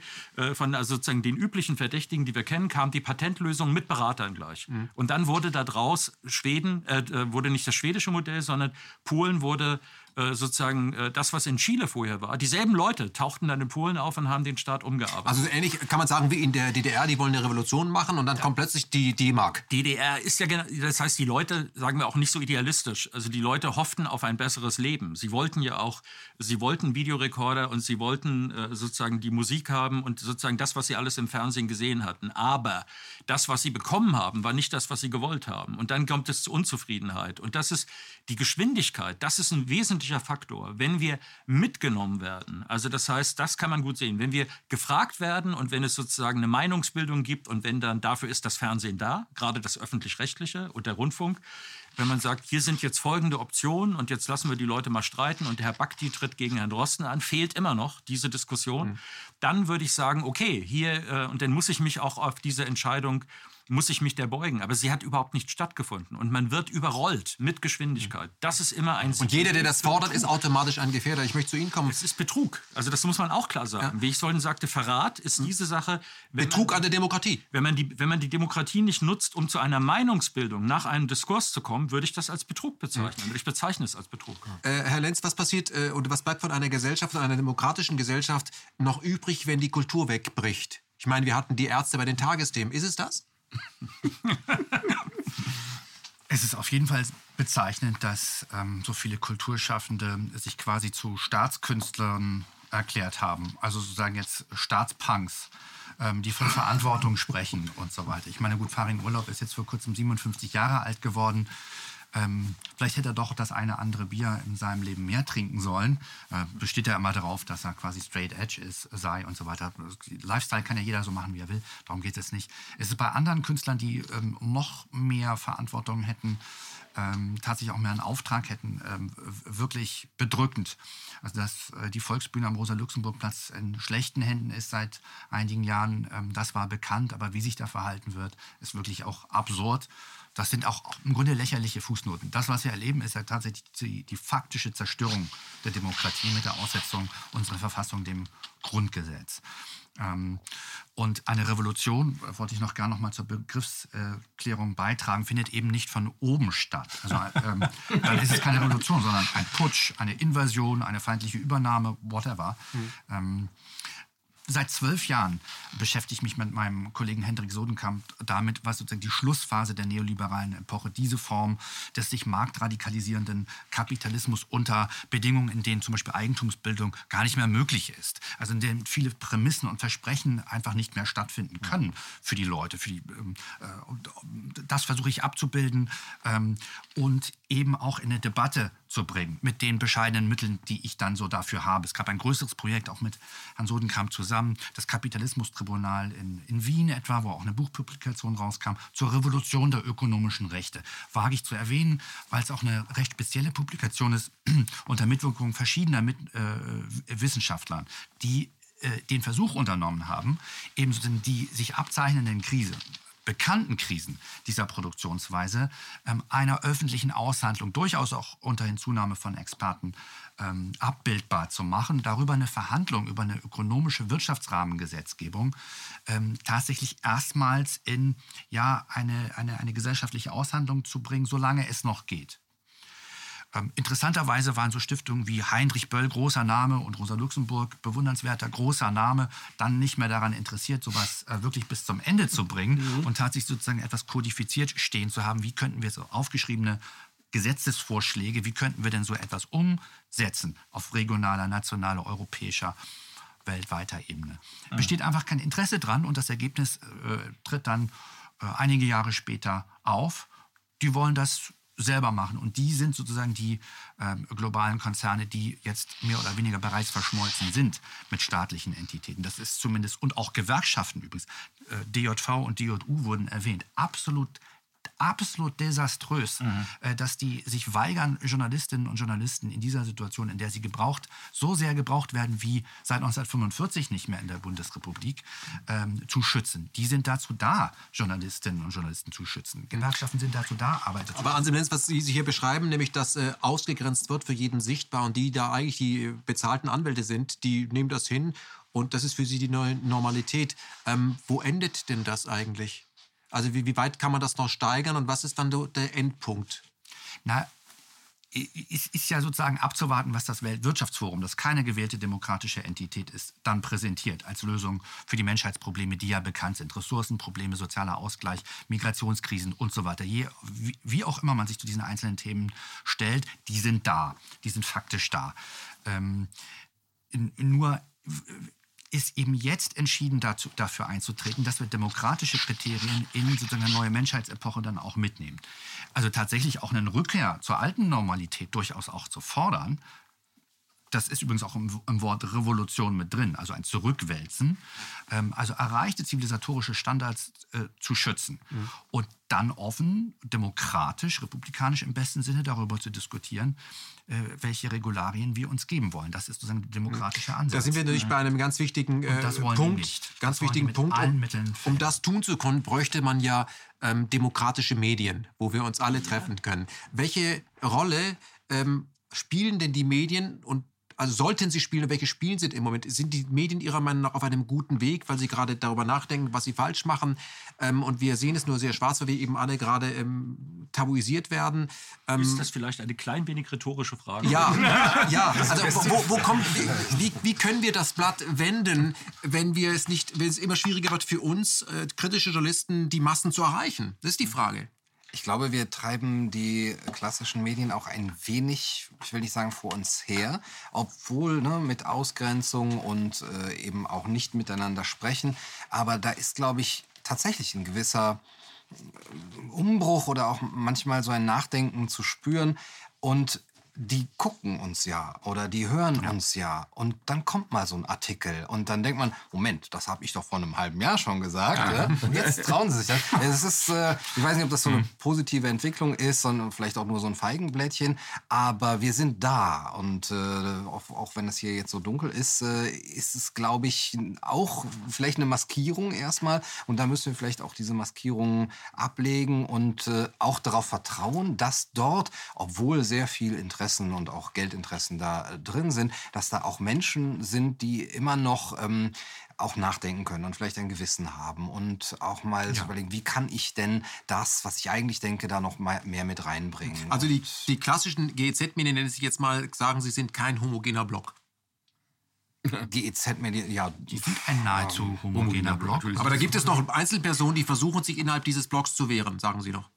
von also sozusagen den üblichen Verdächtigen, die wir kennen, kam die Patentlösung mit Beratern gleich. Mhm. Und dann wurde daraus Schweden, äh, äh, wurde nicht das schwedische Modell, sondern Polen wurde sozusagen äh, das, was in Chile vorher war. Dieselben Leute tauchten dann in Polen auf und haben den Staat umgearbeitet. Also ähnlich kann man sagen wie in der DDR, die wollen eine Revolution machen und dann ja. kommt plötzlich die D-Mark. DDR ist ja, das heißt, die Leute, sagen wir auch nicht so idealistisch, also die Leute hofften auf ein besseres Leben. Sie wollten ja auch, sie wollten Videorekorder und sie wollten äh, sozusagen die Musik haben und sozusagen das, was sie alles im Fernsehen gesehen hatten. Aber das, was sie bekommen haben, war nicht das, was sie gewollt haben. Und dann kommt es zu Unzufriedenheit. Und das ist die Geschwindigkeit, das ist ein wesentlicher Faktor. Wenn wir mitgenommen werden, also das heißt, das kann man gut sehen, wenn wir gefragt werden und wenn es sozusagen eine Meinungsbildung gibt und wenn dann dafür ist das Fernsehen da, gerade das öffentlich-rechtliche und der Rundfunk, wenn man sagt, hier sind jetzt folgende Optionen und jetzt lassen wir die Leute mal streiten und Herr Bakti tritt gegen Herrn Drosten an, fehlt immer noch diese Diskussion, mhm. dann würde ich sagen, okay, hier, äh, und dann muss ich mich auch auf diese Entscheidung muss ich mich der beugen. Aber sie hat überhaupt nicht stattgefunden. Und man wird überrollt mit Geschwindigkeit. Das ist immer ein... Und jeder, der das fordert, ist automatisch ein Gefährder. Ich möchte zu Ihnen kommen. Es ist Betrug. Also das muss man auch klar sagen. Ja. Wie ich vorhin sagte, Verrat ist diese Sache... Betrug man, an der Demokratie. Wenn man, die, wenn man die Demokratie nicht nutzt, um zu einer Meinungsbildung nach einem Diskurs zu kommen, würde ich das als Betrug bezeichnen. Ja. Ich bezeichne es als Betrug. Äh, Herr Lenz, was passiert äh, oder was bleibt von einer Gesellschaft, von einer demokratischen Gesellschaft noch übrig, wenn die Kultur wegbricht? Ich meine, wir hatten die Ärzte bei den Tagesthemen. Ist es das? [LAUGHS] es ist auf jeden Fall bezeichnend, dass ähm, so viele Kulturschaffende sich quasi zu Staatskünstlern erklärt haben. Also sozusagen jetzt Staatspunks, ähm, die von Verantwortung sprechen und so weiter. Ich meine, gut, Farin Urlaub ist jetzt vor kurzem 57 Jahre alt geworden. Ähm, vielleicht hätte er doch das eine andere Bier in seinem Leben mehr trinken sollen. Äh, besteht er immer darauf, dass er quasi straight edge ist, sei und so weiter. Lifestyle kann ja jeder so machen, wie er will. Darum geht es nicht. Es ist bei anderen Künstlern, die ähm, noch mehr Verantwortung hätten, ähm, tatsächlich auch mehr einen Auftrag hätten, ähm, wirklich bedrückend. Also dass äh, die Volksbühne am Rosa-Luxemburg-Platz in schlechten Händen ist seit einigen Jahren, ähm, das war bekannt, aber wie sich da verhalten wird, ist wirklich auch absurd. Das sind auch im Grunde lächerliche Fußnoten. Das, was wir erleben, ist ja tatsächlich die, die faktische Zerstörung der Demokratie mit der Aussetzung unserer Verfassung dem Grundgesetz. Ähm, und eine Revolution, äh, wollte ich noch gerne noch mal zur Begriffsklärung beitragen, findet eben nicht von oben statt. Also ähm, [LAUGHS] dann ist es keine Revolution, sondern ein Putsch, eine Invasion, eine feindliche Übernahme, whatever. Mhm. Ähm, seit zwölf Jahren beschäftige ich mich mit meinem Kollegen Hendrik Sodenkamp damit, was sozusagen die Schlussphase der neoliberalen Epoche, diese Form des sich marktradikalisierenden Kapitalismus unter Bedingungen, in denen zum Beispiel Eigentumsbildung gar nicht mehr möglich ist. Also in denen viele Prämissen und Versprechen einfach nicht mehr stattfinden können für die Leute. Für die, ähm, äh, das versuche ich abzubilden ähm, und eben auch in eine Debatte zu bringen mit den bescheidenen Mitteln, die ich dann so dafür habe. Es gab ein größeres Projekt auch mit Herrn Sodenkamp zusammen, das Kapitalismustribunal in, in Wien etwa, wo auch eine Buchpublikation rauskam, zur Revolution der ökonomischen Rechte. Wage ich zu erwähnen, weil es auch eine recht spezielle Publikation ist [CLEARS THROAT] unter Mitwirkung verschiedener mit, äh, Wissenschaftler, die äh, den Versuch unternommen haben, eben die sich abzeichnenden Krise, bekannten Krisen dieser Produktionsweise ähm, einer öffentlichen Aushandlung, durchaus auch unter Hinzunahme von Experten, ähm, abbildbar zu machen, darüber eine Verhandlung über eine ökonomische Wirtschaftsrahmengesetzgebung ähm, tatsächlich erstmals in ja, eine, eine, eine gesellschaftliche Aushandlung zu bringen, solange es noch geht. Ähm, interessanterweise waren so Stiftungen wie Heinrich Böll, großer Name, und Rosa Luxemburg, bewundernswerter, großer Name, dann nicht mehr daran interessiert, sowas äh, wirklich bis zum Ende zu bringen mhm. und tatsächlich sozusagen etwas kodifiziert stehen zu haben. Wie könnten wir so aufgeschriebene Gesetzesvorschläge, wie könnten wir denn so etwas umsetzen auf regionaler, nationaler, europäischer weltweiter Ebene. Mhm. Besteht einfach kein Interesse dran und das Ergebnis äh, tritt dann äh, einige Jahre später auf. Die wollen das selber machen. Und die sind sozusagen die ähm, globalen Konzerne, die jetzt mehr oder weniger bereits verschmolzen sind mit staatlichen Entitäten. Das ist zumindest, und auch Gewerkschaften übrigens. Äh, DJV und DJU wurden erwähnt. Absolut absolut desaströs, mhm. äh, dass die sich weigern, Journalistinnen und Journalisten in dieser Situation, in der sie gebraucht, so sehr gebraucht werden wie seit 1945 nicht mehr in der Bundesrepublik, ähm, zu schützen. Die sind dazu da, Journalistinnen und Journalisten zu schützen. Gewerkschaften sind dazu da, Arbeiter zu Aber Anselm Lenz, was Sie hier beschreiben, nämlich dass äh, ausgegrenzt wird für jeden sichtbar und die da eigentlich die bezahlten Anwälte sind, die nehmen das hin und das ist für sie die neue Normalität. Ähm, wo endet denn das eigentlich? Also wie, wie weit kann man das noch steigern und was ist dann der Endpunkt? Na, es ist ja sozusagen abzuwarten, was das Weltwirtschaftsforum, das keine gewählte demokratische Entität ist, dann präsentiert als Lösung für die Menschheitsprobleme, die ja bekannt sind. Ressourcenprobleme, sozialer Ausgleich, Migrationskrisen und so weiter. Je, wie, wie, auch immer man sich zu diesen einzelnen Themen stellt, die sind da. Die sind faktisch da. Ähm, nur ist eben jetzt entschieden dazu, dafür einzutreten, dass wir demokratische Kriterien in sozusagen eine neue Menschheitsepoche dann auch mitnehmen. Also tatsächlich auch eine Rückkehr zur alten Normalität durchaus auch zu fordern, das ist übrigens auch im, im, Wort Revolution mit drin, also ein Zurückwälzen, ähm, also erreichte zivilisatorische Standards äh, zu schützen. Mhm. Und dann offen, demokratisch, republikanisch im besten Sinne darüber zu diskutieren, äh, welche Regularien wir uns geben wollen. Das ist sozusagen der demokratische Ansatz. Da sind wir natürlich bei einem ganz wichtigen äh, Punkt. Ganz wichtigen Punkt. Um, um, das tun zu können, bräuchte man ja ähm, demokratische Medien, wo wir uns alle treffen können. Welche Rolle ähm, spielen denn die Medien und also sollten sie spielen, welche spielen sie im Moment? Sind die Medien Ihrer Meinung nach auf einem guten Weg, weil sie gerade darüber nachdenken, was sie falsch machen? Ähm, und wir sehen es nur sehr schwarz, weil wir eben alle gerade ähm, tabuisiert werden. Ähm, ist das vielleicht eine klein wenig rhetorische Frage? Ja, [LAUGHS] ja. Also wo, wo kommt, wie, wie, können wir das Blatt wenden, wenn wir es nicht, wenn es immer schwieriger wird für uns, äh, kritische Journalisten, die Massen zu erreichen? Das ist die Frage. Ich glaube, wir treiben die klassischen Medien auch ein wenig, ich will nicht sagen vor uns her, obwohl ne, mit Ausgrenzung und äh, eben auch nicht miteinander sprechen. Aber da ist, glaube ich, tatsächlich ein gewisser äh, Umbruch oder auch manchmal so ein Nachdenken zu spüren. Und die gucken uns ja oder die hören ja. uns ja. Und dann kommt mal so ein Artikel und dann denkt man, Moment, das habe ich doch vor einem halben Jahr schon gesagt. Ja. Ja? Und jetzt trauen sie sich das. [LAUGHS] Es ist, äh, ich weiß nicht, ob das so eine hm. positive Entwicklung ist, sondern vielleicht auch nur so ein Feigenblättchen. Aber wir sind da. Und äh, auch, auch, wenn es hier jetzt so dunkel ist, äh, ist es, glaube ich, auch vielleicht eine Maskierung erstmal. Und da müssen wir vielleicht auch diese Maskierung ablegen und äh, auch darauf vertrauen, dass dort, obwohl sehr viel Interesse Interessen und auch Geldinteressen da äh, drin sind, dass da auch Menschen sind, die immer noch ähm, auch nachdenken können und vielleicht ein Gewissen haben und auch mal ja. überlegen, wie kann ich denn das, was ich eigentlich denke, da noch mehr mit reinbringen. Also die, die klassischen GEZ-Medien, nenne ich jetzt mal, sagen, sie sind kein homogener Block. GEZ-Media, ja, Die sind ein nahezu homogener Block. Aber da gibt es noch Einzelpersonen, die versuchen, sich innerhalb dieses Blocks zu wehren, sagen Sie doch.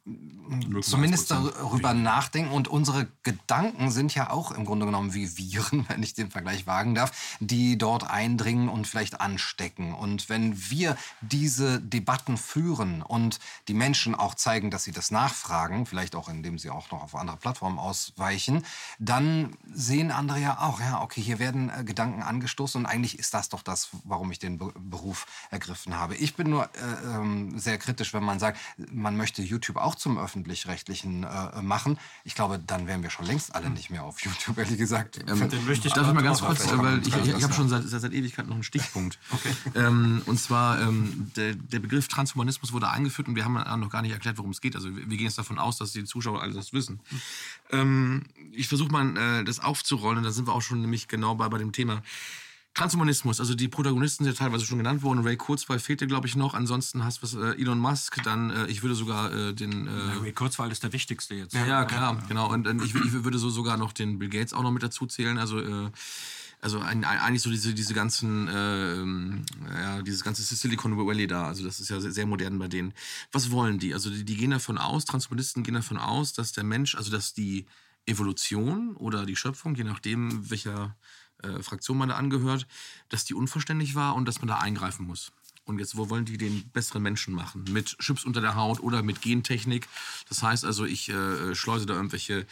zumindest darüber nachdenken. Und unsere Gedanken sind ja auch im Grunde genommen wie Viren, [LAUGHS] wenn ich den Vergleich wagen darf, die dort eindringen und vielleicht anstecken. Und wenn wir diese Debatten führen und die Menschen auch zeigen, dass sie das nachfragen, vielleicht auch indem sie auch noch auf andere Plattformen ausweichen, dann sehen andere ja auch, ja, okay, hier werden äh, Gedanken angestoßen und eigentlich ist das doch das, warum ich den Be Beruf ergriffen habe. Ich bin nur äh, ähm, sehr kritisch, wenn man sagt, man möchte YouTube auch zum öffentlich-rechtlichen äh, machen. Ich glaube, dann wären wir schon längst alle nicht mehr auf YouTube, ehrlich gesagt. Ähm, Den möchte ich Darf ich mal ganz kurz, vielleicht weil kann ich, ich, ich habe schon seit, seit, seit Ewigkeit noch einen Stichpunkt. ähm, und zwar, ähm, der, der Begriff Transhumanismus wurde eingeführt und wir haben noch gar nicht erklärt, worum es geht. Also wir, wir gehen jetzt davon aus, dass die Zuschauer alle das wissen. Ähm, ich versuche mal, äh, das aufzurollen da sind wir auch schon nämlich genau bei, bei dem Thema. Transhumanismus, also die Protagonisten sind ja teilweise schon genannt worden. Ray Kurzweil fehlte, glaube ich, noch. Ansonsten hast du äh, Elon Musk, dann, äh, ich würde sogar äh, den... Äh, Ray Kurzweil ist der wichtigste jetzt. ja, klar, genau. Und, und ich, ich würde so sogar noch den Bill Gates auch noch mit dazu zählen. Also, äh, also ein, ein, eigentlich so diese, diese ganzen, äh, ja, dieses ganze Silicon Valley da. Also das ist ja sehr, sehr modern bei denen. Was wollen die? Also die, die gehen davon aus, Transhumanisten gehen davon aus, dass der Mensch, also dass die Evolution oder die Schöpfung, je nachdem, welcher äh, Fraktion man da angehört, dass die unvollständig war und dass man da eingreifen muss. Und jetzt, wo wollen die den besseren Menschen machen? Mit Chips unter der Haut oder mit Gentechnik? Das heißt also, ich äh, schleuse da irgendwelche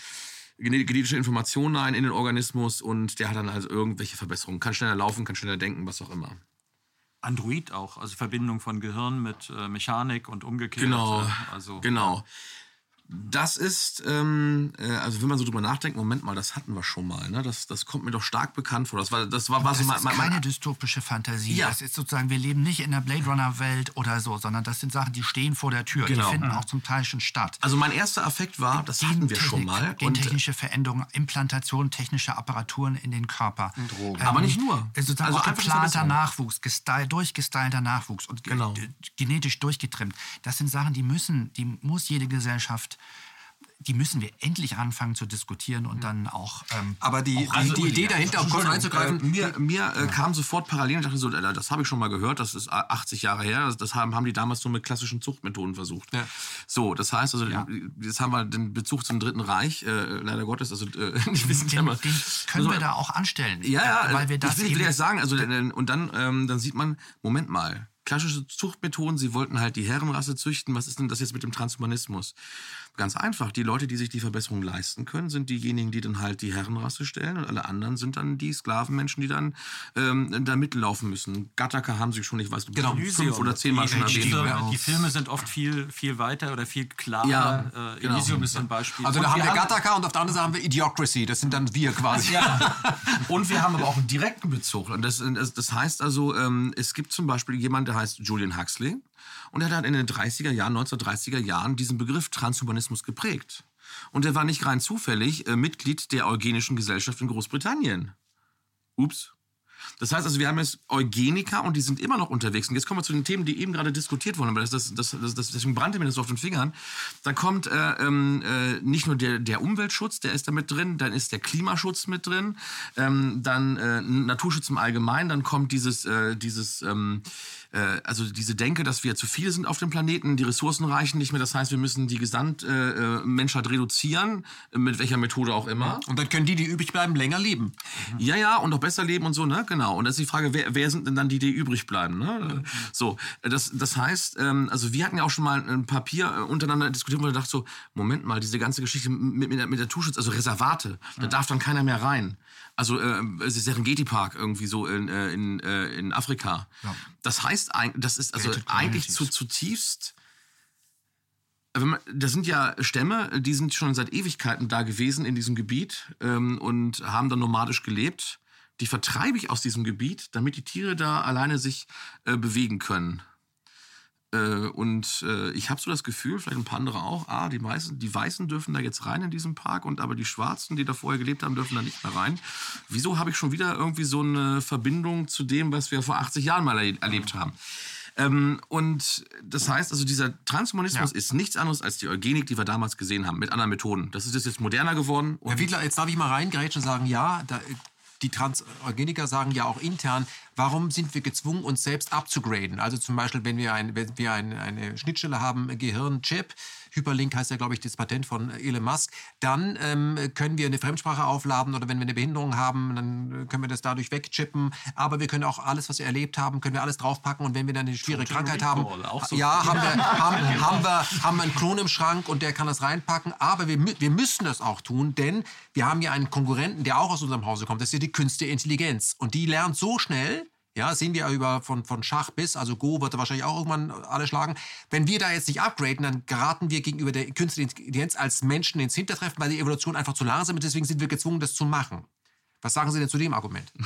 gene- genetische Informationen ein in den Organismus und der hat dann also irgendwelche Verbesserungen. Kann schneller laufen, kann schneller denken, was auch immer. Android auch, also Verbindung von Gehirn mit äh, Mechanik und umgekehrt. Genau, äh, Also, genau. Das ist, ähm, äh, also wenn man so drüber nachdenkt, Moment mal, das hatten wir schon mal. Ne? Das, das kommt mir doch stark bekannt vor. Das war, das war, war so Das mein, ist mein, keine mein, dystopische Fantasie. Ja. Das ist sozusagen, wir leben nicht in der Blade Runner-Welt oder so, sondern das sind Sachen, die stehen vor der Tür. Genau. Die finden auch zum Teil schon statt. Also mein erster Affekt war, das hatten wir schon mal. Und, äh, Gentechnische Veränderungen, Implantation technischer Apparaturen in den Körper. Drogen. Aber nicht nur. äh, Sozusagen Also geplanter. Nachwuchs, gestyle, durchgestylter Nachwuchs und ge- Genau. d- genetisch durchgetrimmt. Das sind Sachen, die müssen, die muss jede Gesellschaft, die müssen wir endlich anfangen zu diskutieren und dann auch. Ähm, Aber die, auch die, die. Idee dahinter, um kurz einzugreifen, Äh, mir mir äh, kam sofort parallel und dachte so, äh, das habe ich schon mal gehört, das ist äh, 80 Jahre her, das, haben, haben die damals nur mit klassischen Zuchtmethoden versucht. Ja. So, das heißt also, jetzt haben wir den Bezug zum Dritten Reich, äh, leider Gottes, also äh, [LAUGHS] die wissen ja Den, mal. den können wir da auch anstellen. Ja, ja, weil wir das ich will, will ja sagen, also äh, und dann, ähm, dann sieht man, Moment mal, klassische Zuchtmethoden, sie wollten halt die Herrenrasse züchten, was ist denn das jetzt mit dem Transhumanismus? Ganz einfach, die Leute, die sich die Verbesserung leisten können, sind diejenigen, die dann halt die Herrenrasse stellen und alle anderen sind dann die Sklavenmenschen, die dann ähm, da mitlaufen müssen. Gattaca haben sie schon, ich weiß nicht, Genau, fünf oder zehnmal schon die, erwähnt. Filme, die Filme sind oft viel, viel weiter oder viel klarer. Ja, äh, genau. Elysium ist ein Beispiel. also Und da haben wir Gattaca und auf der anderen Seite haben wir Idiocracy. Das sind dann wir quasi. [LAUGHS] Und wir haben aber auch einen direkten Bezug. Und das, das, das heißt also, ähm, es gibt zum Beispiel jemanden, der heißt Julian Huxley. Und er hat in den 30er Jahren, 1930er Jahren diesen Begriff Transhumanismus geprägt. Und er war nicht rein zufällig äh, Mitglied der Eugenischen Gesellschaft in Großbritannien. Ups. Das heißt also, wir haben jetzt Eugeniker und die sind immer noch unterwegs. Und jetzt kommen wir zu den Themen, die eben gerade diskutiert wurden. Aber das, das, das, das, deswegen brannte mir das auf den Fingern. Dann kommt äh, ähm, äh, nicht nur der, der Umweltschutz, der ist da mit drin, dann ist der Klimaschutz mit drin, ähm, dann äh, Naturschutz im Allgemeinen, dann kommt dieses, äh, dieses ähm, äh, also diese Denke, dass wir zu viele sind auf dem Planeten, die Ressourcen reichen nicht mehr. Das heißt, wir müssen die Gesamtmenschheit äh, Menschheit reduzieren, mit welcher Methode auch immer. Und dann können die, die übrig bleiben, länger leben. Ja, ja, und noch besser leben und so, ne? Genau. Und das ist die Frage, wer, wer sind denn dann die, die übrig bleiben, ne? So, das, das heißt, ähm, also wir hatten ja auch schon mal ein Papier äh, untereinander diskutiert, wo wir dachten so, Moment mal, diese ganze Geschichte mit, mit, der, mit der Naturschutz, also Reservate, da darf dann keiner mehr rein. Also äh, Serengeti Park irgendwie so in, äh, in, äh, in Afrika. Das heißt, das ist also Gated eigentlich Communities. zu, zutiefst man, das sind ja Stämme, die sind schon seit Ewigkeiten da gewesen in diesem Gebiet ähm, und haben dann nomadisch gelebt. Die vertreibe ich aus diesem Gebiet, damit die Tiere da alleine sich äh, bewegen können. Äh, und äh, ich habe so das Gefühl, vielleicht ein paar andere auch, ah, die Weißen, die Weißen dürfen da jetzt rein in diesem Park und aber die Schwarzen, die da vorher gelebt haben, dürfen da nicht mehr rein. Wieso habe ich schon wieder irgendwie so eine Verbindung zu dem, was wir vor 80 Jahren mal erle- erlebt haben? Ähm, und das heißt also, dieser Transhumanismus Ja. ist nichts anderes als die Eugenik, die wir damals gesehen haben, mit anderen Methoden. Das ist jetzt moderner geworden. Und Herr Wiedler, jetzt darf ich mal reingrätschen und sagen, ja, da, die Transeugeniker sagen ja auch intern, warum sind wir gezwungen, uns selbst abzugraden? Also zum Beispiel, wenn wir, ein, wenn wir ein, eine Schnittstelle haben, Gehirnchip, Hyperlink heißt ja, glaube ich, das Patent von Elon Musk, dann ähm, können wir eine Fremdsprache aufladen oder wenn wir eine Behinderung haben, dann können wir das dadurch wegchippen. Aber wir können auch alles, was wir erlebt haben, können wir alles draufpacken und wenn wir dann eine schwere Total Krankheit Recall, haben, so. ja, haben wir, haben, [LAUGHS] haben, wir, haben wir einen Klon im Schrank und der kann das reinpacken. Aber wir, wir müssen das auch tun, denn wir haben ja einen Konkurrenten, der auch aus unserem Hause kommt. Das ist ja die künstliche Intelligenz. Und die lernt so schnell, ja, sehen wir ja über von, von Schach bis, also Go wird er wahrscheinlich auch irgendwann alle schlagen. Wenn wir da jetzt nicht upgraden, dann geraten wir gegenüber der künstlichen Intelligenz als Menschen ins Hintertreffen, weil die Evolution einfach zu langsam ist. Deswegen sind wir gezwungen, das zu machen. Was sagen Sie denn zu dem Argument? [LAUGHS]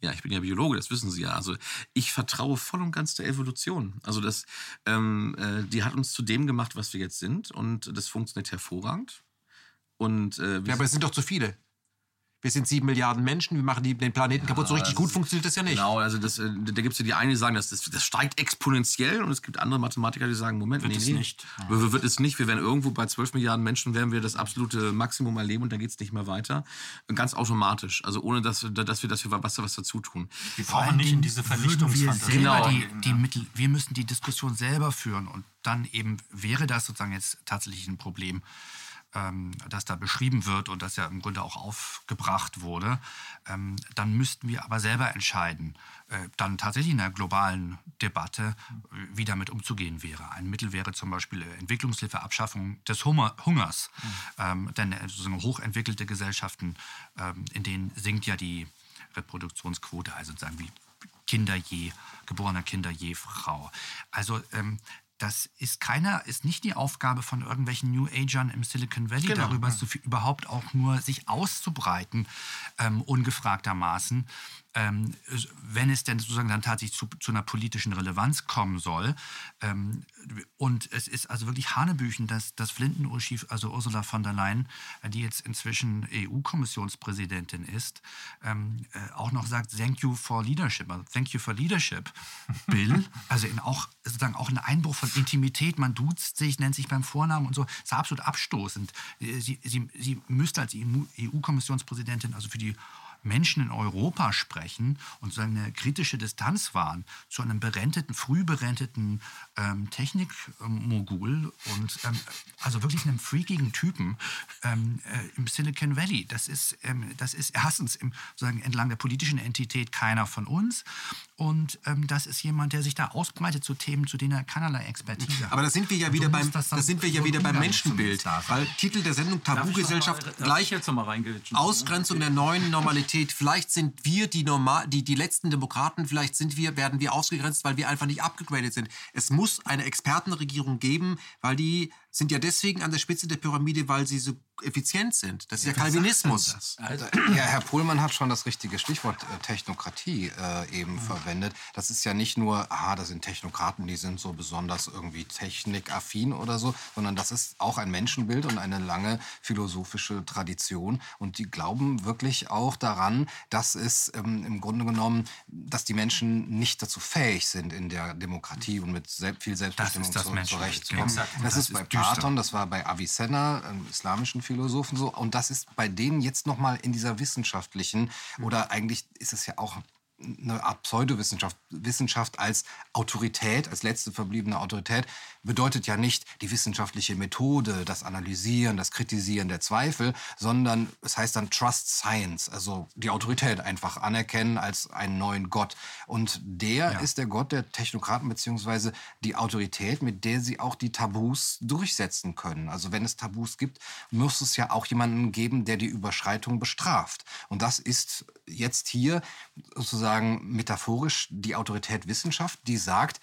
Ja, ich bin ja Biologe, das wissen Sie ja. Also ich vertraue voll und ganz der Evolution. Also das, ähm, äh, die hat uns zu dem gemacht, was wir jetzt sind und das funktioniert hervorragend. Und äh, Ja, aber es sind doch zu viele. Wir sind sieben Milliarden Menschen, wir machen die, den Planeten kaputt. So richtig gut funktioniert das ja nicht. Genau, also das, äh, da gibt es ja die einen, die sagen, das, das, das steigt exponentiell und es gibt andere Mathematiker, die sagen, Moment, Wird nee, es nee, nicht. Wir- Wird es nicht. Wir werden irgendwo bei 12 Milliarden Menschen, werden wir das absolute Maximum erleben und dann geht es nicht mehr weiter. Ganz automatisch, also ohne dass, dass wir dafür was, was dazu tun. Wir brauchen nicht in diese Vernichtungsfantasie. Genau. die, die Mittel, wir müssen die Diskussion selber führen und dann eben wäre das sozusagen jetzt tatsächlich ein Problem, ähm, das da beschrieben wird und das ja im Grunde auch aufgebracht wurde, ähm, dann müssten wir aber selber entscheiden, äh, dann tatsächlich in der globalen Debatte, äh, wie damit umzugehen wäre. Ein Mittel wäre zum Beispiel äh, Entwicklungshilfe, Abschaffung des Hunger, Hungers. Ähm, denn äh, sozusagen hochentwickelte Gesellschaften, ähm, in denen sinkt ja die Reproduktionsquote, also sozusagen wie Kinder je, geborener Kinder je Frau. Also ähm, das ist keiner, ist nicht die Aufgabe von irgendwelchen New Agern im Silicon Valley, Genau. darüber so viel, überhaupt auch nur sich auszubreiten, ähm, ungefragtermaßen. Ähm, wenn es denn sozusagen dann tatsächlich zu, zu einer politischen Relevanz kommen soll. Ähm, und es ist also wirklich Hanebüchen, dass, dass Flinten-Uschi, also Ursula von der Leyen, äh, die jetzt inzwischen EU-Kommissionspräsidentin ist, ähm, äh, auch noch sagt, thank you for leadership, also thank you for leadership, [LAUGHS] Bill. also in auch, sozusagen auch ein Einbruch von Intimität, man duzt sich, nennt sich beim Vornamen und so, ist absolut abstoßend. Äh, Sie, sie, sie müsste als EU-Kommissionspräsidentin also für die Menschen in Europa sprechen und so eine kritische Distanz wahren zu einem berenteten, früh berenteten ähm, Technikmogul und ähm, also wirklich einem freakigen Typen ähm, äh, im Silicon Valley. Das ist, ähm, das ist erstens im, sozusagen entlang der politischen Entität keiner von uns und ähm, das ist jemand, der sich da ausbreitet zu Themen, zu denen er keinerlei Expertise hat. Aber da sind wir ja wieder beim, das da dann sind wir ja wieder beim Menschenbild. Weil Titel der Sendung Tabugesellschaft gleich? Ausgrenzung der neuen Normalität. Vielleicht sind wir die, normal, die, die letzten Demokraten, vielleicht sind wir, werden wir ausgegrenzt, weil wir einfach nicht abgegradet sind. Es muss eine Expertenregierung geben, weil die sind ja deswegen an der Spitze der Pyramide, weil sie so effizient sind. Das ist ja Calvinismus. [CLEARS THROAT] Ja, Herr Pohlmann hat schon das richtige Stichwort äh, Technokratie äh, eben verwendet. Das ist ja nicht nur, ah, das sind Technokraten, die sind so besonders irgendwie technikaffin oder so, sondern das ist auch ein Menschenbild und eine lange philosophische Tradition. Und die glauben wirklich auch daran, dass es ähm, im Grunde genommen, dass die Menschen nicht dazu fähig sind, in der Demokratie und mit sel viel Selbstbestimmung das zu, Menschenbild, zurechtzukommen. genau. Das, Das ist bei ist düster. Platon, das war bei Avicenna, einem islamischen Philosophen so. Und das ist bei denen jetzt nochmal in dieser wissenschaftlichen, oder eigentlich ist es ja auch eine Art Pseudowissenschaft, Wissenschaft als Autorität, als letzte verbliebene Autorität, bedeutet ja nicht die wissenschaftliche Methode, das Analysieren, das Kritisieren der Zweifel, sondern es heißt dann Trust Science, also die Autorität einfach anerkennen als einen neuen Gott. Und der Ja. ist der Gott der Technokraten beziehungsweise die Autorität, mit der sie auch die Tabus durchsetzen können. Also wenn es Tabus gibt, muss es ja auch jemanden geben, der die Überschreitung bestraft. Und das ist jetzt hier sozusagen metaphorisch die Autorität Wissenschaft, die sagt,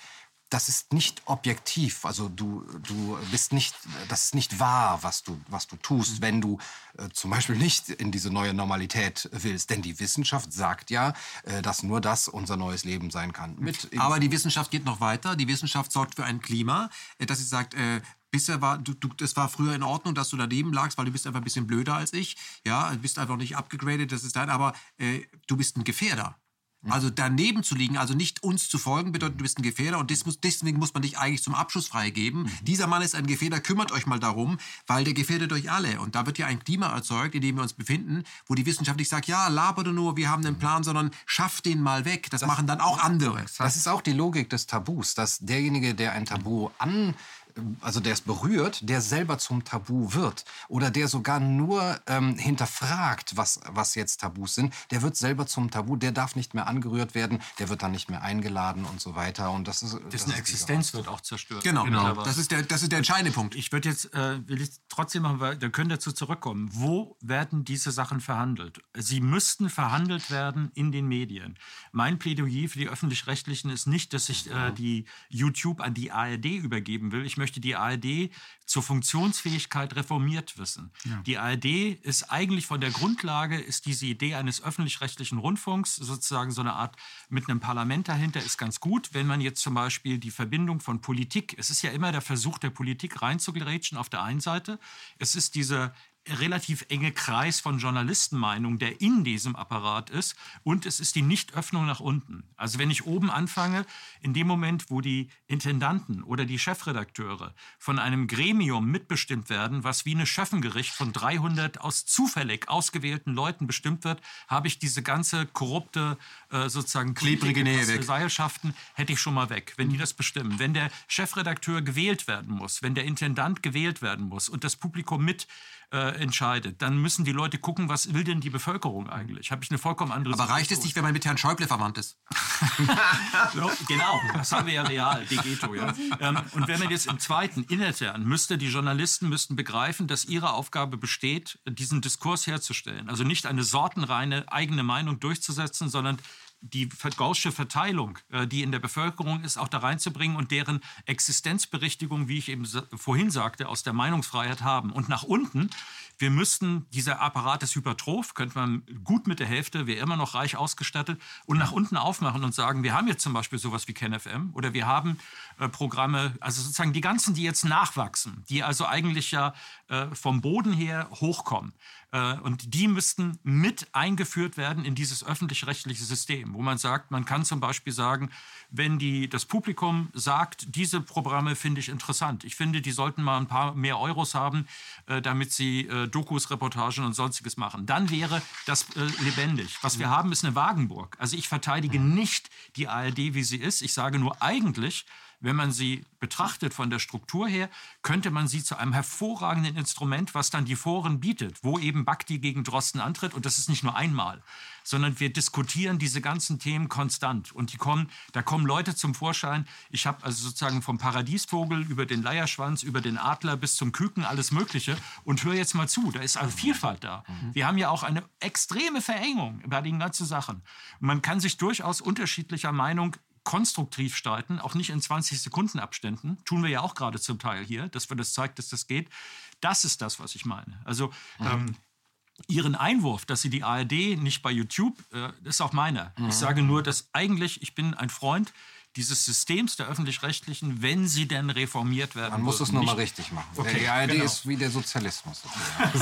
das ist nicht objektiv. Also du, du bist nicht, das ist nicht wahr, was du, was du tust, wenn du äh, zum Beispiel nicht in diese neue Normalität willst. Denn die Wissenschaft sagt ja, äh, dass nur das unser neues Leben sein kann. Mit Aber die Wissenschaft geht noch weiter. Die Wissenschaft sorgt für ein Klima, äh, dass sie sagt, äh, bisher war, du, du, das war früher in Ordnung, dass du daneben lagst, weil du bist einfach ein bisschen blöder als ich. Ja, du bist einfach nicht abgegradet, das ist dein, aber äh, du bist ein Gefährder. Also daneben zu liegen, also nicht uns zu folgen, bedeutet, du bist ein Gefährder und muss, deswegen muss man dich eigentlich zum Abschuss freigeben. Mhm. Dieser Mann ist ein Gefährder, kümmert euch mal darum, weil der gefährdet euch alle. Und da wird ja ein Klima erzeugt, in dem wir uns befinden, wo die Wissenschaft nicht sagt, ja, laber du nur, wir haben einen Plan, sondern schaff den mal weg. Das, das machen dann auch andere. Das ist auch die Logik des Tabus, dass derjenige, der ein Tabu an also der es berührt, der selber zum Tabu wird oder der sogar nur ähm, hinterfragt, was, was jetzt Tabus sind, der wird selber zum Tabu, der darf nicht mehr angerührt werden, der wird dann nicht mehr eingeladen und so weiter. Und das ist, Dessen das Existenz wird auch zerstört. Genau, genau. Das, ist der, das ist der entscheidende Punkt. Ich würde jetzt, äh, will ich trotzdem machen, weil, dann können dazu zurückkommen. Wo werden diese Sachen verhandelt? Sie müssten verhandelt werden in den Medien. Mein Plädoyer für die Öffentlich-Rechtlichen ist nicht, dass ich äh, die YouTube an die ARD übergeben will. Ich möchte die ARD zur Funktionsfähigkeit reformiert wissen. Ja. Die ARD ist eigentlich von der Grundlage, ist diese Idee eines öffentlich-rechtlichen Rundfunks, sozusagen so eine Art mit einem Parlament dahinter, ist ganz gut. Wenn man jetzt zum Beispiel die Verbindung von Politik, es ist ja immer der Versuch der Politik reinzugrätschen auf der einen Seite, es ist diese relativ enge Kreis von Journalistenmeinungen, der in diesem Apparat ist. Und es ist die Nichtöffnung nach unten. Also wenn ich oben anfange, in dem Moment, wo die Intendanten oder die Chefredakteure von einem Gremium mitbestimmt werden, was wie eine Schöffengericht von 300 aus zufällig ausgewählten Leuten bestimmt wird, habe ich diese ganze korrupte, äh, sozusagen klebrige Nähe weg. Seilschaften, hätte ich schon mal weg, wenn die das bestimmen. Wenn der Chefredakteur gewählt werden muss, wenn der Intendant gewählt werden muss und das Publikum mit äh, entscheidet, dann müssen die Leute gucken, was will denn die Bevölkerung eigentlich? Habe ich eine vollkommen andere Aber reicht es nicht, wenn man mit Herrn Schäuble verwandt ist? [LAUGHS] so, genau, das haben wir ja real, Degeto. Ja. Ähm, und wenn man jetzt im zweiten, intern, müsste die Journalisten müssten begreifen, dass ihre Aufgabe besteht, diesen Diskurs herzustellen. Also nicht eine sortenreine eigene Meinung durchzusetzen, sondern die gaußsche Verteilung, äh, die in der Bevölkerung ist, auch da reinzubringen und deren Existenzberichtigung, wie ich eben vorhin sagte, aus der Meinungsfreiheit haben. Und nach unten, wir müssten, dieser Apparat ist hypertroph, könnte man gut mit der Hälfte, wäre immer noch reich ausgestattet, und nach unten aufmachen und sagen, wir haben jetzt zum Beispiel sowas wie KenFM oder wir haben äh, Programme, also sozusagen die ganzen, die jetzt nachwachsen, die also eigentlich ja äh, vom Boden her hochkommen. Äh, und die müssten mit eingeführt werden in dieses öffentlich-rechtliche System, wo man sagt, man kann zum Beispiel sagen, wenn die, das Publikum sagt, diese Programme finde ich interessant. Ich finde, die sollten mal ein paar mehr Euros haben, äh, damit sie äh, Dokus, Reportagen und sonstiges machen. Dann wäre das lebendig. Was wir haben, ist eine Wagenburg. Also ich verteidige nicht die ARD, wie sie ist. Ich sage nur eigentlich, wenn man sie betrachtet von der Struktur her, könnte man sie zu einem hervorragenden Instrument, was dann die Foren bietet, wo eben Bhakti gegen Drosten antritt. Und das ist nicht nur einmal, sondern wir diskutieren diese ganzen Themen konstant. Und die kommen, da kommen Leute zum Vorschein. Ich habe also sozusagen vom Paradiesvogel über den Leierschwanz, über den Adler bis zum Küken alles Mögliche. Und hör jetzt mal zu, da ist also Vielfalt da. Mhm. Wir haben ja auch eine extreme Verengung bei den ganzen Sachen. Man kann sich durchaus unterschiedlicher Meinung konstruktiv streiten, auch nicht in 20 Sekunden Abständen, tun wir ja auch gerade zum Teil hier, dass wir das zeigt, dass das geht. Das ist das, was ich meine. Also mhm. ähm, Ihren Einwurf, dass Sie die ARD nicht bei YouTube, äh, ist auch meiner. Mhm. Ich sage nur, dass eigentlich, ich bin ein Freund dieses Systems der öffentlich-rechtlichen, wenn sie denn reformiert werden. Man muss es nur mal richtig machen. Okay, die ARD genau. ist wie der Sozialismus.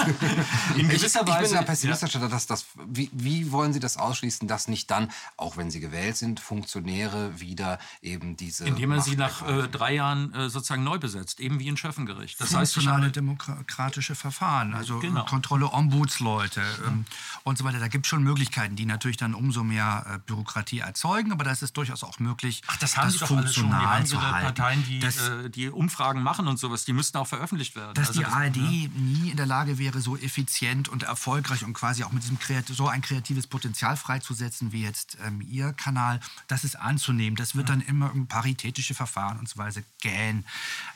[LAUGHS] In gewisser ich, Weise. Ich bin da pessimistischer, ja. dass das, wie, wie wollen Sie das ausschließen, dass nicht dann, auch wenn Sie gewählt sind, Funktionäre wieder eben diese. Indem man sie nach äh, drei Jahren äh, sozusagen neu besetzt, eben wie ein Schöffengericht. Das Funktionale heißt, demokratische Verfahren, also genau. Kontrolle Ombudsleute ähm, und so weiter. Da gibt es schon Möglichkeiten, die natürlich dann umso mehr äh, Bürokratie erzeugen, aber das ist durchaus auch möglich. Ach, das haben das sie doch alle schon. Die haben ihre Parteien, die, das, äh, die Umfragen machen und sowas, die müssten auch veröffentlicht werden. Dass also die das, ARD ja. nie in der Lage wäre, so effizient und erfolgreich und quasi auch mit diesem so ein kreatives Potenzial freizusetzen wie jetzt ähm, Ihr Kanal, das ist anzunehmen. Das wird ja. dann immer um paritätische Verfahren und so weiter gähn.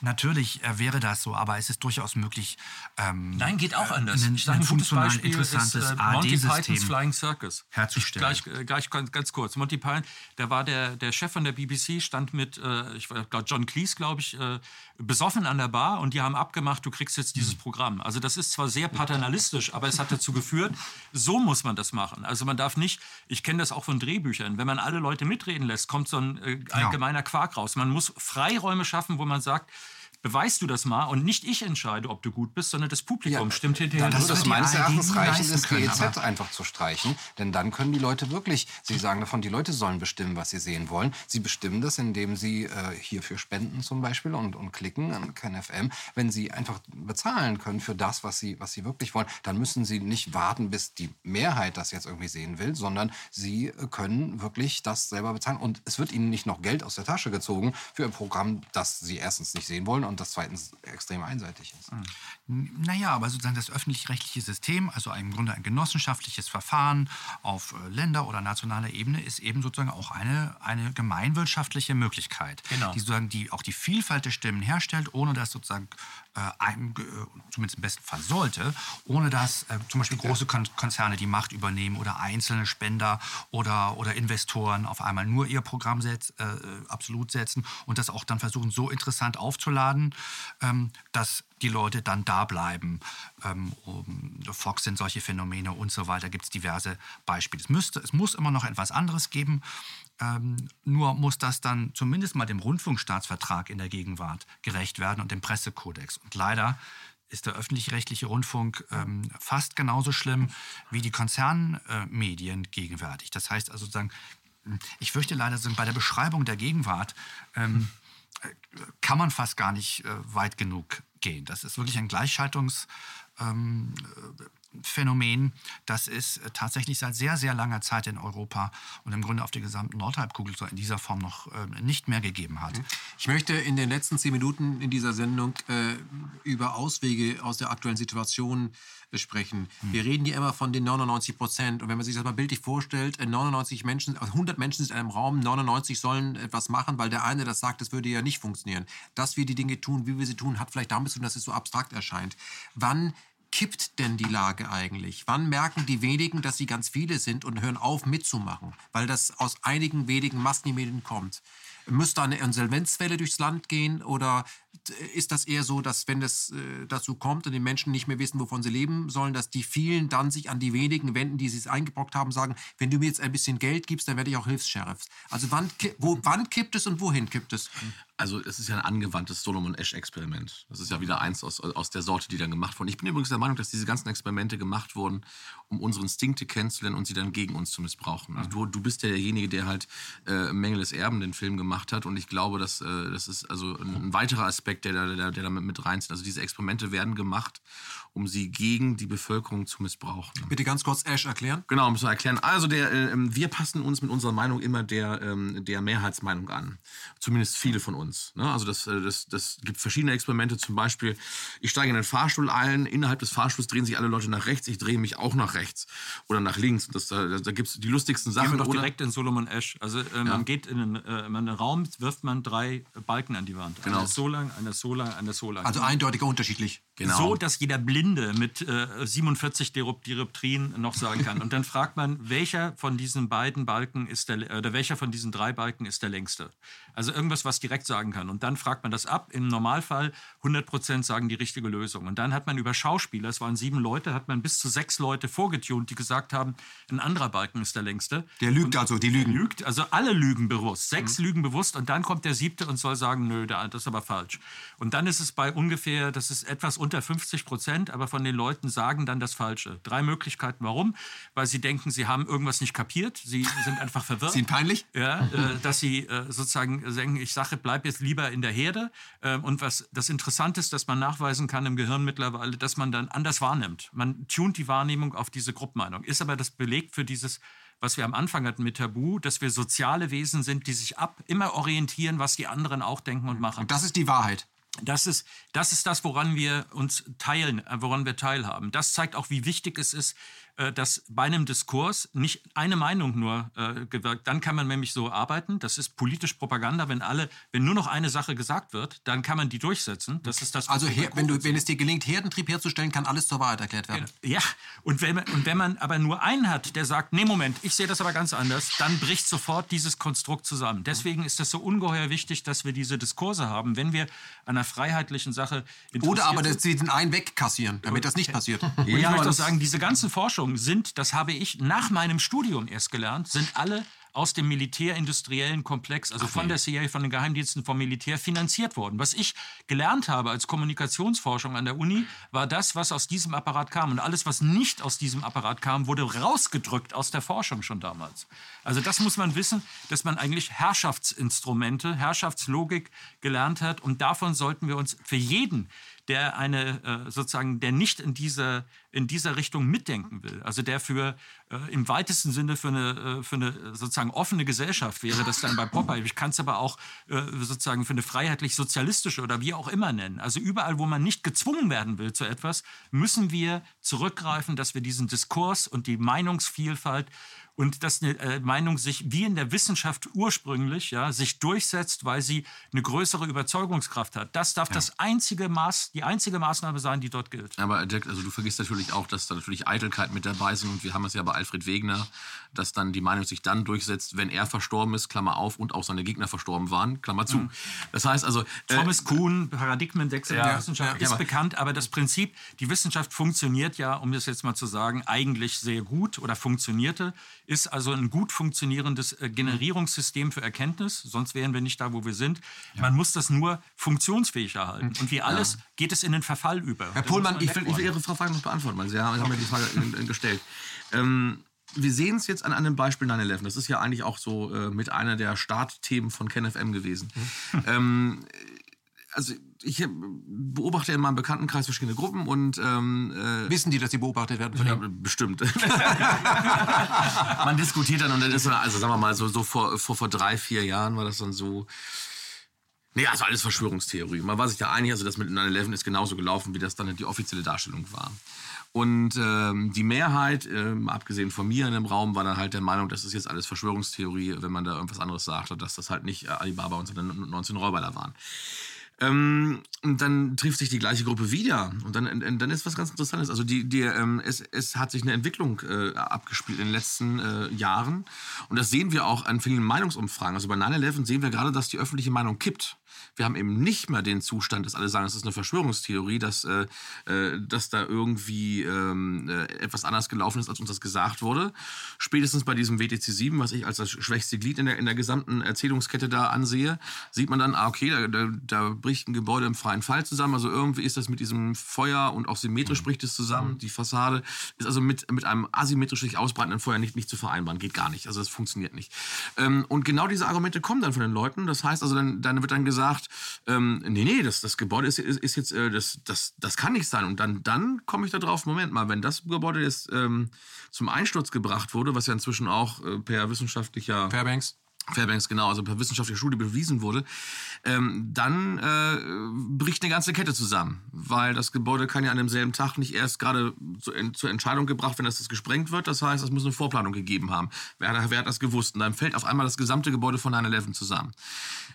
Natürlich äh, wäre das so, aber es ist durchaus möglich. Ähm, Nein, geht auch anders. Ein, ich ein funktional Beispiel interessantes ist, äh, Monty Pythons Flying Circus. Herzustellen. Ich, gleich, äh, gleich ganz, ganz kurz. Monty Python, da war der, der Chef von der BBC BBC stand mit, äh, ich glaube, John Cleese, glaube ich, äh, besoffen an der Bar und die haben abgemacht, du kriegst jetzt dieses Programm. Also das ist zwar sehr paternalistisch, aber es hat dazu geführt, so muss man das machen. Also man darf nicht, ich kenne das auch von Drehbüchern, wenn man alle Leute mitreden lässt, kommt so ein äh, allgemeiner Quark raus. Man muss Freiräume schaffen, wo man sagt, beweist du das mal und nicht ich entscheide, ob du gut bist, sondern das Publikum Ja, stimmt hinterher. Dann das würde es wird die meines Erachtens reichen, das GEZ einfach zu streichen. Denn dann können die Leute wirklich, Sie sagen davon, die Leute sollen bestimmen, was sie sehen wollen. Sie bestimmen das, indem sie äh, hierfür spenden zum Beispiel und, und klicken an KenFM. Wenn sie einfach bezahlen können für das, was sie, was sie wirklich wollen, dann müssen sie nicht warten, bis die Mehrheit das jetzt irgendwie sehen will, sondern sie äh, können wirklich das selber bezahlen. Und es wird ihnen nicht noch Geld aus der Tasche gezogen für ein Programm, das sie erstens nicht sehen wollen und das zweitens extrem einseitig ist. Naja, aber sozusagen das öffentlich-rechtliche System, also im Grunde ein genossenschaftliches Verfahren auf äh, Länder- oder nationaler Ebene, ist eben sozusagen auch eine, eine gemeinwirtschaftliche Möglichkeit, Genau. die sozusagen die auch die Vielfalt der Stimmen herstellt, ohne dass sozusagen, äh, ein, äh, zumindest im besten Fall sollte, ohne dass äh, zum Beispiel große Kon Konzerne die Macht übernehmen oder einzelne Spender oder, oder Investoren auf einmal nur ihr Programm setz, äh, absolut setzen und das auch dann versuchen, so interessant aufzuladen, ähm, dass die Leute dann da bleiben. Ähm, um, Fox sind solche Phänomene und so weiter. Gibt es diverse Beispiele. Es, müsste, es muss immer noch etwas anderes geben. Ähm, nur muss das dann zumindest mal dem Rundfunkstaatsvertrag in der Gegenwart gerecht werden und dem Pressekodex. Und leider ist der öffentlich-rechtliche Rundfunk ähm, fast genauso schlimm wie die Konzernmedien gegenwärtig. Das heißt also sozusagen, ich fürchte leider so bei der Beschreibung der Gegenwart ähm, kann man fast gar nicht äh, weit genug gehen. Das ist wirklich ein Gleichschaltungsphänomen. Ähm, äh, Phänomen, das es äh, tatsächlich seit sehr, sehr langer Zeit in Europa und im Grunde auf der gesamten Nordhalbkugel so in dieser Form noch äh, nicht mehr gegeben hat. Ich möchte in den letzten zehn Minuten in dieser Sendung äh, über Auswege aus der aktuellen Situation äh, sprechen. Wir reden hier immer von den 99 Prozent. Und wenn man sich das mal bildlich vorstellt, äh, 99 Menschen, also 100 Menschen sind in einem Raum, 99 sollen etwas machen, weil der eine das sagt, das würde ja nicht funktionieren. Dass wir die Dinge tun, wie wir sie tun, hat vielleicht damit zu tun, dass es so abstrakt erscheint. Wann kippt denn die Lage eigentlich? Wann merken die wenigen, dass sie ganz viele sind und hören auf mitzumachen? Weil das aus einigen wenigen Massenmedien kommt. Müsste eine Insolvenzwelle durchs Land gehen oder ist das eher so, dass wenn es äh, dazu kommt und die Menschen nicht mehr wissen, wovon sie leben sollen, dass die vielen dann sich an die wenigen wenden, die sie es eingebrockt haben, sagen, wenn du mir jetzt ein bisschen Geld gibst, dann werde ich auch Hilfs-Sheriff. Also wann, wo, wann kippt es und wohin kippt es? Also es ist ja ein angewandtes Solomon-Esch-Experiment. Das ist ja wieder eins aus, aus der Sorte, die dann gemacht wurden. Ich bin übrigens der Meinung, dass diese ganzen Experimente gemacht wurden, um unsere Instinkte kennenzulernen und sie dann gegen uns zu missbrauchen. Also du, du bist ja derjenige, der halt äh, Mängel des Erben den Film gemacht hat und ich glaube, dass äh, das ist also ein, ein weiterer Aspekt, der da, der, der da mit, reinzieht. Also diese Experimente werden gemacht, um sie gegen die Bevölkerung zu missbrauchen. Bitte ganz kurz Ash erklären. Genau, müssen wir erklären. Also der, äh, ähm, wir passen uns mit unserer Meinung immer der, ähm, der Mehrheitsmeinung an. Zumindest viele von uns. Ne? Also das, äh, das, das gibt verschiedene Experimente. Zum Beispiel, ich steige in den Fahrstuhl ein, innerhalb des Fahrstuhls drehen sich alle Leute nach rechts, ich drehe mich auch nach rechts oder nach links. Das, da da gibt es die lustigsten Gehen wir Sachen. doch oder? direkt in Solomon Ash. Also äh, man geht in einen, äh, in einen Raum, wirft man drei Balken an die Wand. Genau. Ist so lang, einer ist so lang, einer ist so lang. Also eindeutig unterschiedlich. Genau. So, dass jeder Blinde mit äh, 47 Dirop- Dioptrien noch sagen kann. Und dann fragt man, welcher von diesen beiden Balken ist der, oder welcher von diesen drei Balken ist der längste? Also irgendwas, was direkt sagen kann. Und dann fragt man das ab. Im Normalfall 100 Prozent sagen die richtige Lösung. Und dann hat man über Schauspieler, es waren sieben Leute, hat man bis zu sechs Leute vorgetunt, die gesagt haben, ein anderer Balken ist der längste. Der lügt also, die lügen. Lügt, also alle lügen bewusst. Sechs lügen bewusst und dann kommt der siebte und soll sagen, nö, da- das ist aber falsch. Und dann ist es bei ungefähr, das ist etwas unter 50 Prozent, aber von den Leuten sagen dann das Falsche. Drei Möglichkeiten, warum? Weil sie denken, sie haben irgendwas nicht kapiert, sie sind einfach [LAUGHS] verwirrt. Sind peinlich? Ja, äh, dass sie äh, sozusagen sagen, ich sage, bleib jetzt lieber in der Herde. Ähm, und was das Interessante ist, dass man nachweisen kann im Gehirn mittlerweile, dass man dann anders wahrnimmt. Man tunt die Wahrnehmung auf diese Gruppmeinung. Ist aber das Beleg für dieses, was wir am Anfang hatten mit Tabu, dass wir soziale Wesen sind, die sich ab immer orientieren, was die anderen auch denken und machen. Und das ist die Wahrheit. Das ist, das ist das, woran wir uns teilen, äh, woran wir teilhaben. Das zeigt auch, wie wichtig es ist, äh, dass bei einem Diskurs nicht eine Meinung nur äh, gewirkt. Dann kann man nämlich so arbeiten. Das ist politisch Propaganda. Wenn alle, wenn nur noch eine Sache gesagt wird, dann kann man die durchsetzen. Das ist das. Also her, wenn, du, wenn es dir gelingt, Herdentrieb herzustellen, kann alles zur Wahrheit erklärt werden. ja, und wenn, man, und wenn man aber nur einen hat, der sagt, nee, Moment, ich sehe das aber ganz anders, dann bricht sofort dieses Konstrukt zusammen. Deswegen ist es so ungeheuer wichtig, dass wir diese Diskurse haben, wenn wir an einer freiheitlichen Sache Oder aber, dass sie den einen wegkassieren, damit das nicht passiert. Und ich Ja, möchte auch sagen, diese ganzen Forschungen sind, das habe ich nach meinem Studium erst gelernt, sind alle aus dem militärindustriellen Komplex, also von der CIA, von den Geheimdiensten, vom Militär finanziert worden. Was ich gelernt habe als Kommunikationsforschung an der Uni, war das, was aus diesem Apparat kam. Und alles, was nicht aus diesem Apparat kam, wurde rausgedrückt aus der Forschung schon damals. Also das muss man wissen, dass man eigentlich Herrschaftsinstrumente, Herrschaftslogik gelernt hat. Und davon sollten wir uns für jeden, der eine äh, sozusagen, der nicht in dieser, in dieser Richtung mitdenken will, also der für äh, im weitesten Sinne für eine, äh, für eine sozusagen offene Gesellschaft wäre, das dann bei Popeye. Ich kann es aber auch sozusagen für eine freiheitlich-sozialistische oder wie auch immer nennen. Also überall, wo man nicht gezwungen werden will zu etwas, müssen wir zurückgreifen, dass wir diesen Diskurs und die Meinungsvielfalt und dass eine äh, Meinung sich wie in der Wissenschaft ursprünglich ja, sich durchsetzt, weil sie eine größere Überzeugungskraft hat. Das darf das einzige Maß, die einzige Maßnahme sein, die dort gilt. Aber Dirk, also du vergisst natürlich auch, dass da natürlich Eitelkeit mit dabei sind und wir haben es ja bei Alfred Wegener, dass dann die Meinung sich dann durchsetzt, wenn er verstorben ist, Klammer auf, und auch seine Gegner verstorben waren, Klammer zu. Das heißt also... äh, Thomas Kuhn, Paradigmenwechsel Ja, der Wissenschaft, ja, ist aber- bekannt, aber das Prinzip, die Wissenschaft funktioniert ja, um das jetzt mal zu sagen, eigentlich sehr gut oder funktionierte, ist also ein gut funktionierendes äh, Generierungssystem für Erkenntnis, sonst wären wir nicht da, wo wir sind. Man muss das nur funktionsfähig erhalten. Und wie alles geht es in den Verfall über. Herr Pohlmann, Ich will, ich will Ihre Frage noch beantworten, weil Sie haben haben mir die Frage gestellt. Ähm, wir sehen es jetzt an einem Beispiel 9-11. Das ist ja eigentlich auch so äh, mit einer der Startthemen von KenFM gewesen. [LAUGHS] ähm, also ich äh, beobachte in meinem Bekanntenkreis verschiedene Gruppen und ähm, äh, Wissen die, dass sie beobachtet werden? ja, bestimmt. [LAUGHS] Man diskutiert dann und dann ist dann, also sagen wir mal, so, so vor, vor, vor drei, vier Jahren war das dann so. Nee, also alles Verschwörungstheorie. Man war sich da einig, also das mit 9-11 ist genauso gelaufen, wie das dann die offizielle Darstellung war. Und ähm, die Mehrheit, ähm, abgesehen von mir in dem Raum, war dann halt der Meinung, das ist jetzt alles Verschwörungstheorie, wenn man da irgendwas anderes sagte, dass das halt nicht äh, Alibaba und sondern 19 Räuber waren. Ähm, und dann trifft sich die gleiche Gruppe wieder. Und dann, und dann ist was ganz Interessantes. Also die, die, ähm, es, es hat sich eine Entwicklung äh, abgespielt in den letzten äh, Jahren. Und das sehen wir auch an vielen Meinungsumfragen. Also bei 9-11 sehen wir gerade, dass die öffentliche Meinung kippt. Wir haben eben nicht mehr den Zustand, dass alle sagen, es ist eine Verschwörungstheorie, dass, äh, äh, dass da irgendwie ähm, äh, etwas anders gelaufen ist, als uns das gesagt wurde. Spätestens bei diesem WTC 7, was ich als das schwächste Glied in der, in der gesamten Erzählungskette da ansehe, sieht man dann, ah, okay, da, da, da bricht ein Gebäude im freien Fall zusammen. Also irgendwie ist das mit diesem Feuer und auch symmetrisch bricht es zusammen. Die Fassade ist also mit, mit einem asymmetrisch sich ausbreitenden Feuer nicht, nicht zu vereinbaren. Geht gar nicht. Also das funktioniert nicht. Ähm, und genau diese Argumente kommen dann von den Leuten. Das heißt also, dann, dann wird dann gesagt, ähm, nee, nee, das, das Gebäude ist, ist, ist jetzt, äh, das, das, das kann nicht sein. Und dann, dann komme ich da drauf, Moment mal, wenn das Gebäude jetzt ähm, zum Einsturz gebracht wurde, was ja inzwischen auch äh, per wissenschaftlicher Fairbanks? Fairbanks, genau, also per wissenschaftlicher Studie bewiesen wurde, ähm, dann äh, bricht eine ganze Kette zusammen. Weil das Gebäude kann ja an demselben Tag nicht erst gerade zu, zur Entscheidung gebracht werden, dass es gesprengt wird. Das heißt, es muss eine Vorplanung gegeben haben. Wer, hat- wer hat das gewusst? Und dann fällt auf einmal das gesamte Gebäude von 9-11 zusammen.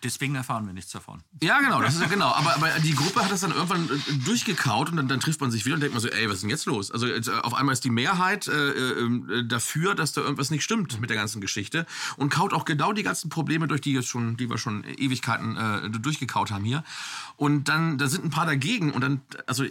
Deswegen erfahren wir nichts davon. Ja, genau, das ist ja genau. Aber, aber die Gruppe hat das dann irgendwann äh, durchgekaut und dann, dann trifft man sich wieder und denkt man so, ey, was ist denn jetzt los? Also jetzt, äh, auf einmal ist die Mehrheit äh, äh, dafür, dass da irgendwas nicht stimmt mit der ganzen Geschichte und kaut auch genau die ganzen Probleme durch, die jetzt schon, die wir schon Ewigkeiten äh, durchgekaut haben hier. Und dann, da sind ein paar dagegen und dann, also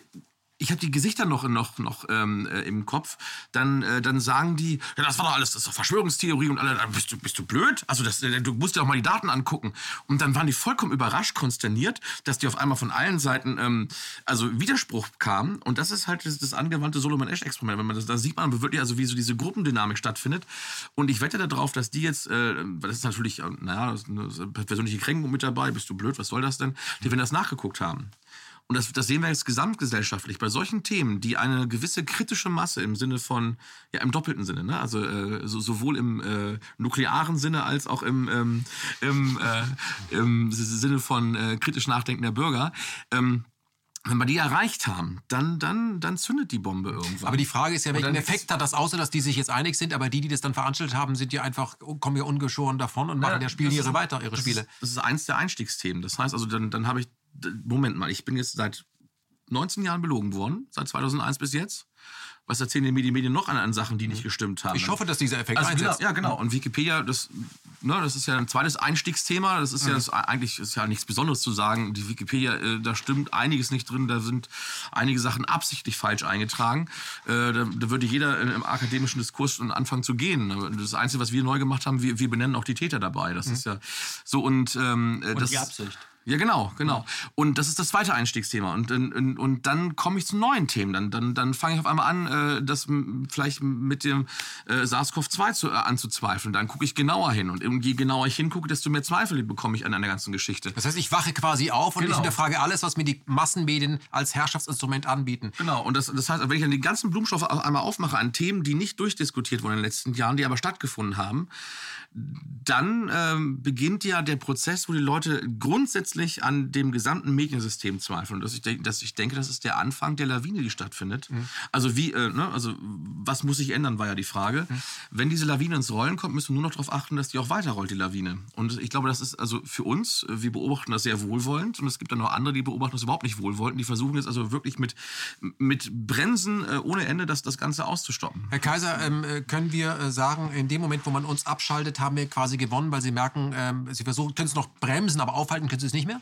ich habe die Gesichter noch, noch, noch ähm, äh, im Kopf, dann, äh, dann sagen die, ja, das war doch alles, das ist doch Verschwörungstheorie und alle, äh, bist du, bist du blöd? Also das, äh, du musst dir auch mal die Daten angucken. Und dann waren die vollkommen überrascht, konsterniert, dass die auf einmal von allen Seiten ähm, also Widerspruch kam. Und das ist halt das, das angewandte Solomon-Esch-Experiment. Wenn man das, da sieht man wirklich, also wie so diese Gruppendynamik stattfindet. Und ich wette darauf, dass die jetzt, äh, das ist natürlich, äh, naja, eine persönliche Kränkung mit dabei, bist du blöd, was soll das denn? Die werden das nachgeguckt haben. Und das, das sehen wir jetzt gesamtgesellschaftlich bei solchen Themen, die eine gewisse kritische Masse im Sinne von, ja, im doppelten Sinne, ne? also äh, so, sowohl im äh, nuklearen Sinne als auch im, ähm, im, äh, im Sinne von äh, kritisch nachdenkender Bürger, ähm, wenn wir die erreicht haben, dann, dann, dann zündet die Bombe irgendwann. Aber die Frage ist ja, welchen Effekt hat das, außer dass die sich jetzt einig sind, aber die, die das dann veranstaltet haben, sind ja einfach, kommen ja ungeschoren davon und machen ja, spielen das ihre ist- weiter, ihre das Spiele. Ist, das ist eins der Einstiegsthemen. Das heißt also, dann, dann habe ich, Moment mal, ich bin jetzt seit 19 Jahren belogen worden, seit 2001 bis jetzt. was erzählen die Medien noch an, an Sachen, die nicht gestimmt haben. Ich hoffe, dass dieser Effekt also, einsetzt. Ja, genau. Und Wikipedia, das, ne, das ist ja ein zweites Einstiegsthema. Das ist ja das, eigentlich ist ja nichts Besonderes zu sagen. Die Wikipedia, äh, da stimmt einiges nicht drin. Da sind einige Sachen absichtlich falsch eingetragen. Äh, da, da würde jeder im akademischen Diskurs anfangen zu gehen. Das Einzige, was wir neu gemacht haben, wir, wir benennen auch die Täter dabei. Das ist ja so und, ähm, Und das, die Absicht. Ja, genau, genau. Und das ist das zweite Einstiegsthema. Und, und, und dann komme ich zu neuen Themen. Dann, dann, dann fange ich auf einmal an, äh, das vielleicht mit dem äh, SARS-CoV-2 zu, äh, anzuzweifeln. Dann gucke ich genauer hin. Und je genauer ich hingucke, desto mehr Zweifel bekomme ich an einer ganzen Geschichte. Das heißt, ich wache quasi auf und ich Genau. hinterfrage alles, was mir die Massenmedien als Herrschaftsinstrument anbieten. Genau, und das, das heißt, wenn ich dann die ganzen Blumenstoffe auf einmal aufmache an Themen, die nicht durchdiskutiert wurden in den letzten Jahren, die aber stattgefunden haben, dann ähm, beginnt ja der Prozess, wo die Leute grundsätzlich an dem gesamten Mediensystem zweifeln. Und dass ich, denk, dass ich denke, das ist der Anfang der Lawine, die stattfindet. Also wie, äh, ne, also was muss sich ändern, war ja die Frage. Wenn diese Lawine ins Rollen kommt, müssen wir nur noch darauf achten, dass die auch weiterrollt, die Lawine. Und ich glaube, das ist also für uns, äh, wir beobachten das sehr wohlwollend. Und es gibt dann noch andere, die beobachten das überhaupt nicht wohlwollend. Die versuchen jetzt also wirklich mit, mit Bremsen äh, ohne Ende das, das Ganze auszustoppen. Herr Kaiser, ähm, äh, können wir äh, sagen, in dem Moment, wo man uns abschaltet, haben wir quasi gewonnen, weil Sie merken, ähm, Sie versuchen, können es noch bremsen, aber aufhalten können Sie es nicht mehr?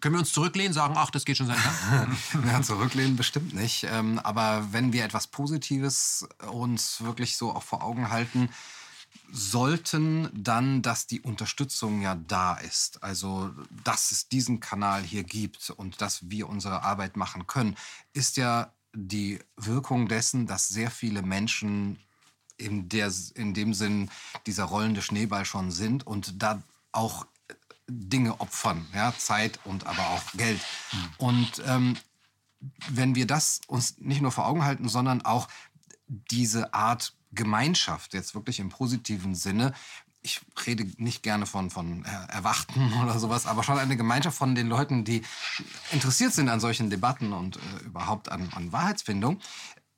Können wir uns zurücklehnen, sagen, ach, das geht schon seinen Gang? [LAUGHS] Ja, zurücklehnen bestimmt nicht. Ähm, aber wenn wir etwas Positives uns wirklich so auch vor Augen halten, sollten dann, dass die Unterstützung ja da ist. Also, dass es diesen Kanal hier gibt und dass wir unsere Arbeit machen können, ist ja die Wirkung dessen, dass sehr viele Menschen in, der, in dem Sinn dieser rollende Schneeball schon sind und da auch Dinge opfern, ja, Zeit und aber auch Geld. Und ähm, wenn wir das uns nicht nur vor Augen halten, sondern auch diese Art Gemeinschaft, jetzt wirklich im positiven Sinne, ich rede nicht gerne von, von äh, Erwachten [LAUGHS] oder sowas, aber schon eine Gemeinschaft von den Leuten, die interessiert sind an solchen Debatten und äh, überhaupt an, an Wahrheitsfindung,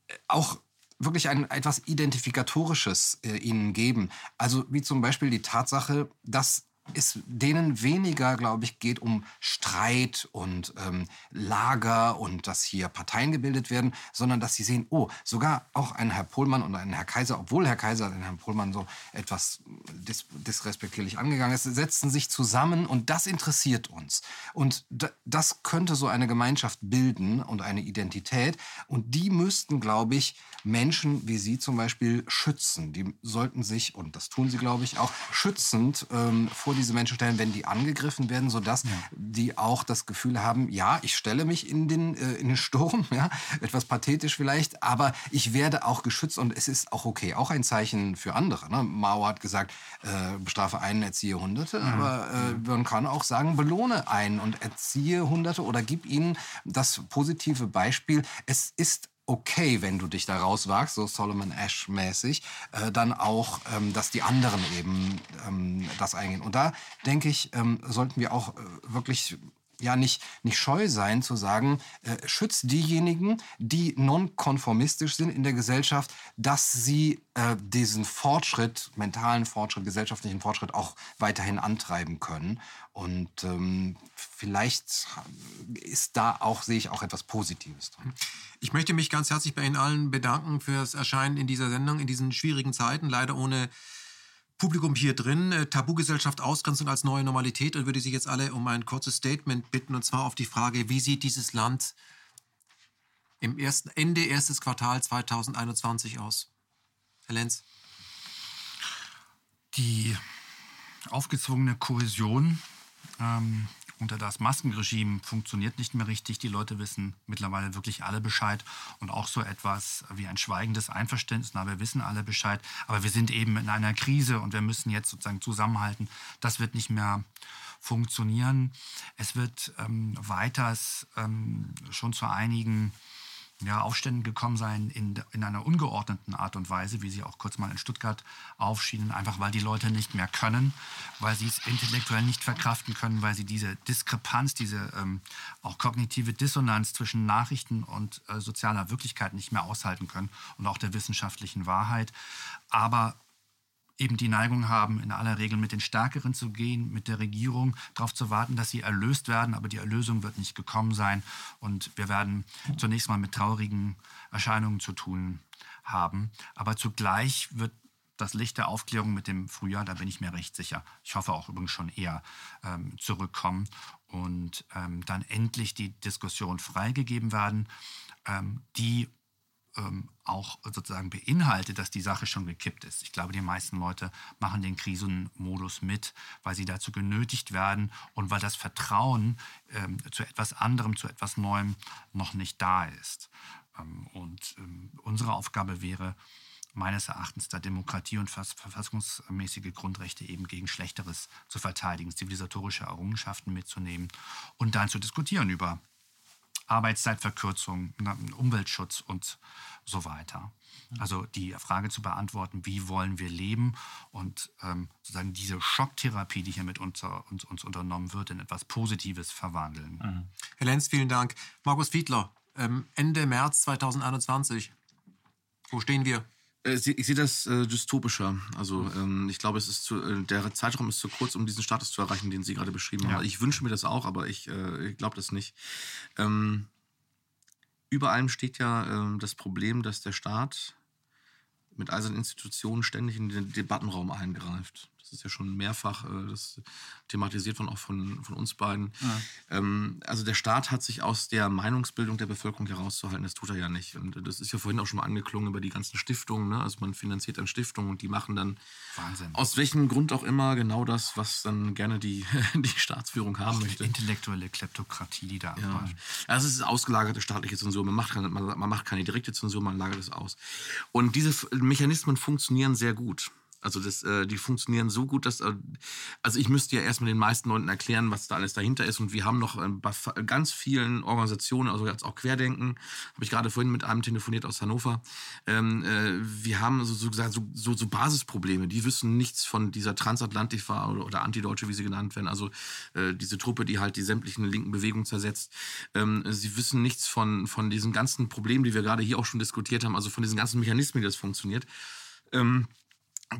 äh, auch wirklich ein etwas Identifikatorisches äh, ihnen geben. Also wie zum Beispiel die Tatsache, dass es denen weniger, glaube ich, geht um Streit und ähm, Lager und dass hier Parteien gebildet werden, sondern dass sie sehen, oh, sogar auch ein Herr Pohlmann und ein Herr Kaiser, obwohl Herr Kaiser den Herrn Pohlmann so etwas dis disrespektierlich angegangen ist, setzen sich zusammen und das interessiert uns. Und da, das könnte so eine Gemeinschaft bilden und eine Identität. Und die müssten, glaube ich, Menschen wie Sie zum Beispiel schützen. Die sollten sich, und das tun sie, glaube ich, auch schützend ähm, vor diese Menschen stellen, wenn die angegriffen werden, sodass die auch das Gefühl haben, ja, ich stelle mich in den, äh, in den Sturm, [LAUGHS] ja, etwas pathetisch vielleicht, aber ich werde auch geschützt und es ist auch okay. Auch ein Zeichen für andere. Ne? Mao hat gesagt, äh, bestrafe einen, erziehe Hunderte, aber äh, man kann auch sagen, belohne einen und erziehe Hunderte oder gib ihnen das positive Beispiel. Es ist okay, wenn du dich da rauswagst, so Solomon Ash mäßig, äh, dann auch, ähm, dass die anderen eben ähm, das eingehen. Und da denke ich, ähm, sollten wir auch äh, wirklich ja nicht, nicht scheu sein zu sagen, äh, schützt diejenigen, die nonkonformistisch sind in der Gesellschaft, dass sie äh, diesen Fortschritt, mentalen Fortschritt, gesellschaftlichen Fortschritt auch weiterhin antreiben können. Und ähm, vielleicht ist da auch, sehe ich auch etwas Positives drin. Ich möchte mich ganz herzlich bei Ihnen allen bedanken fürs Erscheinen in dieser Sendung, in diesen schwierigen Zeiten, leider ohne Publikum hier drin. Äh, Tabugesellschaft, Ausgrenzung als neue Normalität. Und würde Sie jetzt alle um ein kurzes Statement bitten, und zwar auf die Frage, wie sieht dieses Land im ersten, Ende erstes Quartal 2021 aus? Herr Lenz. Die aufgezwungene Kohäsion ähm, unter das Maskenregime funktioniert nicht mehr richtig. Die Leute wissen mittlerweile wirklich alle Bescheid und auch so etwas wie ein schweigendes Einverständnis. Na, wir wissen alle Bescheid, aber wir sind eben in einer Krise und wir müssen jetzt sozusagen zusammenhalten. Das wird nicht mehr funktionieren. Es wird ähm, weiters ähm, schon zu einigen ja, Aufständen gekommen sein in, in einer ungeordneten Art und Weise, wie sie auch kurz mal in Stuttgart aufschienen, einfach weil die Leute nicht mehr können, weil sie es intellektuell nicht verkraften können, weil sie diese Diskrepanz, diese ähm, auch kognitive Dissonanz zwischen Nachrichten und äh, sozialer Wirklichkeit nicht mehr aushalten können und auch der wissenschaftlichen Wahrheit. Aber eben die Neigung haben, in aller Regel mit den Stärkeren zu gehen, mit der Regierung darauf zu warten, dass sie erlöst werden. Aber die Erlösung wird nicht gekommen sein. Und wir werden zunächst mal mit traurigen Erscheinungen zu tun haben. Aber zugleich wird das Licht der Aufklärung mit dem Frühjahr, da bin ich mir recht sicher, ich hoffe auch übrigens schon eher, ähm, zurückkommen und ähm, dann endlich die Diskussion freigegeben werden, ähm, die ähm, auch sozusagen beinhaltet, dass die Sache schon gekippt ist. Ich glaube, die meisten Leute machen den Krisenmodus mit, weil sie dazu genötigt werden und weil das Vertrauen ähm, zu etwas anderem, zu etwas Neuem noch nicht da ist. Ähm, und ähm, unsere Aufgabe wäre, meines Erachtens da Demokratie und verfassungsmäßige Grundrechte eben gegen Schlechteres zu verteidigen, zivilisatorische Errungenschaften mitzunehmen und dann zu diskutieren über Arbeitszeitverkürzung, Umweltschutz und so weiter. Also die Frage zu beantworten, wie wollen wir leben und ähm, sozusagen diese Schocktherapie, die hier mit uns, uns, uns unternommen wird, in etwas Positives verwandeln. Mhm. Herr Lenz, vielen Dank. Markus Fiedler, ähm, Ende März 2021, wo stehen wir? Äh, ich sehe das äh, dystopischer. Also ähm, ich glaube, es ist zu, äh, der Zeitraum ist zu kurz, um diesen Status zu erreichen, den Sie gerade beschrieben ja. haben. Ich wünsche mir das auch, aber ich, äh, ich glaube das nicht. Ähm, über allem steht ja ähm, das Problem, dass der Staat mit all seinen Institutionen ständig in den Debattenraum eingreift ist ja schon mehrfach äh, das thematisiert worden, auch von, von uns beiden. Ja. Ähm, also der Staat hat sich aus der Meinungsbildung der Bevölkerung herauszuhalten, das tut er ja nicht. Und das ist ja vorhin auch schon mal angeklungen über die ganzen Stiftungen. Ne? Also man finanziert dann Stiftungen und die machen dann Wahnsinn. aus welchem Grund auch immer genau das, was dann gerne die, [LAUGHS] die Staatsführung haben auch möchte. Die intellektuelle Kleptokratie, die da ja. Also es ist ausgelagerte staatliche Zensur. Man macht, keine, man, man macht keine direkte Zensur, man lagert es aus. Und diese Mechanismen funktionieren sehr gut. Also das, äh, die funktionieren so gut, dass äh, also ich müsste ja erstmal den meisten Leuten erklären, was da alles dahinter ist. Und wir haben noch äh, bei ganz vielen Organisationen, also jetzt auch Querdenken, habe ich gerade vorhin mit einem telefoniert aus Hannover. Ähm, äh, wir haben so, so, so, so, so Basisprobleme. Die wissen nichts von dieser Transatlantifa oder, oder Antideutsche, wie sie genannt werden. Also äh, diese Truppe, die halt die sämtlichen linken Bewegungen zersetzt. Ähm, sie wissen nichts von, von diesen ganzen Problemen, die wir gerade hier auch schon diskutiert haben, also von diesen ganzen Mechanismen, wie das funktioniert. Ähm,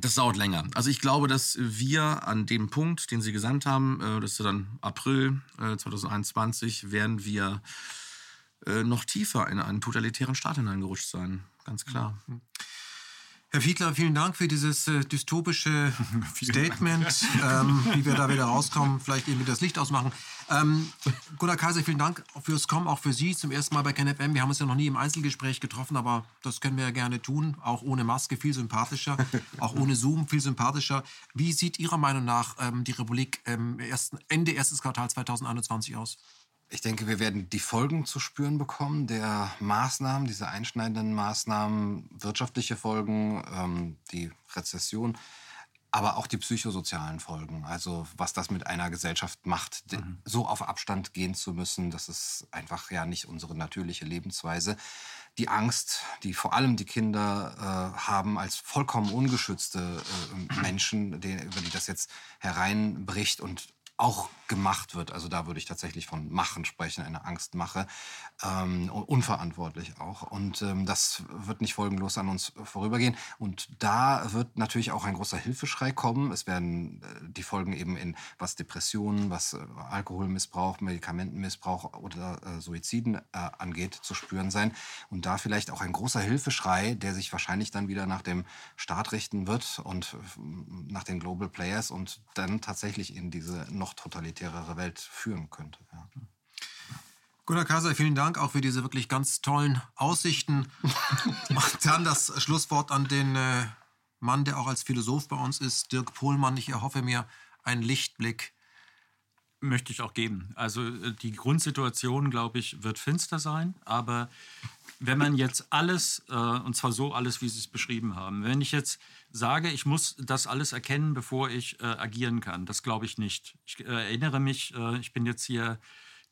das dauert länger. Also ich glaube, dass wir an dem Punkt, den Sie gesandt haben, äh, das ist dann April 2021, äh, werden wir äh, noch tiefer in einen totalitären Staat hineingerutscht sein. Ganz klar. Mhm. Herr Fiedler, vielen Dank für dieses äh, dystopische [LAUGHS] Statement, ähm, wie wir da wieder rauskommen, vielleicht irgendwie das Licht ausmachen. Ähm, Gunnar Kaiser, vielen Dank fürs Kommen, auch für Sie zum ersten Mal bei KenFM. Wir haben uns ja noch nie im Einzelgespräch getroffen, aber das können wir ja gerne tun, auch ohne Maske viel sympathischer, auch ohne Zoom viel sympathischer. Wie sieht Ihrer Meinung nach ähm, die Republik ersten, Ende erstes Quartal 2021 aus? Ich denke, wir werden die Folgen zu spüren bekommen der Maßnahmen, diese einschneidenden Maßnahmen, wirtschaftliche Folgen, ähm, die Rezession, aber auch die psychosozialen Folgen. Also was das mit einer Gesellschaft macht, mhm. so auf Abstand gehen zu müssen, das ist einfach ja nicht unsere natürliche Lebensweise. Die Angst, die vor allem die Kinder äh, haben als vollkommen ungeschützte äh, Menschen, die, über die das jetzt hereinbricht und auch gemacht wird. Also da würde ich tatsächlich von Machen sprechen, eine Angstmache. Ähm, unverantwortlich auch. Und ähm, das wird nicht folgenlos an uns vorübergehen. Und da wird natürlich auch ein großer Hilfeschrei kommen. Es werden äh, die Folgen eben in was Depressionen, was äh, Alkoholmissbrauch, Medikamentenmissbrauch oder äh, Suiziden äh, angeht, zu spüren sein. Und da vielleicht auch ein großer Hilfeschrei, der sich wahrscheinlich dann wieder nach dem Staat richten wird und äh, nach den Global Players und dann tatsächlich in diese noch totalitärere Welt führen könnte. Ja. Gunnar Kaiser, vielen Dank auch für diese wirklich ganz tollen Aussichten. [LAUGHS] Und dann das Schlusswort an den äh, Mann, der auch als Philosoph bei uns ist, Dirk Pohlmann. Ich erhoffe mir einen Lichtblick. Möchte ich auch geben. Also äh, die Grundsituation, glaube ich, wird finster sein. Aber wenn man jetzt alles, äh, und zwar so alles, wie Sie es beschrieben haben, wenn ich jetzt sage, ich muss das alles erkennen, bevor ich äh, agieren kann, das glaube ich nicht. Ich äh, erinnere mich, äh, ich bin jetzt hier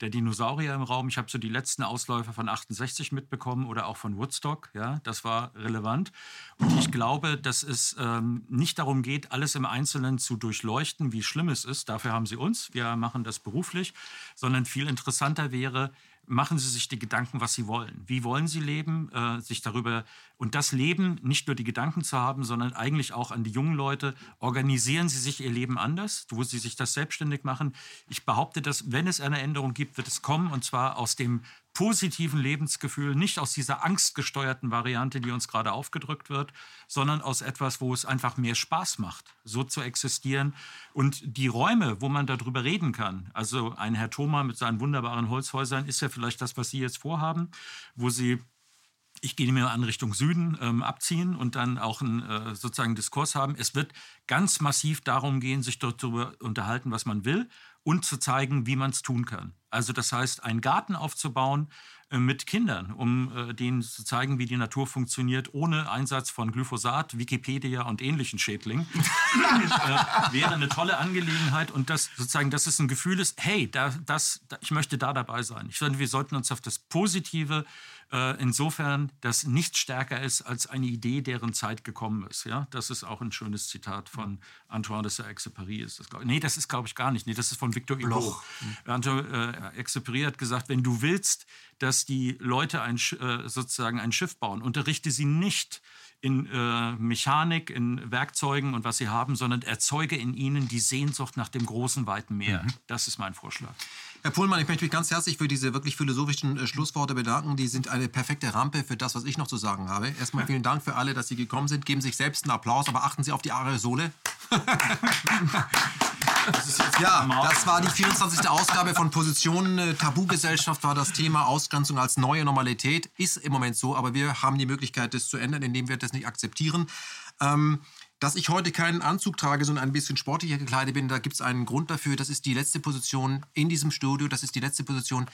der Dinosaurier im Raum. Ich habe so die letzten Ausläufer von 68 mitbekommen oder auch von Woodstock. Ja, das war relevant. Und ich glaube, dass es ähm, nicht darum geht, alles im Einzelnen zu durchleuchten, wie schlimm es ist. Dafür haben sie uns. Wir machen das beruflich. Sondern viel interessanter wäre, machen Sie sich die Gedanken, was Sie wollen. Wie wollen Sie leben? Äh, sich darüber und das Leben, nicht nur die Gedanken zu haben, sondern eigentlich auch an die jungen Leute. Organisieren Sie sich Ihr Leben anders, wo Sie sich das selbstständig machen. Ich behaupte, dass wenn es eine Änderung gibt, wird es kommen und zwar aus dem positiven Lebensgefühl, nicht aus dieser angstgesteuerten Variante, die uns gerade aufgedrückt wird, sondern aus etwas, wo es einfach mehr Spaß macht, so zu existieren. Und die Räume, wo man darüber reden kann, also ein Herr Thoma mit seinen wunderbaren Holzhäusern, ist ja vielleicht das, was Sie jetzt vorhaben, wo Sie ich gehe mir an Richtung Süden ähm, abziehen und dann auch einen äh, sozusagen Diskurs haben. Es wird ganz massiv darum gehen, sich dort darüber unterhalten, was man will und zu zeigen, wie man es tun kann. Also das heißt, einen Garten aufzubauen äh, mit Kindern, um äh, denen zu zeigen, wie die Natur funktioniert, ohne Einsatz von Glyphosat, Wikipedia und ähnlichen Schädlingen, [LAUGHS] äh, wäre eine tolle Angelegenheit. Und das sozusagen, dass es ein Gefühl ist, hey, da, das, da, ich möchte da dabei sein. Ich finde, wir sollten uns auf das Positive äh, insofern, dass nichts stärker ist als eine Idee, deren Zeit gekommen ist. Ja? Das ist auch ein schönes Zitat von Antoine de Saint-Exupéry. Ist das, nee, das ist, glaube ich, gar nicht. Nee, das ist von Victor Hugo. Bloch. Antoine äh, Exupéry hat gesagt, wenn du willst, dass die Leute ein, äh, sozusagen ein Schiff bauen, unterrichte sie nicht in äh, Mechanik, in Werkzeugen und was sie haben, sondern erzeuge in ihnen die Sehnsucht nach dem großen, weiten Meer. Mhm. Das ist mein Vorschlag. Herr Pohlmann, ich möchte mich ganz herzlich für diese wirklich philosophischen äh, Schlussworte bedanken. Die sind eine perfekte Rampe für das, was ich noch zu sagen habe. Erstmal vielen Dank für alle, dass Sie gekommen sind. Geben sich selbst einen Applaus, aber achten Sie auf die Aerosole. ja, das war die 24. Ausgabe von Positionen. Äh, Tabugesellschaft war das Thema Ausgrenzung als neue Normalität. Ist im Moment so, aber wir haben die Möglichkeit, das zu ändern, indem wir das nicht akzeptieren. Ähm, dass ich heute keinen Anzug trage, sondern ein bisschen sportlicher gekleidet bin, da gibt es einen Grund dafür. Das ist die letzte Position in diesem Studio, das ist die letzte Position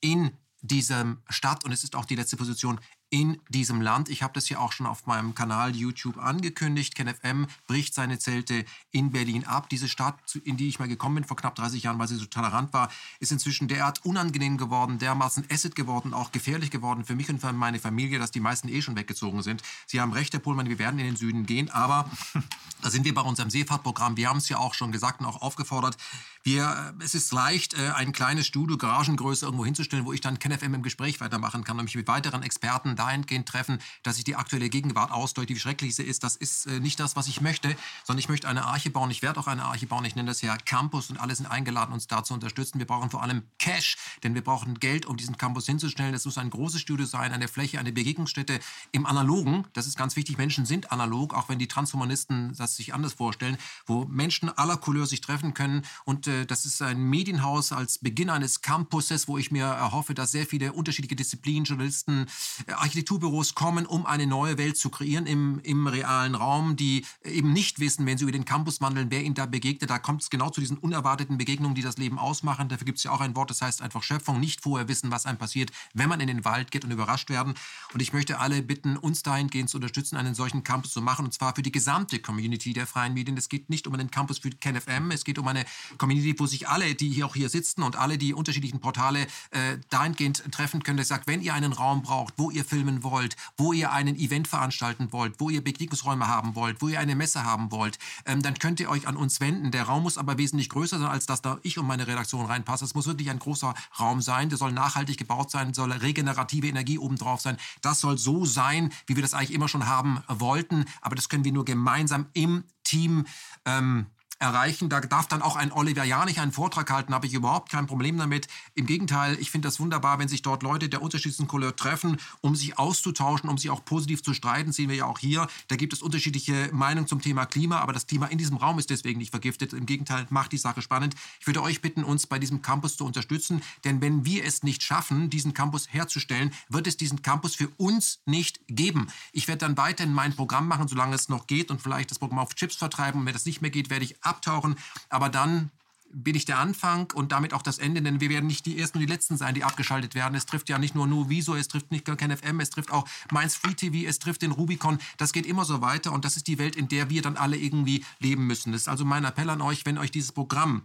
in dieser Stadt und es ist auch die letzte Position in diesem Land. Ich habe das ja auch schon auf meinem Kanal YouTube angekündigt. KenFM bricht seine Zelte in Berlin ab. Diese Stadt, in die ich mal gekommen bin vor knapp 30 Jahren, weil sie so tolerant war, ist inzwischen derart unangenehm geworden, dermaßen Asset geworden, auch gefährlich geworden für mich und für meine Familie, dass die meisten eh schon weggezogen sind. Sie haben recht, Herr Pohlmann, wir werden in den Süden gehen, aber [LAUGHS] da sind wir bei unserem Seefahrtprogramm. Wir haben es ja auch schon gesagt und auch aufgefordert. Wir, äh, es ist leicht, äh, ein kleines Studio, Garagengröße irgendwo hinzustellen, wo ich dann KenFM im Gespräch weitermachen kann und mich mit weiteren Experten dahingehend treffen, dass ich die aktuelle Gegenwart ausdeute, wie schrecklich sie ist. Das ist äh, nicht das, was ich möchte, sondern ich möchte eine Arche bauen. Ich werde auch eine Arche bauen. Ich nenne das ja Campus und alle sind eingeladen, uns da zu unterstützen. Wir brauchen vor allem Cash, denn wir brauchen Geld, um diesen Campus hinzustellen. Es muss ein großes Studio sein, eine Fläche, eine Begegnungsstätte im Analogen. Das ist ganz wichtig. Menschen sind analog, auch wenn die Transhumanisten das sich anders vorstellen, wo Menschen aller Couleur sich treffen können. Und äh, das ist ein Medienhaus als Beginn eines Campuses, wo ich mir erhoffe, dass sehr viele unterschiedliche Disziplinen, Journalisten, äh, Architekturbüros kommen, um eine neue Welt zu kreieren im, im realen Raum, die eben nicht wissen, wenn sie über den Campus wandeln, wer ihnen da begegnet. Da kommt es genau zu diesen unerwarteten Begegnungen, die das Leben ausmachen. Dafür gibt es ja auch ein Wort, das heißt einfach Schöpfung. Nicht vorher wissen, was einem passiert, wenn man in den Wald geht und überrascht werden. Und ich möchte alle bitten, uns dahingehend zu unterstützen, einen solchen Campus zu machen. Und zwar für die gesamte Community der freien Medien. Es geht nicht um einen Campus für KenFM, es geht um eine Community, wo sich alle, die hier auch hier sitzen und alle die unterschiedlichen Portale äh, dahingehend treffen können, dass sagt, wenn ihr einen Raum braucht, wo ihr filmen wollt, wo ihr einen Event veranstalten wollt, wo ihr Begegnungsräume haben wollt, wo ihr eine Messe haben wollt, ähm, dann könnt ihr euch an uns wenden. Der Raum muss aber wesentlich größer sein, als dass da ich und meine Redaktion reinpasse. Es muss wirklich ein großer Raum sein. Der soll nachhaltig gebaut sein, soll regenerative Energie obendrauf sein. Das soll so sein, wie wir das eigentlich immer schon haben wollten. Aber das können wir nur gemeinsam im Team ähm, erreichen. Da darf dann auch ein Oliver Janich einen Vortrag halten, habe ich überhaupt kein Problem damit. Im Gegenteil, ich finde das wunderbar, wenn sich dort Leute der unterschiedlichsten Couleur treffen, um sich auszutauschen, um sich auch positiv zu streiten. Sehen wir ja auch hier. Da gibt es unterschiedliche Meinungen zum Thema Klima, aber das Thema in diesem Raum ist deswegen nicht vergiftet. Im Gegenteil, macht die Sache spannend. Ich würde euch bitten, uns bei diesem Campus zu unterstützen, denn wenn wir es nicht schaffen, diesen Campus herzustellen, wird es diesen Campus für uns nicht geben. Ich werde dann weiterhin mein Programm machen, solange es noch geht und vielleicht das Programm auf Chips vertreiben. Und wenn das nicht mehr geht, werde ich abtauchen. Aber dann bin ich der Anfang und damit auch das Ende, denn wir werden nicht die Ersten und die Letzten sein, die abgeschaltet werden. Es trifft ja nicht nur Wieso, es trifft nicht nur KenFM, es trifft auch Mainz Free TV, es trifft den Rubicon. Das geht immer so weiter und das ist die Welt, in der wir dann alle irgendwie leben müssen. Das ist also mein Appell an euch, wenn euch dieses Programm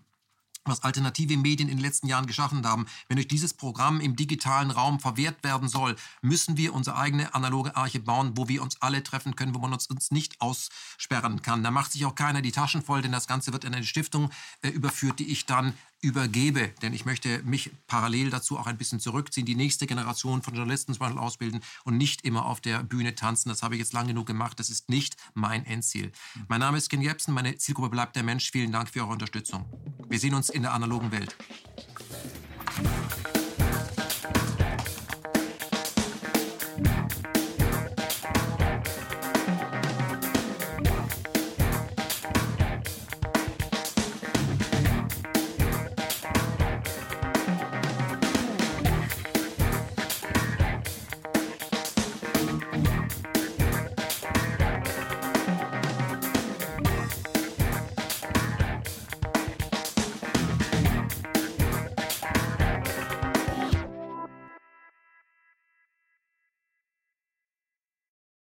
was alternative Medien in den letzten Jahren geschaffen haben. Wenn durch dieses Programm im digitalen Raum verwehrt werden soll, müssen wir unsere eigene analoge Arche bauen, wo wir uns alle treffen können, wo man uns, uns nicht aussperren kann. Da macht sich auch keiner die Taschen voll, denn das Ganze wird in eine Stiftung äh, überführt, die ich dann übergebe, denn ich möchte mich parallel dazu auch ein bisschen zurückziehen, die nächste Generation von Journalisten zum Beispiel ausbilden und nicht immer auf der Bühne tanzen. Das habe ich jetzt lange genug gemacht. Das ist nicht mein Endziel. Mein Name ist Ken Jebsen, meine Zielgruppe bleibt der Mensch. Vielen Dank für eure Unterstützung. Wir sehen uns in der analogen Welt.